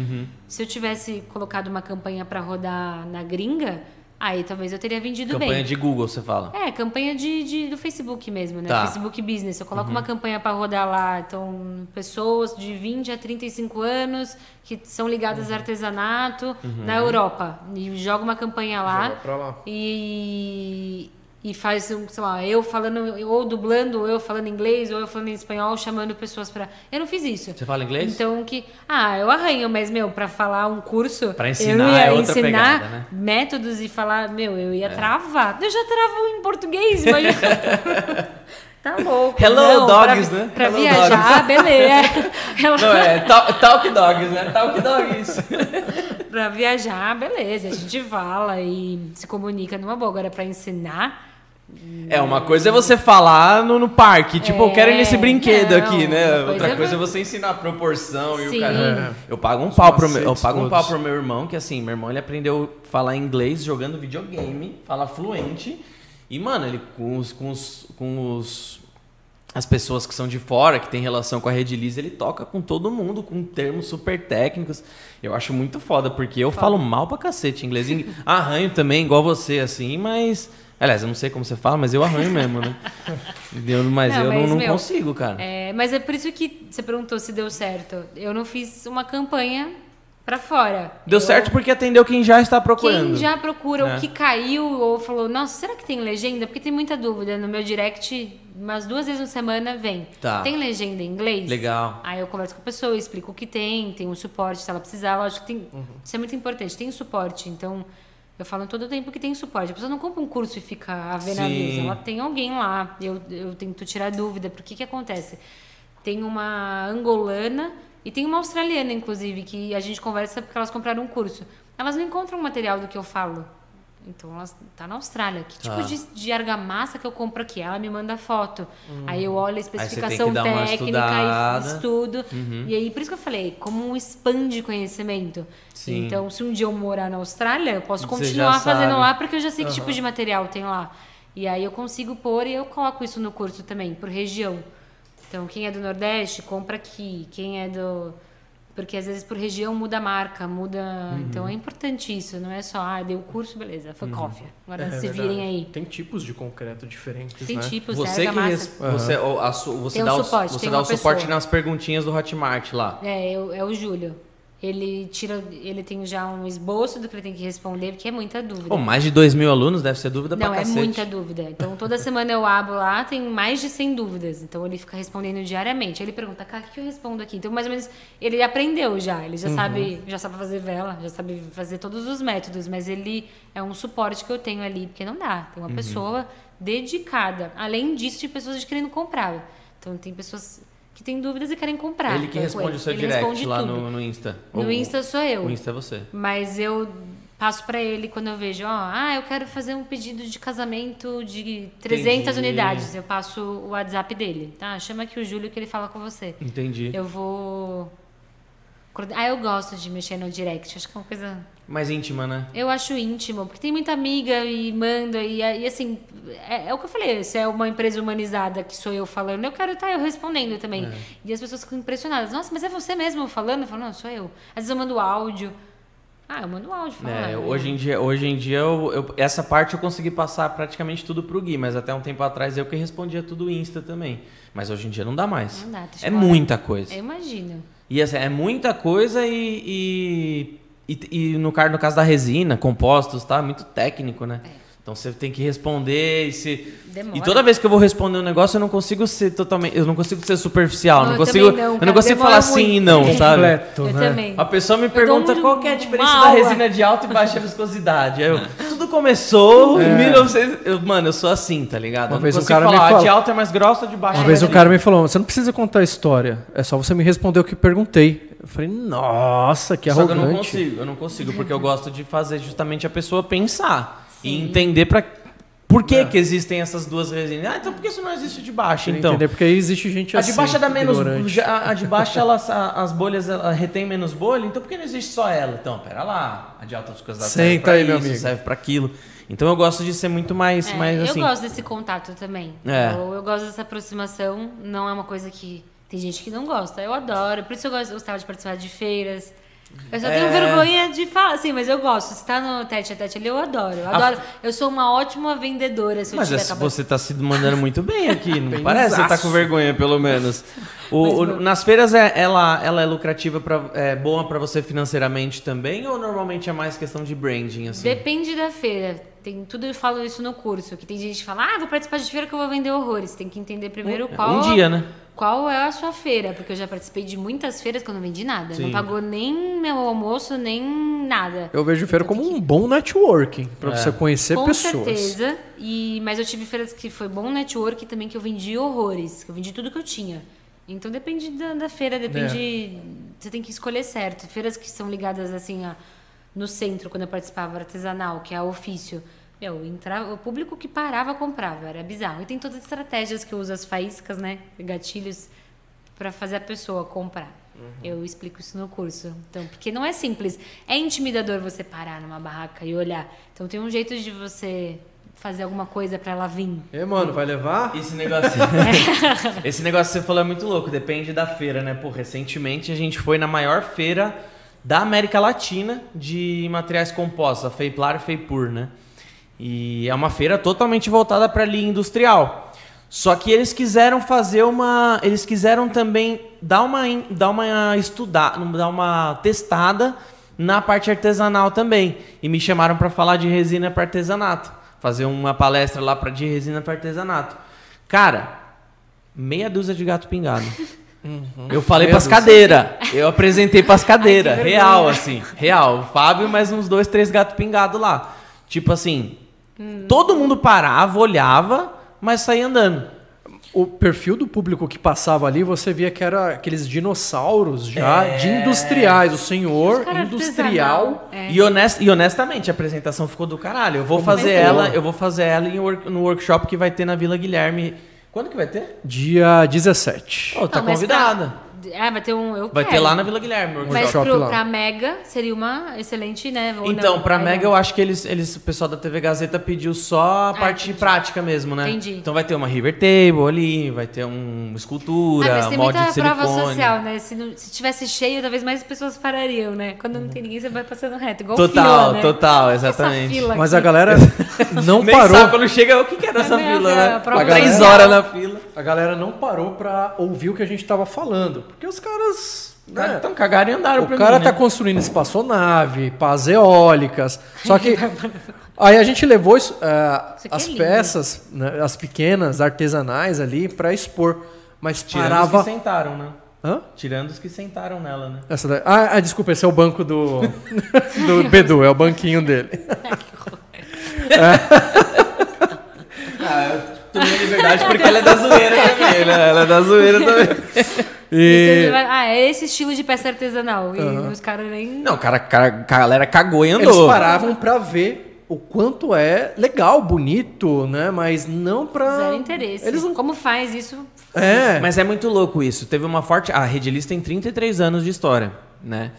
Se eu tivesse colocado uma campanha para rodar na gringa, aí talvez eu teria vendido Campanha bem. de Google, você fala. É, campanha de, de- do Facebook mesmo, né? Tá. Facebook Business. Eu coloco uma campanha para rodar lá. Então, pessoas de 20 a 35 anos que são ligadas a artesanato na Europa. E jogo uma campanha lá. Joga pra lá. E, e faz, um, sei lá, eu falando, ou dublando, ou eu falando inglês, ou eu falando em espanhol, chamando pessoas pra. Eu não fiz isso. Você fala inglês? Então que. Ah, eu arranho, mas, meu, pra falar um curso. Pra eu ensinar ia é ensinar pegada, né? É. métodos e falar, meu, eu ia travar. Eu já travo em português, mas. tá louco. Hello, não, dogs, pra, né? Pra Hello, viajar, beleza. Hello- Não, é talk, talk Dogs, né? Talk Dogs. pra viajar, beleza. A gente fala e se comunica numa boa. Agora, pra ensinar. É, uma coisa é você falar no, no parque, tipo, eu quero ir nesse É, brinquedo não, aqui, né? Outra é coisa é vo- você ensinar a proporção e Sim. o cara. É. Eu pago um pau pro meu, eu pago um pau pro meu irmão, que assim, meu irmão ele aprendeu a falar inglês jogando videogame, fala fluente. E, mano, ele com os, com os, com os as pessoas que são de fora, que tem relação com a Rede Liz, ele toca com todo mundo, com termos super técnicos. Eu acho muito foda, porque eu falo mal pra cacete inglês. Ing- Arranho também, igual você, assim, mas. Aliás, eu não sei como você fala, mas eu arranho mesmo, né? Eu- mas Não, eu não, mas, não meu, consigo, cara. É, mas é por isso que você perguntou se deu certo. Eu não fiz uma campanha pra fora. Deu Eu- certo porque atendeu quem já está procurando. Quem já procura É. o que caiu ou falou, nossa, será que tem legenda? Porque tem muita dúvida. No meu direct, umas duas vezes na semana vem. Tá. Tem legenda em inglês? Legal. Aí eu converso com a pessoa, explico o que tem, tem um suporte se ela precisar. Lógico que tem. Uhum. Isso é muito importante, tem suporte. Então, eu falo todo o tempo que tem suporte. A pessoa não compra um curso e fica a ver Sim. navios. Ela tem alguém lá. Eu, eu tento tirar dúvida. Porque o que acontece? Tem uma angolana e tem uma australiana, inclusive, que a gente conversa porque elas compraram um curso. Elas não encontram o material do que eu falo. Então, ela tá na Austrália. Que tipo Tá. de, de argamassa que eu compro aqui? Ela me manda foto. Aí eu olho a Hum. especificação técnica e estudo. E aí, por isso que eu falei, como expande conhecimento. Sim. Então, se um dia eu morar na Austrália, eu posso continuar fazendo lá, porque eu já sei que tipo de material tem lá. E aí eu consigo pôr e eu coloco isso no curso também, por região. Então, quem é do Nordeste, compra aqui. Quem é do. Porque às vezes por região muda a marca, muda. Uhum. Então é importante isso, não é só, ah, deu o curso, beleza, foi cópia. Agora É se verdade. virem aí. Tem tipos de concreto diferentes, Tem né? tipos, Você que argamassa. res- você, o- a su- você Tem um dá o, suporte, você tem dá o suporte pessoa. nas perguntinhas do Hotmart lá. É, eu- é o Júlio. Ele tira, ele tem já um esboço do que ele tem que responder, porque é muita dúvida. Pô, mais de 2 mil alunos deve ser dúvida Não, pra é cacete. muita dúvida. Então, toda semana eu abro lá, tem mais de 100 dúvidas. Então, ele fica respondendo diariamente. Ele pergunta, cara, o que eu respondo aqui? Então, mais ou menos, ele aprendeu já. Ele já Uhum. sabe já sabe fazer vela, já sabe fazer todos os métodos. Mas ele é um suporte que eu tenho ali, porque não dá. Tem uma Uhum. pessoa dedicada. Além disso, de pessoas querendo comprar. Então, tem pessoas que têm dúvidas e querem comprar. Ele que responde ele. o seu Ele direct responde lá no, no Insta. No Ou- Insta sou eu. O Insta é você. Mas eu passo pra ele quando eu vejo, ó, ah, eu quero fazer um pedido de casamento de 300 Entendi. unidades. Eu passo o WhatsApp dele, tá? Chama aqui o Júlio que ele fala com você. Entendi. Eu vou. Ah, eu gosto de mexer no direct. Acho que é uma coisa. Mais íntima, né? Eu acho íntimo, porque tem muita amiga e manda, e, e assim, é, é o que eu falei, se é uma empresa humanizada que sou eu falando, eu quero estar eu respondendo também. É. E as pessoas ficam impressionadas, nossa, mas é você mesmo falando? Eu falo, não, sou eu. Às vezes eu mando áudio. Ah, eu mando áudio. Falo, É, ah, hoje em dia, hoje em dia eu, eu- essa parte eu consegui passar praticamente tudo pro Gui, mas até um tempo atrás eu que respondia tudo Insta também. Mas hoje em dia não dá mais. Não dá, tá é muita coisa. Eu imagino. E assim, é muita coisa e, e, e, e no, no caso da resina, compostos, tá? Muito técnico, né? Então você tem que responder e se Demora. e toda vez que eu vou responder um negócio eu não consigo ser totalmente, eu não consigo ser superficial, Não, não, eu consigo, não, eu não consigo demora falar sim muito. e não, sabe? Completo, Eu né? também. A pessoa me pergunta um- qual que é a diferença da resina de alta e baixa viscosidade. Aí eu, tudo começou É. em 1900. Eu, mano, eu sou assim, tá ligado? Uma eu não vez um consigo cara me falar, falou- a de alta é mais grossa, de baixa Uma é vez mais cara me falou, você não precisa contar a história, é só você me responder o que perguntei. Eu falei, nossa, que Só que eu arrogante. não consigo, eu não consigo, porque eu gosto de fazer justamente a pessoa pensar e entender pra por que, que existem essas duas resinas. Ah, então por que isso não existe de baixo? Então, entender, porque aí existe gente a assim. de baixo dá menos. já- A de baixo, elas, a- as bolhas ela retém menos bolha, então por que não existe só ela? Então, pera lá. A de alta viscosidade serve Senta pra aí, meu isso, amigo. serve pra aquilo. Então eu gosto de ser muito mais, É, mais assim. Eu gosto desse contato também. É. Eu, eu gosto dessa aproximação. Não é uma coisa que. Tem gente que não gosta. Eu adoro. Por isso eu gosto- gostava de participar de feiras. Eu só tenho É. vergonha de falar, assim, mas eu gosto. Se tá no tete a tete ali, eu adoro. Eu adoro. Eu sou uma ótima vendedora se eu Mas tiver é- você tá se mandando muito bem aqui, não parece? Você tá com vergonha, pelo menos. O- o- nas feiras, é, ela, ela é lucrativa, pra, é boa pra você financeiramente também? Ou normalmente é mais questão de branding, assim? Depende da feira. Tem tudo eu falo isso no curso. Que tem gente que fala, ah, vou participar de feira que eu vou vender horrores. Tem que entender primeiro qual. Um dia, né? Qual é a sua feira? Porque eu já participei de muitas feiras que eu não vendi nada. Sim. Não pagou nem meu almoço, nem nada. Eu vejo feira como um bom networking, pra É. você conhecer Com pessoas. certeza. E, mas eu tive feiras que foi bom network também, que eu vendi horrores. Que eu vendi tudo que eu tinha. Então depende da, da feira, depende. Você tem que escolher certo. Feiras que são ligadas assim a, no centro, quando eu participava, artesanal, que é ofício. Meu, entrava, o público que parava comprava, era bizarro. E tem todas as estratégias que eu uso, as faíscas, né? Gatilhos, para fazer a pessoa comprar. Eu explico isso no curso. Então, porque não é simples. É intimidador você parar numa barraca e olhar. Então tem um jeito de você fazer alguma coisa para ela vir. E mano, vai levar? Esse negócio. Esse negócio que você falou é muito louco, depende da feira, né? Pô, recentemente a gente foi na maior feira da América Latina de materiais compostos, a Feiplar e Feipur, né? E é uma feira totalmente voltada para a linha industrial. Só que eles quiseram fazer uma, eles quiseram também dar uma dar uma estudar, dar uma testada na parte artesanal também. E me chamaram para falar de resina para artesanato, fazer uma palestra lá para de resina para artesanato. Cara, meia dúzia de gato pingado. Eu falei pras dúzia. cadeiras. Eu apresentei pras cadeiras. vergonha. real, assim. Real. O Fábio, mais uns dois, três gatos pingados lá. Tipo assim, todo mundo parava, olhava, mas saía andando. O perfil do público que passava ali, você via que era aqueles dinossauros já É. de industriais. O senhor industrial. é. E, honest, e honestamente, a apresentação ficou do caralho. Eu vou fazer certeza. ela, eu vou fazer ela em work- no workshop que vai ter na Vila Guilherme. Quando que vai ter? Dia 17. Oh, tá Não, convidada. pra- Ah, vai ter um. Eu Vai ter quero. lá na Vila Guilherme. o workshop. Mas pro, lá. pra Mega seria uma excelente, né? Ou Então, não? pra Mega, não. eu acho que eles, eles, o pessoal da TV Gazeta pediu só a parte entendi. prática mesmo, né? Entendi. Então vai ter uma River Table ali, vai ter um, uma escultura, Ah, mas tem molde muita de prova silicone. social, né? Se, não, se tivesse cheio, talvez mais pessoas parariam, né? Quando não tem ninguém, você vai passando reto. Igual Total, fila, né? total, Essa exatamente. fila Mas aqui. a galera não Nem parou. sabe quando chega o que, que é dessa É, fila, é, né? prova Três social. horas na fila. A galera não parou pra ouvir o que a gente tava falando. Porque os caras. né, Então cagaram e andaram o cara mim, tá né? construindo espaçonave, pás eólicas. Só que aí a gente levou isso, ah, Isso é as lindo. peças, né, as pequenas artesanais ali pra expor, mas Tirando parava. os que sentaram, né? Hã? Tirando os que sentaram nela, né? Essa daí- Ah, ah, desculpa, esse é o banco do do Bedu, é o banquinho dele. Ah, eu liberdade porque ela é da zoeira também, né? Ela é da zoeira também. E E Ah, é esse estilo de peça artesanal. E os caras nem. Não, cara, cara, a galera cagou e eles andou. paravam pra ver o quanto é legal, bonito, né? Mas não pra Zero interesse. Eles não Como faz isso? É, Mas é muito louco isso. Teve uma forte. A Rediliz tem 33 anos de história, né?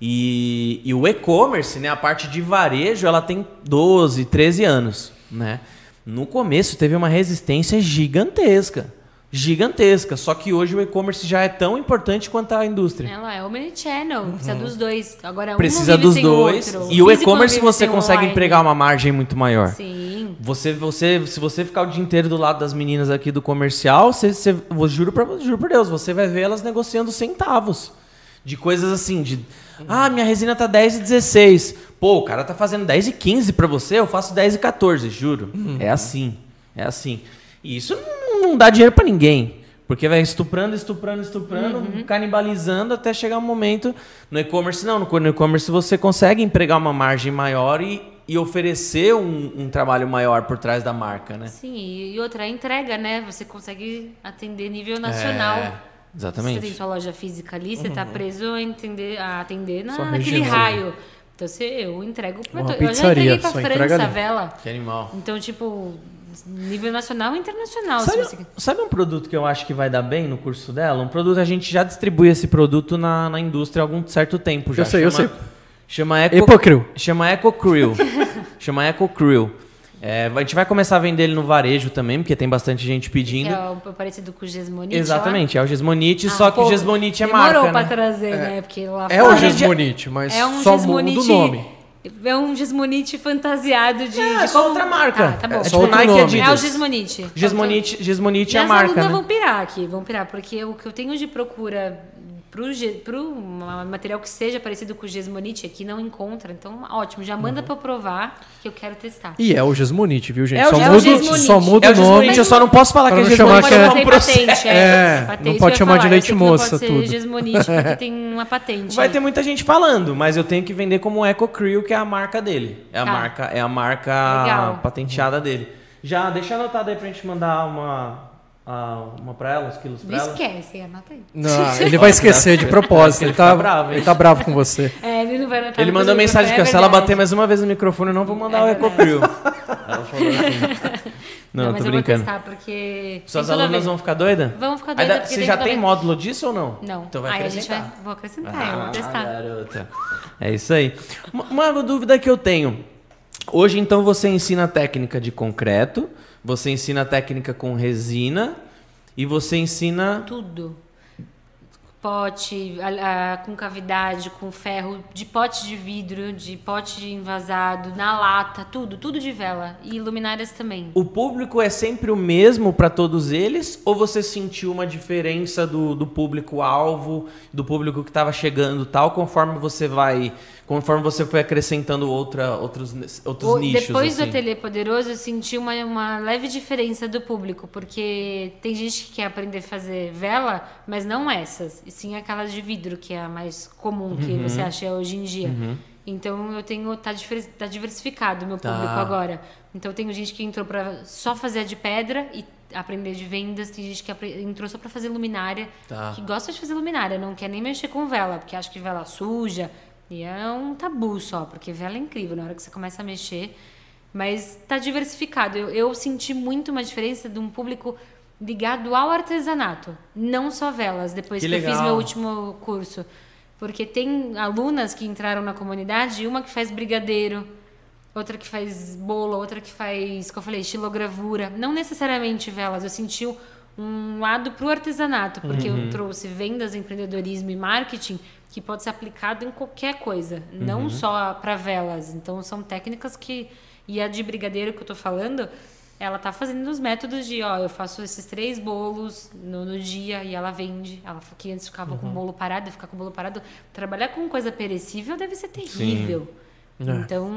E, e o e-commerce, né? A parte de varejo, ela tem 12, 13 anos, né? No começo teve uma resistência gigantesca. Gigantesca. Só que hoje o e-commerce já é tão importante quanto a indústria. Ela é omnichannel, precisa dos dois. Agora, Precisa dos dois. outro. E o e-commerce você consegue online. empregar uma margem muito maior. Sim. Você, você, se você ficar o dia inteiro do lado das meninas aqui do comercial, você, você, eu juro, pra, juro por Deus, você vai ver elas negociando centavos De coisas assim, de. Ah, minha resina tá 10 e 16. Pô, o cara tá fazendo 10 e 15 pra você, eu faço 10 e 14, juro. É assim. É assim. E isso não, não dá dinheiro pra ninguém. Porque vai estuprando, estuprando, estuprando, canibalizando até chegar um momento. No e-commerce, não. No e-commerce você consegue empregar uma margem maior e, e oferecer um, um trabalho maior por trás da marca, né? Sim, e outra, entrega, né? Você consegue atender nível nacional. É, Você tem exatamente. sua loja física ali, você tá preso a, entender, a atender na, naquele regional. raio. Então você, eu entrego pra Uma to- Eu já pizzaria, entreguei pra França a vela. Que animal. Então, tipo, nível nacional e internacional. Sabe, se você... sabe um produto que eu acho que vai dar bem no curso dela? Um produto, a gente já distribui esse produto na, na indústria há algum certo tempo já. Eu sei, eu chama, sei. Chama Eco, Epocril. Chama Eco Krill. chama Eco Krill. É, a gente vai começar a vender ele no varejo também, porque tem bastante gente pedindo. Que é o parecido com o Gesmonite. Exatamente, é o Gesmonite, lá. só Ah, que o pô, Gesmonite é demorou marca, pra né? trazer, né? Porque lá É fora o Gesmonite, mas é um só Gesmonite... muda o nome. É um Gesmonite fantasiado de... É, de só como- outra marca. Tá, tá bom. É só tipo Nike nome. Adidas. É o Gesmonite. Gesmonite, Gesmonite é a marca, alunas né? vão pirar aqui, vão pirar, porque o que eu tenho de procura pro ma- material que seja parecido com o Gesmonite aqui não encontra. Então, ótimo, já Uhum. manda pra eu provar que eu quero testar. E é o Gesmonite, viu, gente? É o só, muda, é o Gesmonite. só muda É o o nome. Gesmonite, eu só não posso falar que é não Gesmonite. chamar que é- é um tem processo. patente, é. É, Patente, não pode chamar de falar, leite esse aqui não moça, pode ser tudo. Gesmonite, porque tem uma patente. Vai é. ter muita gente falando, mas eu tenho que vender como Eco Krill, que é a marca dele. É a Tá. marca, é a marca Legal. patenteada dele. Já deixa anotado aí pra gente mandar uma ah, uma pra ela, uns quilos pra Não ela. esquece, anota aí. Não, ele vai esquecer de propósito. Ele tá, bravo, ele tá bravo com você. É, ele não vai anotar. Ele mandou mensagem que café, se é ela verdade. bater mais uma vez no microfone, eu não vou mandar o É Eco Krill. Ela falou assim. Não, Não, mas tô eu brincando. vou testar, porque... Suas alunas vez- vão ficar doidas? Vão ficar Aí doidas, porque Você tem já tem vez- módulo disso ou não? Não. Então vai aí a gente acrescentar. vai... Vou acrescentar, eu Ah, vou testar. garota. É isso aí. Uma, uma dúvida que eu tenho. Hoje, então, você ensina técnica de concreto, você ensina técnica com resina e você ensina. Tudo. Pote a- a- com cavidade, com ferro, de pote de vidro, de pote de envasado, na lata, tudo, tudo de vela. E luminárias também. O público é sempre o mesmo para todos eles? Ou você sentiu uma diferença do, do público-alvo, do público que estava chegando tal, conforme você vai. Conforme você foi acrescentando outra, outros, outros O- nichos? Depois assim? do Ateliê Poderoso, eu senti uma, uma leve diferença do público, porque tem gente que quer aprender a fazer vela, mas não essas, e sim aquelas de vidro, que é a mais comum que Uhum. você acha hoje em dia. Então eu tenho. Tá, tá diversificado o meu Tá. público agora. Então tem gente que entrou pra só fazer a de pedra e aprender de vendas, tem gente que entrou só pra fazer luminária, Tá. que gosta de fazer luminária, não quer nem mexer com vela, porque acha que vela suja. E é um tabu só, porque vela é incrível na hora que você começa a mexer. Mas tá diversificado. Eu, eu senti muito uma diferença de um público ligado ao artesanato, não só velas, depois Que que, eu fiz meu último curso. Porque tem alunas que entraram na comunidade, uma que faz brigadeiro, outra que faz bolo, outra que faz, como eu falei, estilogravura. Não necessariamente velas, eu senti um lado pro artesanato, porque Uhum. eu trouxe vendas, empreendedorismo e marketing que pode ser aplicado em qualquer coisa, não Uhum. só para velas. Então são técnicas que e a de brigadeiro que eu tô falando, ela tá fazendo os métodos de, ó, eu faço esses três bolos no, no dia e ela vende. Ela que antes ficava Uhum. com o bolo parado, ficar com o bolo parado. Trabalhar com coisa perecível deve ser terrível. É. Então,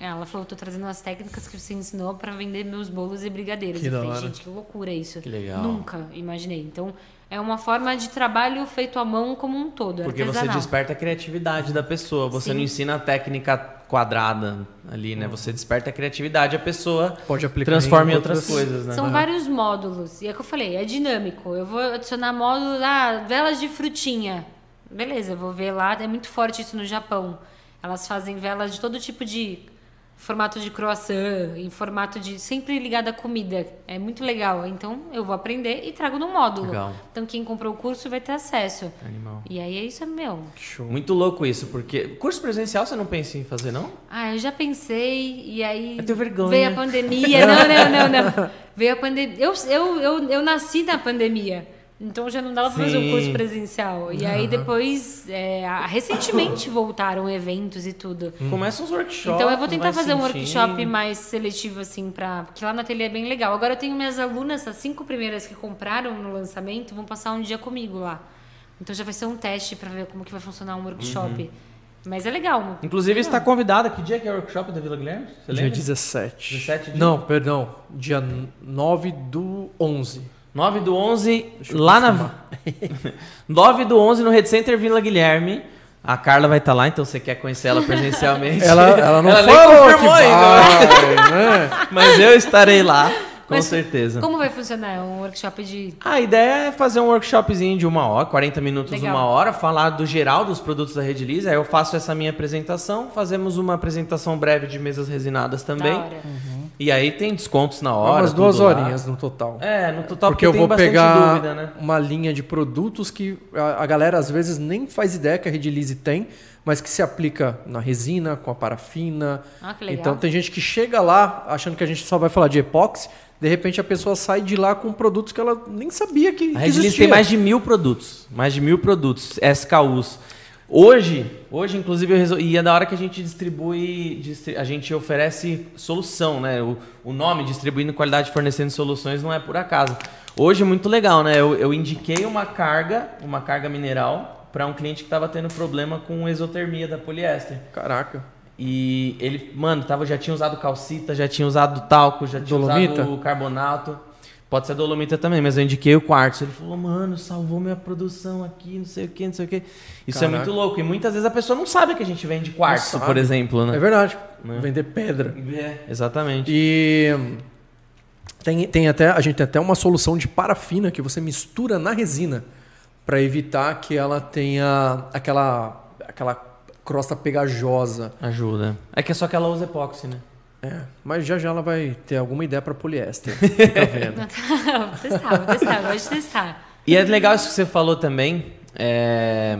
ela falou, tô trazendo as técnicas que você ensinou para vender meus bolos e brigadeiros. Que eu falei, gente, que loucura isso. Que legal. Nunca imaginei. Então, é uma forma de trabalho feito à mão como um todo, Porque você artesanal. desperta a criatividade da pessoa. Você Sim. não ensina a técnica quadrada ali, né? Você desperta a criatividade, a pessoa Pode aplicar transforma em outras, outras- coisas, né? São vários módulos. E é o que eu falei, é dinâmico. Eu vou adicionar módulos, ah, velas de frutinha. Beleza, eu vou ver lá, é muito forte isso no Japão. Elas fazem velas de todo tipo de formato de croissant, em formato de sempre ligado à comida. É muito legal. Então eu vou aprender e trago no módulo. Legal. Então quem comprou o curso vai ter acesso. Animal. E aí é isso é meu. Show. Muito louco isso, porque curso presencial você não pensa em fazer, não? Ah, eu já pensei, e aí. Eu tenho vergonha. Veio a pandemia. Não, não, não, não. Veio a pandemia. Eu, eu, eu, eu nasci na pandemia. Então já não dava pra fazer o curso presencial. E aí depois, é, recentemente voltaram eventos e tudo. Começa uns workshops. Então eu vou tentar fazer um sentindo. workshop mais seletivo, assim, pra. Porque lá na ateliê é bem legal. Agora eu tenho minhas alunas, as cinco primeiras que compraram no lançamento, vão passar um dia comigo lá. Então já vai ser um teste para ver como que vai funcionar um workshop. Uhum. Mas é legal. Inclusive, está convidada. Que dia que é o workshop da Vila Guilherme? Você Dia lembra? 17. 17 de- Não, perdão. Dia 9 do 11. 9 do 11, eu lá na. confirmar. 9 do 11 no Red Center Vila Guilherme. A Carla vai estar lá, então você quer conhecer ela presencialmente. Ela, ela não nem falou que confirmou ainda, vai, né? Mas eu estarei lá, com Mas certeza. Como vai funcionar? É um workshop de. A ideia é fazer um workshopzinho de uma hora, 40 minutos, Legal. uma hora, falar do geral dos produtos da Redilize. Aí eu faço essa minha apresentação, fazemos uma apresentação breve de mesas resinadas também. Da hora. E aí tem descontos na hora. Umas duas tudo lá. horinhas no total. É, no total porque eu tem vou bastante pegar dúvida, né? uma linha de produtos que a, a galera às vezes nem faz ideia que a Redilize tem, mas que se aplica na resina, com a parafina. Ah, que legal. Então tem gente que chega lá achando que a gente só vai falar de epóxi, de repente a pessoa sai de lá com produtos que ela nem sabia que, A que Redilize existia. tem mais de mil produtos. Mais de mil produtos, SKUs. Hoje, hoje inclusive, eu e é da hora que a gente distribui, distri- a gente oferece solução, né? O, o nome distribuindo qualidade fornecendo soluções não é por acaso. Hoje é muito legal, né? Eu, eu indiquei uma carga, uma carga mineral, para um cliente que estava tendo problema com exotermia da poliéster. Caraca. E ele, mano, tava, já tinha usado calcita, já tinha usado talco, já tinha Dolomita? usado carbonato. Pode ser dolomita também, mas eu indiquei o quartzo. Ele falou, mano, salvou minha produção aqui, não sei o que, não sei o que. Isso Caraca. é muito louco. E muitas vezes a pessoa não sabe que a gente vende quartzo, por exemplo, É né? verdade. Né? Vender pedra. É, exatamente. E tem, tem até, a gente tem até uma solução de parafina que você mistura na resina para evitar que ela tenha aquela, aquela crosta pegajosa. Ajuda. É que é só que ela usa epóxi, né? É, mas já já ela vai ter alguma ideia para poliéster. Fica vendo. vou testar, vou testar, de testar. E é legal isso que você falou também, é,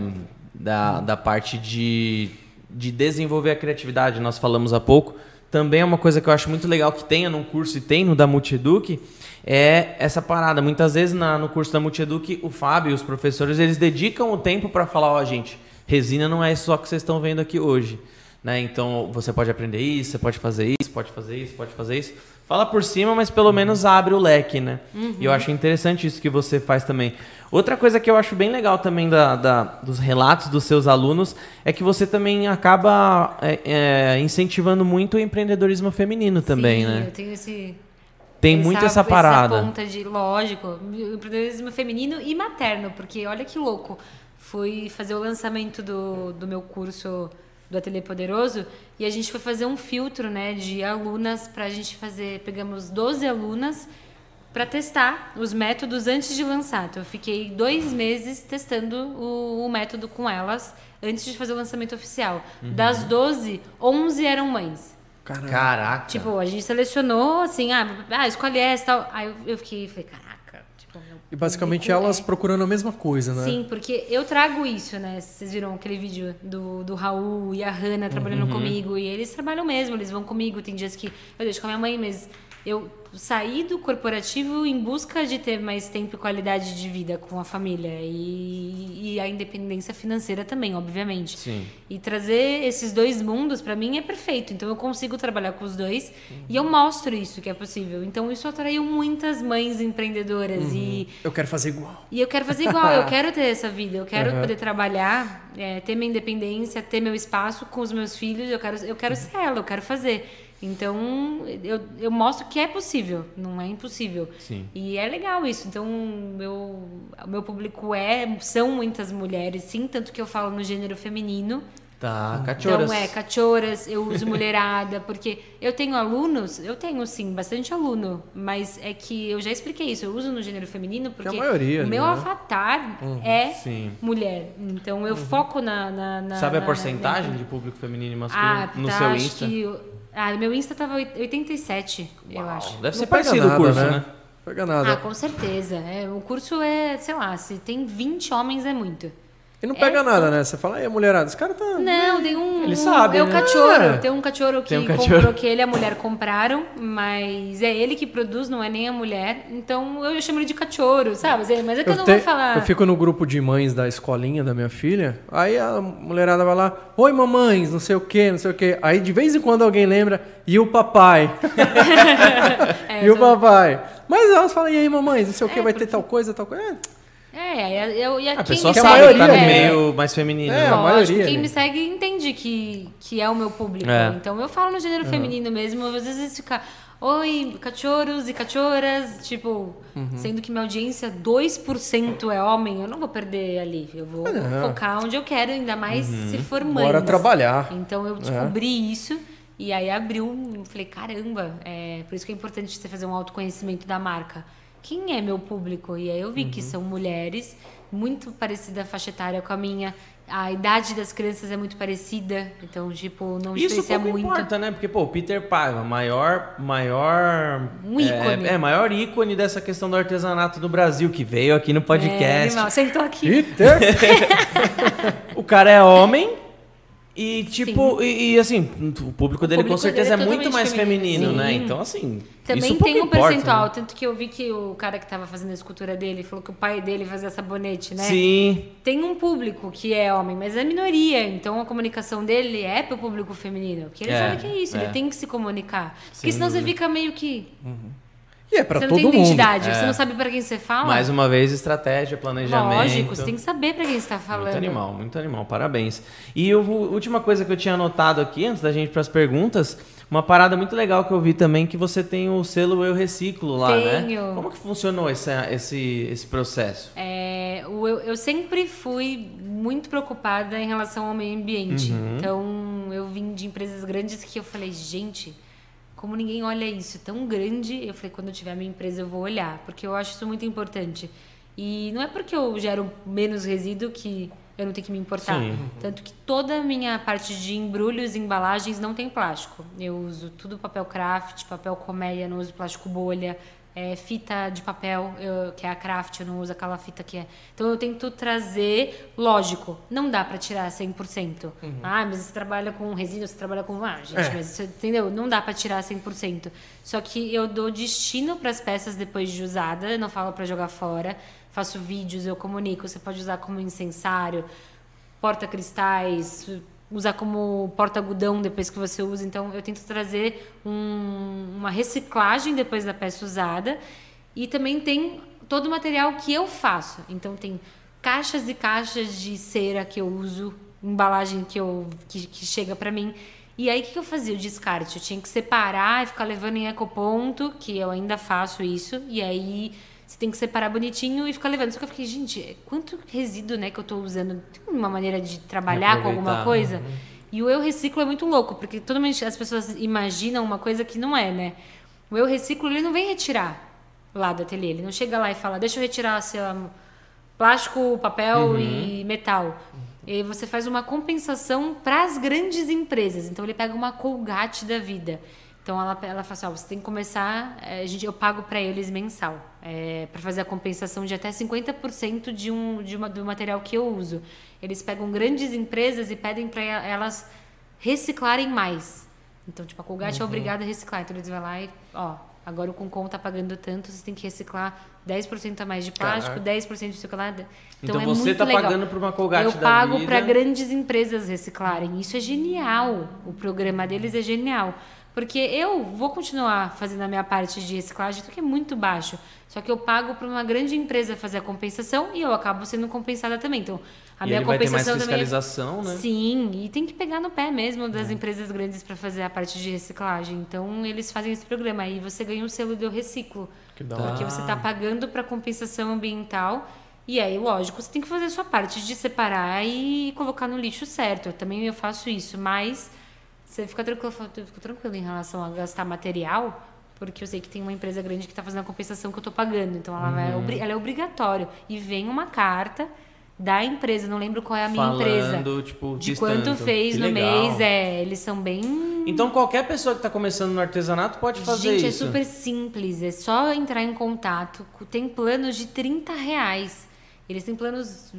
da, da parte de, de desenvolver a criatividade, nós falamos há pouco. Também é uma coisa que eu acho muito legal que tenha num curso e tem no da Multieduc, é essa parada. Muitas vezes na, no curso da Multieduc, o Fábio e os professores, eles dedicam o tempo para falar, ó, gente, resina não é só o que vocês estão vendo aqui hoje. Né? Então você pode aprender isso, você pode fazer isso, pode fazer isso, pode fazer isso. Fala por cima, mas pelo menos abre o leque, né? E eu acho interessante isso que você faz também. Outra coisa que eu acho bem legal também da, da- dos relatos dos seus alunos é que você também acaba é, é, incentivando muito o empreendedorismo feminino também, Sim, né? Eu tenho esse. Tem muito essa parada. ponta de, lógico, empreendedorismo feminino e materno, porque olha que louco. Fui fazer o lançamento do, do meu curso do Ateliê Poderoso e a gente foi fazer um filtro, né, de alunas pra gente fazer. Pegamos 12 alunas para testar os métodos antes de lançar. Então, eu fiquei dois meses testando o, o método com elas antes de fazer o lançamento oficial. Das 12, 11 eram mães. Caraca. Caraca. Tipo, a gente selecionou, assim, ah, ah escolhe essa e tal. Aí eu, eu fiquei, falei, caraca. E basicamente elas é- procurando a mesma coisa, né? Sim, porque eu trago isso, né? Vocês viram aquele vídeo do, do Raul e a Hannah trabalhando comigo. E eles trabalham mesmo, eles vão comigo. Tem dias que eu deixo com a minha mãe, mas eu saí do corporativo em busca de ter mais tempo e qualidade de vida com a família. E, e a independência financeira também, obviamente. Sim. E trazer esses dois mundos, pra mim, é perfeito. Então, eu consigo trabalhar com os dois e eu mostro isso que é possível. Então, isso atraiu muitas mães empreendedoras. E, Eu quero fazer igual. e eu quero fazer igual, eu quero ter essa vida. Eu quero Uhum. poder trabalhar, é, ter minha independência, ter meu espaço com os meus filhos. Eu quero, eu quero ser ela, eu quero fazer. Então, eu, eu mostro que é possível, não é impossível. Sim. E é legal isso. Então, meu, o meu público é, são muitas mulheres, sim, tanto que eu falo no gênero feminino. Tá, cachoras. Então, é, cachoras, eu uso mulherada, porque eu tenho alunos, eu tenho sim, bastante aluno, mas é que eu já expliquei isso, eu uso no gênero feminino porque a maioria o meu né? avatar é Sim. mulher. Então eu foco na. na, na Sabe a porcentagem na- de público feminino e masculino Ah, no tá, seu acho Insta? que. Ah, meu Insta tava oit- 87, eu acho. Deve ser parecido o curso, né? né? Pega nada. Ah, com certeza. É, o curso é, sei lá, se tem 20 homens é muito. E não pega nada, né? Você fala, aí, mulherada, esse cara tá. Não, tem um. Ele um- sabe, É o né? cachorro. É. Tem um cachorro que um comprou, cachorro. que ele e a mulher compraram, mas é ele que produz, não é nem a mulher. Então eu chamo ele de cachorro, sabe? Mas é que eu, não te- vou falar. eu fico no grupo de mães da escolinha da minha filha. Aí a mulherada vai lá, oi mamães, não sei o que, não sei o que. Aí de vez em quando alguém lembra, e o papai? É, e o eu papai? Mas elas falam, e aí mamães, não sei o que, É, vai ter porque- tal coisa, tal coisa. É, É, eu, e a, A quem pessoa a sabe que tá no maioria, né? meio mais feminino. É, né? a maioria quem ali. me segue entende que, que é o meu público. É. Então eu falo no gênero feminino mesmo, às vezes fica. Oi, cachorros e cachoras, tipo, Uhum. sendo que minha audiência 2% é homem, eu não vou perder ali. Eu vou Não. focar onde eu quero, ainda mais se for mãe. Bora trabalhar. Então eu descobri isso e aí abriu, falei, caramba, é por isso que é importante você fazer um autoconhecimento da marca. Quem é meu público? E aí eu vi que são mulheres, muito parecida a faixa etária com a minha. A idade das crianças é muito parecida, então, tipo, não Isso diferencia pouco muito. importa, né? Porque, pô, o Peter Paiva, maior, maior... Um ícone. É, é, maior ícone dessa questão do artesanato do Brasil, que veio aqui no É, podcast. animal. Sentou aqui. Peter? o cara é homem e, tipo, e, e, assim, o público dele com público certeza dele é é muito mais feminino, feminino. né? Então, assim, Também tem um importa, percentual, né? tanto que eu vi que o cara que tava fazendo a escultura dele falou que o pai dele fazia sabonete, né? Sim, Tem um público que é homem, mas é minoria. Então a comunicação dele é pro público feminino. Porque ele É, sabe que é isso, é. ele tem que se comunicar. Porque Sem senão você fica meio que. E é pra você não todo tem mundo. identidade, É. você não sabe pra quem você fala. mais uma vez, estratégia, planejamento. Lógico, você tem que saber pra quem você tá falando. Muito animal, muito animal, parabéns. E a última coisa que eu tinha anotado aqui, antes da gente ir para as perguntas, uma parada muito legal que eu vi também, que você tem o selo Eu Reciclo lá, Tenho. né? Como que funcionou esse, esse, esse processo? É, eu, eu sempre fui muito preocupada em relação ao meio ambiente. Uhum. Então, eu vim de empresas grandes que eu falei, gente, como ninguém olha isso tão grande, eu falei, quando eu tiver a minha empresa, eu vou olhar, porque eu acho isso muito importante. E não é porque eu gero menos resíduo que eu não tenho que me importar. Sim. Tanto que toda a minha parte de embrulhos e embalagens não tem plástico. Eu uso tudo papel craft, papel colmeia, não uso plástico bolha, é, fita de papel, eu- que é a craft, eu não uso aquela fita que é. Então eu tento trazer, lógico, não dá pra tirar 100%. Ah, mas você trabalha com resíduo, você trabalha com. Ah, gente, É. mas você, entendeu? Não dá pra tirar 100%. Só que eu dou destino pras peças depois de usada, eu não falo pra jogar fora. Faço vídeos, eu comunico, você pode usar como incensário, porta-cristais, usar como porta-algodão depois que você usa. Então, eu tento trazer um- uma reciclagem depois da peça usada. E também tem todo o material que eu faço. Então, tem caixas e caixas de cera que eu uso, embalagem que, eu, que, que chega para mim. E aí, o que eu fazia? O descarte. Eu tinha que separar e ficar levando em ecoponto, que eu ainda faço isso. E aí, você tem que separar bonitinho e ficar levando. Só que eu fiquei, gente, quanto resíduo né, que eu tô usando? Tem uma maneira de trabalhar com alguma coisa? E o eu reciclo é muito louco, porque totalmente as pessoas imaginam uma coisa que não é, né? O eu reciclo, ele não vem retirar lá do ateliê. Ele não chega lá e fala, deixa eu retirar seu plástico, papel e metal. E aí você faz uma compensação para as grandes empresas. Então ele pega uma Colgate da vida. Então ela, ela fala assim, ó, você tem que começar, eh, a gente, eu pago para eles mensal, para fazer a compensação de até 50% de um, de uma, do material que eu uso. Eles pegam grandes empresas e pedem para elas reciclarem mais. Então, tipo, a Colgate é obrigada a reciclar. Então eles vão lá e, ó, agora o Concom tá pagando tanto, você tem que reciclar 10% a mais de plástico, Caraca. 10% de chocolate. Então, é você tá legal. pagando por uma Colgate Eu pago para grandes empresas reciclarem. Isso é genial. O programa deles é genial. Porque eu vou continuar fazendo a minha parte de reciclagem, que é muito baixo. Só que eu pago para uma grande empresa fazer a compensação e eu acabo sendo compensada também. Então, a e minha ele vai ter mais compensação também. é- fiscalização, né? Sim, e tem que pegar no pé mesmo das empresas grandes para fazer a parte de reciclagem. Então, eles fazem esse programa. Aí você ganha um selo do reciclo. Que da. Porque você está pagando para compensação ambiental. E aí, lógico, você tem que fazer a sua parte de separar e colocar no lixo certo. Eu também eu faço isso, mas você fica tranquilo, eu fico tranquilo em relação a gastar material, porque eu sei que tem uma empresa grande que está fazendo a compensação que eu estou pagando. Então, ela, vai, obri- ela é obrigatório. E vem uma carta da empresa, não lembro qual é a minha empresa. Falando, tipo, De diz quanto fez Que no legal. mês, é, eles são bem Então qualquer pessoa que tá começando no artesanato pode fazer Gente, isso. é super simples. É só entrar em contato. Tem planos de 30 reais. Eles têm planos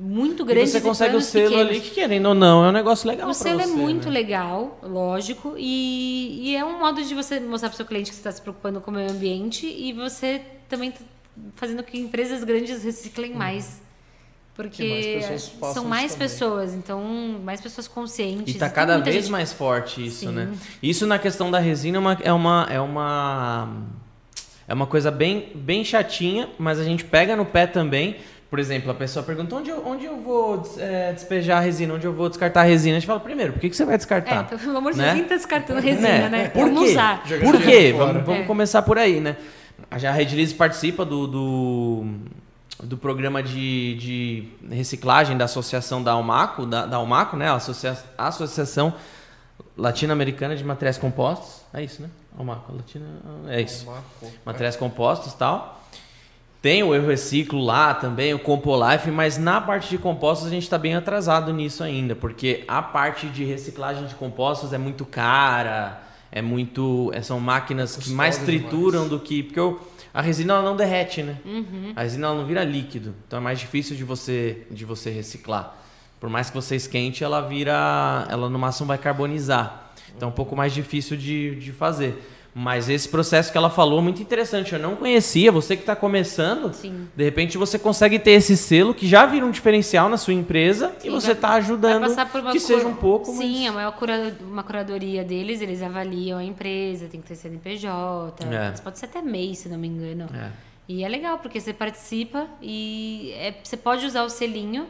muito E grandes você consegue o selo pequenos. ali que querendo ou não, é um negócio legal O selo é você, muito né? legal, lógico, e, e é um modo de você mostrar para o seu cliente que você está se preocupando com o meio ambiente e você também tá fazendo que empresas grandes reciclem mais. Porque Que mais são mais pessoas, então mais pessoas conscientes. E tá Tem cada vez gente- mais forte isso, Sim. né? Isso na questão da resina é uma, é uma, é uma, é uma coisa bem, bem chatinha, mas a gente pega no pé também, por exemplo, a pessoa pergunta onde eu, onde eu vou é, despejar a resina, onde eu vou descartar a resina. A gente fala, primeiro, por que, que você vai É, descartar? pelo amor de Né? Deus, tá descartando resina, né? Por Vamos quê? usar. Por quê? Vamos, vamos É. começar por aí, né? A Redilize participa do, do, do programa de, de reciclagem da associação da Almaco, da, da Almaco, né? A Associa- Associação Latino-Americana de Materiais Compostos. É isso, né? Almaco, Latina... É isso. Materiais compostos e tal. Tem o Eu Reciclo lá também, o Compolife, mas na parte de compostos a gente está bem atrasado nisso ainda, porque a parte de reciclagem de compostos é muito cara, é muito. é- são máquinas que mais trituram do que. Porque o- a resina ela não derrete, né? Uhum. A resina ela não vira líquido, então é mais difícil de você, de você reciclar. Por mais que você esquente, ela vira. Ela no máximo vai carbonizar. Então é um pouco mais difícil de, de fazer. Mas esse processo que ela falou, muito interessante. Eu não conhecia. Você que está começando, Sim. de repente você consegue ter esse selo que já vira um diferencial na sua empresa e Sim, você vai- está ajudando que cura- seja um pouco. Sim, é mas... uma, cura- uma curadoria deles, eles avaliam a empresa, tem que ter CNPJ, É. pode ser até MEI, se não me engano. É. E é legal, porque você participa e é- você pode usar o selinho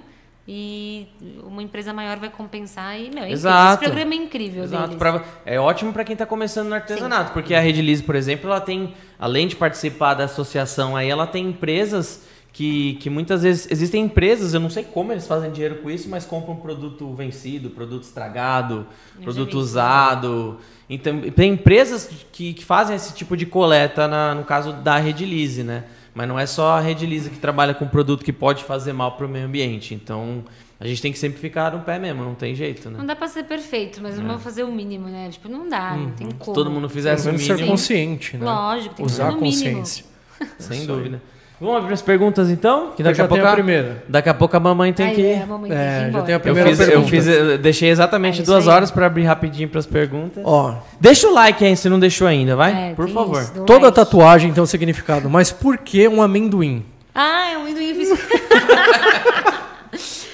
e uma empresa maior vai compensar e, meu, é. Exato. Esse programa é incrível Exato. Pra- é ótimo para quem está começando no artesanato, porque a Rede Lise, por exemplo, ela tem, além de participar da associação aí, ela tem empresas que, que muitas vezes existem empresas, eu não sei como eles fazem dinheiro com isso, mas compram produto vencido, produto estragado, já produto usado. Então, tem empresas que, que fazem esse tipo de coleta, na- no caso da Rede Lise, né? Mas não é só a Rede Lise que trabalha com produto que pode fazer mal para o meio ambiente. Então, a gente tem que sempre ficar no pé mesmo, não tem jeito, né? Não dá pra ser perfeito, mas vamos fazer o mínimo, né? Tipo, não dá, não tem como. Se todo mundo fizesse o menos ser mínimo, consciente, né? Lógico, tem que Usar ser a no mínimo. consciência. sem dúvida. Vamos abrir as perguntas então? Que Eu daqui já a pouco tenho a primeira. Daqui a pouco a mamãe tem Aí, que. é, a mamãe tem É, que ir já embora. tem a Eu primeira fiz, eu pergunta. fiz, eu deixei exatamente É duas aí. horas para abrir rapidinho para as perguntas. Ó, Deixa o like aí se não deixou ainda, vai? É, Por favor. isso, toda like. tatuagem tem um significado, mas por que um amendoim? Ah, é um amendoim.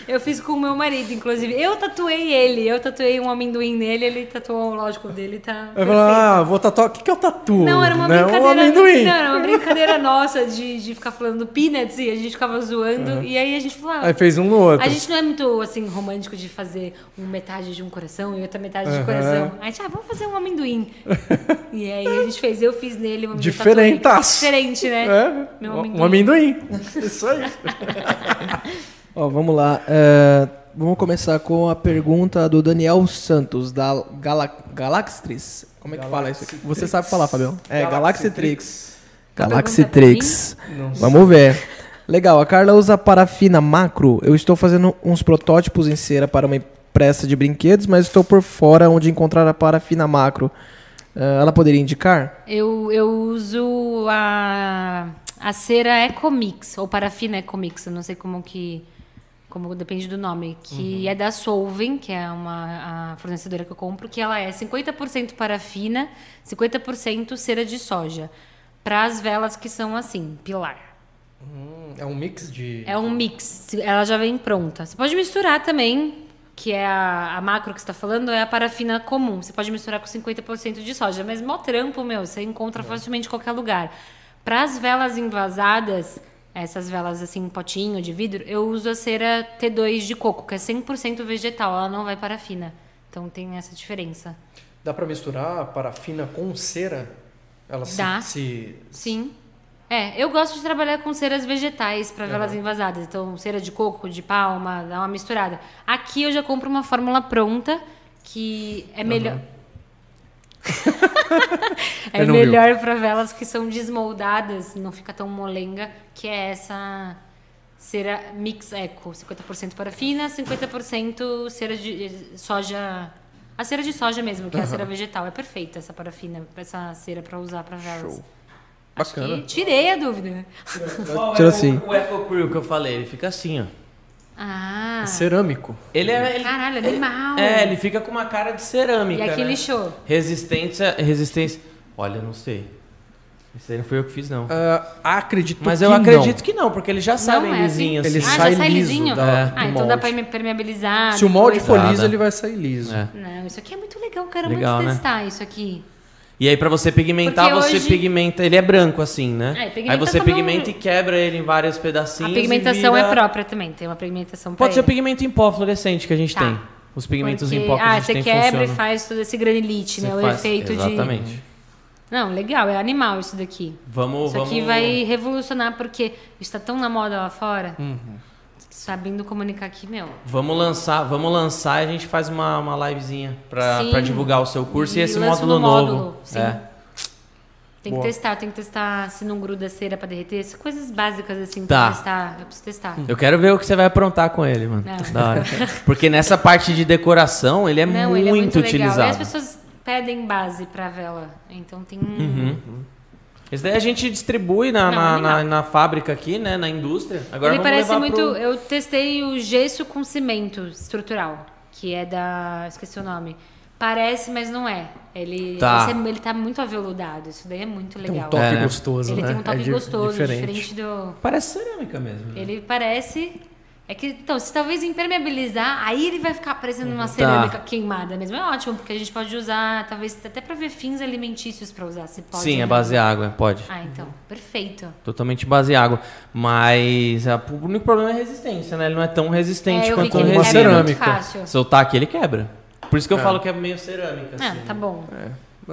Eu fiz... eu com o meu marido, inclusive. Eu tatuei ele. Eu tatuei um amendoim nele, ele tatuou o lógico dele, tá. Eu falo, ah, vou tatuar. O que, que é o tatu? Não, era uma né? brincadeira. Um amendoim. Não, era uma brincadeira nossa de, de ficar falando peanuts e a gente ficava zoando. E aí a gente falou. ah, Aí fez um no outro. A gente não é muito, assim, romântico de fazer um metade de um coração e outra metade de Aham. coração. A gente, ah, vamos fazer um amendoim. e aí a gente fez, eu fiz nele uma Diferentaço. Diferente, né? É, Meu amendoim. um amendoim. Isso aí. Ó, vamos lá. É, vamos começar com a pergunta do Daniel Santos, da Gala Galaxtrix. Como é que fala isso aqui? Você sabe falar, Fabião? É, Galaxitrix. Galaxitrix. Vamos ver. Legal, a Carla usa parafina macro. Eu estou fazendo uns protótipos em cera para uma empresa de brinquedos, mas estou por fora onde encontrar a parafina macro. É, ela poderia indicar? Eu, eu uso a, a cera Ecomix, ou parafina Ecomix, eu não sei como que. Como depende do nome, que é da Solven, que é uma a fornecedora que eu compro, que ela é 50% parafina, 50% cera de soja. Para as velas que são assim, pilar. É um mix de. É um mix, ela já vem pronta. Você pode misturar também, que é a, a macro que você está falando, é a parafina comum. Você pode misturar com 50% de soja, mas mó trampo, meu, você encontra facilmente em qualquer lugar. Para as velas envasadas, essas velas assim, potinho de vidro, eu uso a cera T2 de coco, que é 100% vegetal, ela não vai parafina. Então tem essa diferença. Dá pra misturar parafina com cera? Ela se- Dá. se. Sim. É, eu gosto de trabalhar com ceras vegetais para velas envasadas. Então, cera de coco, de palma, dá uma misturada. Aqui eu já compro uma fórmula pronta que é melhor. é melhor para velas que são desmoldadas, não fica tão molenga, que é essa cera Mix Eco, 50% parafina, 50% cera de soja, a cera de soja mesmo, que é a cera vegetal. É perfeita essa parafina, essa cera para usar para velas. Acho Bacana. tirei a dúvida. Tira assim. o, o Eco Crew que eu falei? Ele fica assim, ó. Ah, Cerâmico. Ele é. Ele, caralho, animal. é, ele fica com uma cara de E cerâmica. aqui né? lixou. Resistência. Resistência. Olha, não sei. Isso aí não foi eu que fiz, não. Ah, acredito Mas que eu não. acredito que não, porque eles já sabem não é lisinho assim? assim. Ele ah, sai já sai liso lisinho? da- ah, do então dá pra molde. permeabilizar. Se o molde for liso, ele vai sair liso. É. Não, isso aqui é muito legal, cara. Legal, Vamos né? testar isso aqui. E aí pra você pigmentar, Porque você hoje- pigmenta, ele é branco assim, né? É, aí você pigmenta e quebra ele em vários pedacinhos. A pigmentação vira- é própria também, tem uma pigmentação Pode ser o ele. pigmento em pó fluorescente que a gente Tá. tem. Os pigmentos Porque- em pó que ah, a gente você tem quebra funcionam. e faz todo esse granilite, Você né? O faz- efeito Exatamente. de. Não, legal, é animal isso daqui. Vamos, Isso aqui vamos... vai revolucionar porque está tão na moda lá fora. Uhum. Sabendo comunicar aqui, meu. Vamos lançar, vamos lançar e a gente faz uma, uma livezinha pra divulgar o seu curso e, E esse módulo no novo. módulo, sim. É. Tem Boa. que testar, tem que testar se não gruda cera pra derreter. Essas coisas básicas assim Tá. pra testar. Eu preciso testar. Eu quero ver o que você vai aprontar com ele, mano. Não. Da hora. Porque nessa parte de decoração, ele é, não, muito, ele é muito legal. E utilizado. as pessoas pedem base pra vela. Então tem. Uhum. Esse daí a gente distribui na, Não, na, na, na fábrica aqui, né? Na indústria. Agora ele vamos parece levar muito. pro- Eu testei o gesso com cimento estrutural, que é da. Esqueci o nome. Parece, mas não é. Ele, Tá. é- ele tá muito aveludado. Isso daí é muito Tem legal. um toque É, né? gostoso, Ele né? tem um toque É gostoso, diferente. diferente. do. Parece cerâmica mesmo. né? Ele parece. É que, então, se talvez impermeabilizar, aí ele vai ficar parecendo Tá. uma cerâmica queimada mesmo. É ótimo, porque a gente pode usar, talvez até pra ver fins alimentícios pra usar. Se pode. Sim, né? é base água, pode. Ah, então. Perfeito. Totalmente base água. Mas a- o único problema é a resistência, né? Ele não é tão resistente É, quanto uma cerâmica. fácil. Se eu tacar aqui, ele quebra. Por isso que eu falo que é meio cerâmica. Ah, assim. tá bom.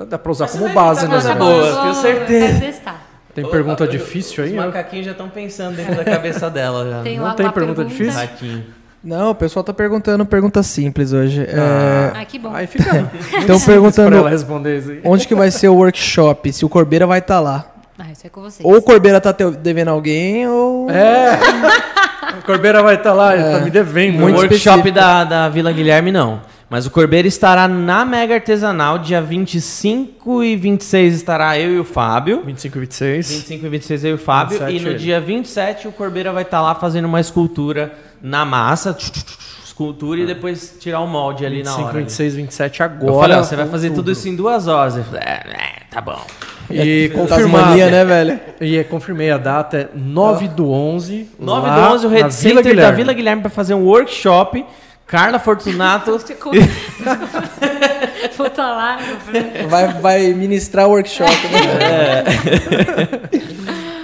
Dá pra usar Mas você como base, né? Tá boa, tenho certeza. eu quero testar. Tem pergunta difícil aí? Os macaquinhos já estão pensando dentro da cabeça dela já. Tem Não tem uma pergunta pergunta. difícil? Não, o pessoal tá perguntando perguntas simples hoje. É, Ah, que bom. Aí fica Estão pra perguntando ela responder isso aí. onde que vai ser o workshop, se o Corbeira vai estar lá. Ah, isso é com vocês. Ou o Corbeira tá te- devendo alguém, ou... É. O Corbeira vai estar lá, ele tá me devendo. Muito workshop específico. da, da Vila Guilherme, não. Mas o Corbeiro estará na Mega Artesanal, dia 25 e 26 estará eu e o Fábio. 25 e 26. 25 e 26 eu e o Fábio. 27 e no ele. dia 27 o Corbeira vai estar lá fazendo uma escultura na massa. Escultura e depois tirar o molde ali na 25, hora. 26, 27 agora. Eu falei, ó, você vai fazer tudo isso em duas horas. Eu falei, é, é, tá bom. E confirmado. né, velho? E é, confirmei a data, é 9 do 11. 9 lá do 11, o na Red Vila Center da Guilherme. Vila Guilherme vai fazer um workshop. Carla Fortunato. Vou estar lá. Vai, vai ministrar o workshop, né?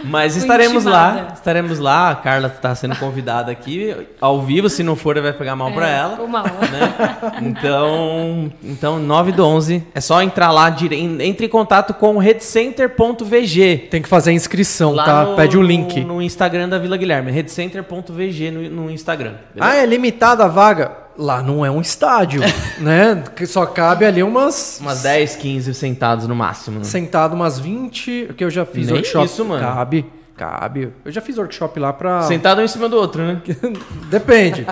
Mas Fui estaremos intimada. lá, estaremos lá. A Carla está sendo convidada aqui ao vivo. Se não for, vai pegar mal pra ela. Ficou mal. né? Então, então 9 do 11. É só entrar lá, entre em contato com o redcenter.vg. Tem que fazer a inscrição, Lá tá? no, Pede o link. No, no Instagram da Vila Guilherme. redcenter.vg no, no Instagram. beleza? Ah, é limitada a vaga? Lá não é um estádio, né? Que só cabe ali umas. Umas 10, 15 sentados no máximo. né? Sentado umas 20, que eu já fiz Nem workshop. isso, mano. Cabe, cabe. Eu já fiz workshop lá pra. Sentado um em cima do outro, né? Depende.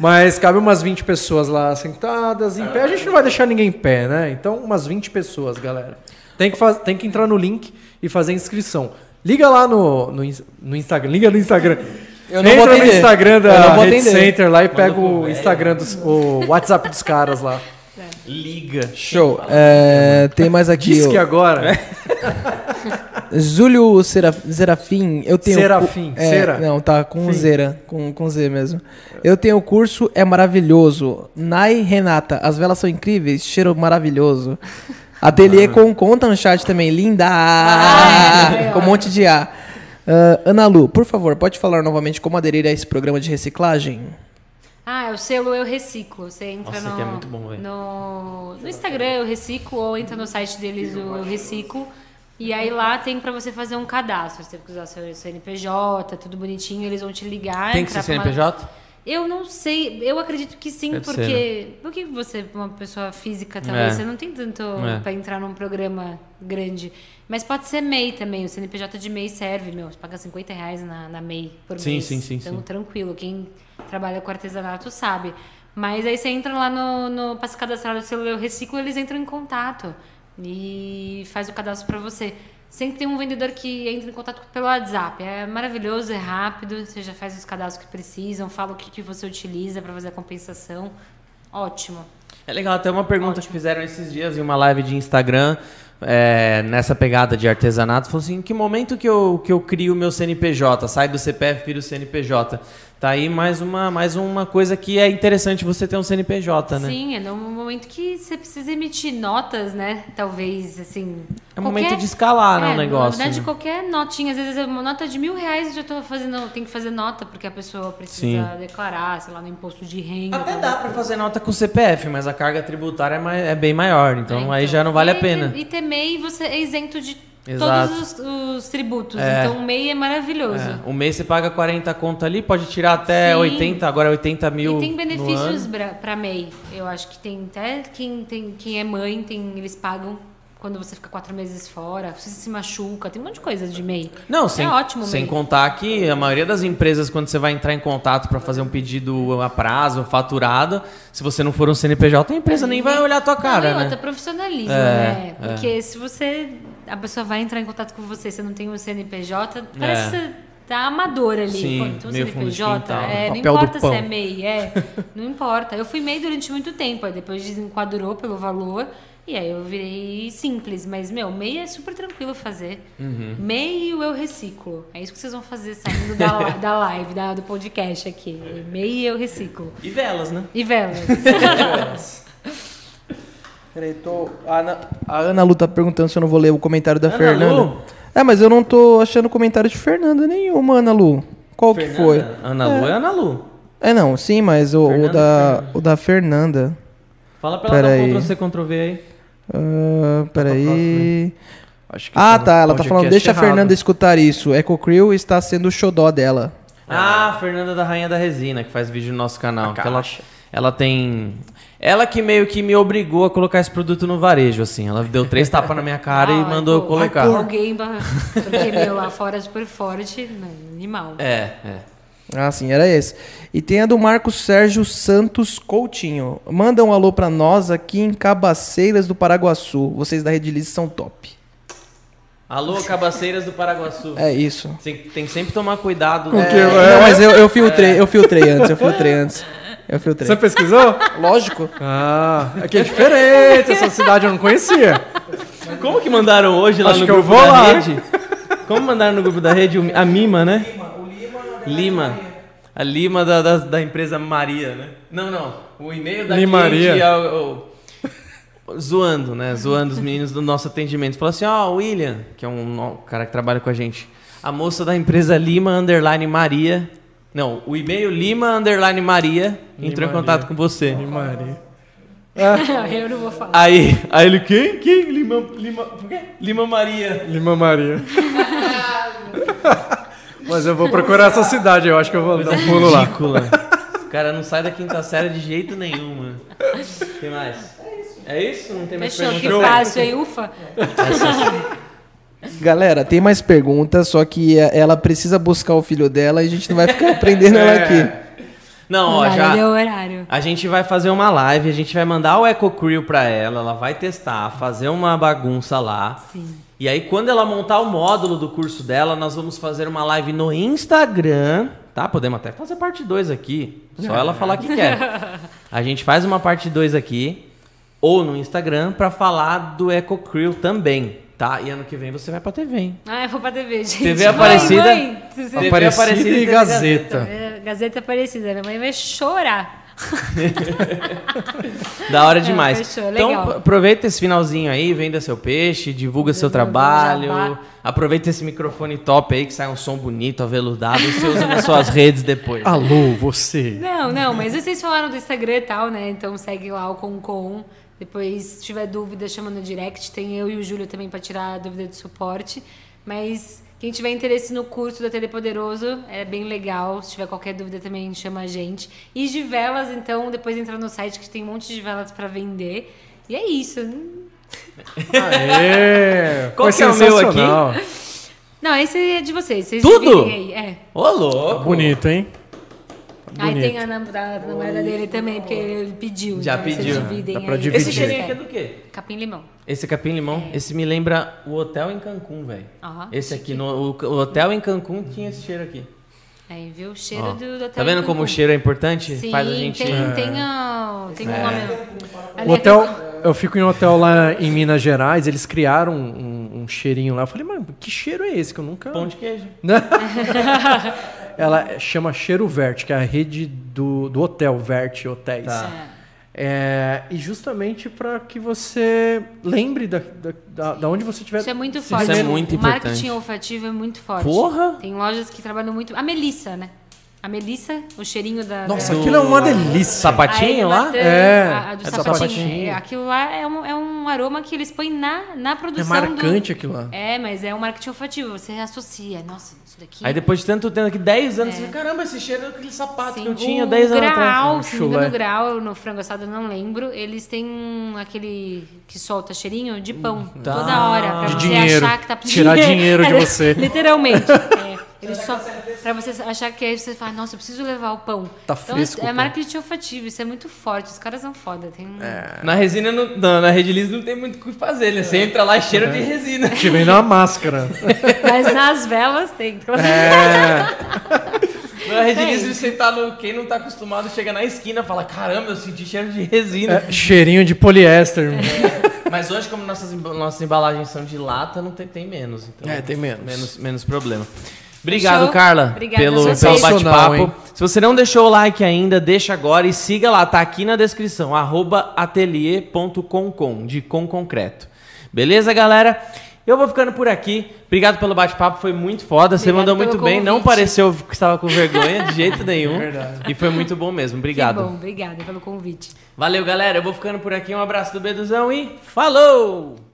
Mas cabe umas 20 pessoas lá sentadas em pé. A gente não vai deixar ninguém em pé, né? Então, umas 20 pessoas, galera. Tem que, faz... Tem que entrar no link e fazer a inscrição. Liga lá no, no, no Instagram. Liga no Instagram. Eu não Entra vou no. Instagram Eu da Red. Center lá e pega o. Instagram dos. o WhatsApp dos caras lá. Liga. Show. É, tem mais aqui. Diz que agora. Júlio Seraf- Serafim, eu tenho. Serafim, cu- é, Sera. Não, tá com Fim. Zera, com, com Z mesmo. Eu tenho o curso, é maravilhoso. Nai Renata, as velas são incríveis, cheiro maravilhoso. Ateliê com conta no chat também, linda! Ah, com um monte de A. Ah, Ana Lu, por favor, pode falar novamente como aderir a esse programa de reciclagem? Ah, é o selo Eu Reciclo. Você entra Nossa, no, aqui é muito bom, velho. no, no Instagram Eu Reciclo ou entra no site deles o Eu Reciclo. E aí lá tem pra você fazer um cadastro. Você tem que usar seu CNPJ, tudo bonitinho, eles vão te ligar. Tem que ser pra uma- CNPJ? Eu não sei, eu acredito que sim, Deve porque. ser, né? Porque você, uma pessoa física também, É. você não tem tanto É. pra entrar num programa grande. Mas pode ser MEI também, o CNPJ de MEI serve, meu. Você paga 50 reais na, na MEI por Sim, mês. sim, sim, Então, sim. tranquilo, quem trabalha com artesanato sabe. Mas aí você entra lá no, no para se cadastrar no seu Eu Reciclo, eles entram em contato e faz o cadastro pra você. Sempre tem um vendedor que entra em contato pelo WhatsApp. É maravilhoso, é rápido. Você já faz os cadastros que precisam, fala o que, que você utiliza para fazer a compensação. Ótimo. É legal, até uma pergunta que fizeram esses dias em uma live de Instagram. é, nessa pegada de artesanato, falou assim, em que momento que eu, que eu crio o meu CNPJ? Sai do CPF, vira o CNPJ. Tá aí mais uma, mais uma coisa que é interessante você ter um CNPJ, né? Sim, é no momento que você precisa emitir notas, né? Talvez, assim. É o momento de escalar, né, o é, negócio, Na verdade, né? qualquer notinha, às vezes uma nota de mil reais eu já tô fazendo, tem que fazer nota, porque a pessoa precisa Sim. declarar, sei lá, no imposto de renda. Até tal, dá tal. pra fazer nota com CPF, mas a carga tributária é, mai- é bem maior, então, É, aí já não vale e a pena. E MEI você é isento de Exato. todos os, os tributos. É. Então o MEI é maravilhoso. É, o mês você paga 40 conto ali, pode tirar até Sim. 80, agora é 80 mil. E tem benefícios pra MEI. Eu acho que tem até quem, tem, quem é mãe, tem, eles pagam quando você fica quatro meses fora, se você se machuca, tem um monte de coisa de MEI. Não, sem, é ótimo sem MEI. contar que a maioria das empresas, quando você vai entrar em contato para fazer um pedido a prazo, faturado, se você não for um CNPJ, a empresa nem vai olhar a tua cara, não, né? outra profissionalismo, É, né? Porque se você. A pessoa vai entrar em contato com você, você não tem um CNPJ, parece que você tá amador ali. Sim, então meio fundo de CNPJ, quintal, é, não importa se pão. é MEI, é. Não importa. Eu fui MEI durante muito tempo, aí depois desenquadrou pelo valor. E aí eu virei simples, mas, meu, MEI é super tranquilo fazer. Uhum. MEI eu reciclo. É isso que vocês vão fazer saindo da, da live, da, do podcast aqui. MEI eu reciclo. E velas, né? E velas. Peraí, tô. A Ana, a Ana Lu tá perguntando se eu não vou ler o comentário da Ana Fernanda. Lu? É, mas eu não tô achando comentário de Fernanda nenhuma, Ana Lu. Qual que foi? Ana Lu é Ana Lu. É, não, sim, mas o, o Fernanda, da, Fernanda. o da Fernanda. Fala pra ela dar um Ctrl-C, Ctrl-V aí. Ah, peraí. Acho que Ah, no tá. Ela tá falando, deixa a errado. Fernanda escutar isso. Eco Crew está sendo o xodó dela. Ah, Fernanda da Rainha da Resina, que faz vídeo no nosso canal. A Que ela, ela tem. Ela que meio que me obrigou a colocar esse produto no varejo, assim. Ela deu três tapas na minha cara e Ah, mandou pô, colocar. Alguém, ba- porque meu, lá fora é super forte, né, animal. É, é. Ah, sim, era esse. E tem a do Marcos Sérgio Santos Coutinho. Manda um alô pra nós aqui em Cabaceiras do Paraguaçu. Vocês da Redilize são top. Alô, cabaceiras do Paraguaçu. É isso. Tem, tem que sempre tomar cuidado. Com né? que- É, É. Não, mas eu, eu filtrei, eu filtrei antes, eu filtrei antes. Eu filtrei. Você pesquisou? Lógico. Ah, aqui é diferente. Essa cidade eu não conhecia. Como que mandaram hoje lá Acho no que eu grupo vou da lá. rede? Como mandaram no grupo da rede? O- A Mima, né? Lima. A Lima da, da, da empresa Maria, né? Não, não. O e-mail da Limaria. cliente é o- o- zoando, né? Zoando os meninos do nosso atendimento. Falou assim, ó, o William, que é um no- cara que trabalha com a gente. A moça da empresa Lima Underline Maria. Não, o e-mail Lima Underline Maria entrou em contato com você. Maria. eu não vou falar. Aí, aí ele, quem? Quem? Lima, Lima, por quê? Lima Maria. Lima Maria. Mas eu vou procurar essa cidade, eu acho que eu vou dar um pulo lá. Ridícula. O cara não sai da quinta série de jeito nenhum, mano. O que mais? É isso? Não tem mais Fechou, que fácil, hein? Ufa. Galera, tem mais perguntas, só que eh, ela precisa buscar o filho dela e a gente não vai ficar prendendo ela aqui. Não, ó, já... deu horário. A gente vai fazer uma live, a gente vai mandar o Eco Crew pra ela, ela vai testar, fazer uma bagunça lá. Sim. E aí, quando ela montar o módulo do curso dela, nós vamos fazer uma live no Instagram, tá? Podemos até fazer parte 2 aqui. Só ela falar que quer. A gente faz uma parte 2 aqui, ou no Instagram, pra falar do Eco Crew também, tá? E ano que vem você vai pra TV, hein? Ah, eu vou pra TV, gente. TV Mãe, Aparecida. mãe, TV Aparecida Aparecida e e Gazeta. É, Gazeta Aparecida. Minha mãe vai chorar. Da hora demais. fechou, então, aproveita esse finalzinho aí, venda seu peixe, divulga seu trabalho. jabá. Aproveita esse microfone top aí, que sai um som bonito, aveludado, e você usa nas suas redes depois. Alô, você. Não, não, mas vocês falaram do Instagram e tal, né? Então segue lá o Concon. Depois, se tiver dúvida, chama no direct. Tem eu e o Júlio também para tirar a dúvida de suporte. Mas quem tiver interesse no curso da Telepoderoso é bem legal. Se tiver qualquer dúvida também chama a gente. E de velas, então, depois entra no site que tem um monte de velas para vender. E é isso. Aê! Qual que é o meu sensacional. Não, esse é de vocês. Vocês Tudo? aí. É. Ô, louco! Bonito, hein? Aí Bonito. tem a nam- da namorada dele também, porque ele pediu. Já então vocês pediu. dividem Dá pra aí. dividir. Esse cheirinho aqui é do quê? Capim limão. Esse capim limão, esse me lembra o hotel em Cancún, velho. Aham. Esse aqui, no, o, o hotel em Cancún tinha esse cheiro aqui. Aí, viu? O cheiro Ó. do, do hotel Tá vendo como o cheiro é importante? Sim, Faz a gente. tem, tem, a, tem um É. nome. O é hotel, eu fico em um hotel lá em Minas Gerais, eles criaram um, um cheirinho lá. Eu falei, mano, que cheiro é esse que eu nunca. Pão de queijo. Ela chama Cheiro Vert, que é a rede do, do hotel Vert Hotéis. Tá. É, e justamente para que você lembre da, da, da, da onde você estiver. Isso é muito forte. Isso é muito o marketing importante. olfativo é muito forte. Porra! Tem lojas que trabalham muito. A Melissa, né? A Melissa, o cheirinho da. Nossa, da... aquilo é uma delícia. Sapatinho lá? É, a, a do é do sapatinho. sapatinho. É, aquilo lá é um, é um aroma que eles põem na, na É produção. marcante Do... aquilo lá. É, mas é um marketing olfativo. Você associa. Nossa, isso daqui. Aí depois de tanto tempo, aqui 10 anos, É. você fala, caramba, esse cheiro é aquele sapato Sim, que eu tinha o 10 anos grau, atrás. se não me engano, grau, no frango assado eu não lembro, eles têm aquele que solta cheirinho de pão tá. toda hora, pra De você dinheiro. achar que tá Tirar dinheiro de você. Literalmente. É. Eles só, pra você achar que aí você fala, nossa, eu preciso levar o pão. Tá então, fresco É pão. marketing olfativo, isso é muito forte. Os caras são foda. Tem um... Na resina, não, não, na Red Lease não tem muito o que fazer, né? Você entra lá e cheira de resina. Te vendo uma máscara. Mas nas velas tem. É. Na Red Tem. Lease, você tá no... Quem não tá acostumado, chega na esquina e fala, caramba, eu senti cheiro de resina. É, cheirinho de poliéster. Mas hoje, como nossas, nossas embalagens são de lata, não tem, tem menos. Então, É, tem menos. Menos, menos problema. Obrigado, Fechou? Carla, Obrigada pelo, pelo bate-papo. Se você não deixou o like ainda, deixa agora e siga lá, tá aqui na descrição, arroba atelier.com, de com concreto. Beleza, galera? Eu vou ficando por aqui. Obrigado pelo bate-papo, foi muito foda. Você Obrigada mandou muito bem, não pareceu que estava com vergonha de jeito nenhum. Verdade. E foi muito bom mesmo. Obrigado. Que bom, obrigada pelo convite. Valeu, galera. Eu vou ficando por aqui. Um abraço do Beduzão e falou!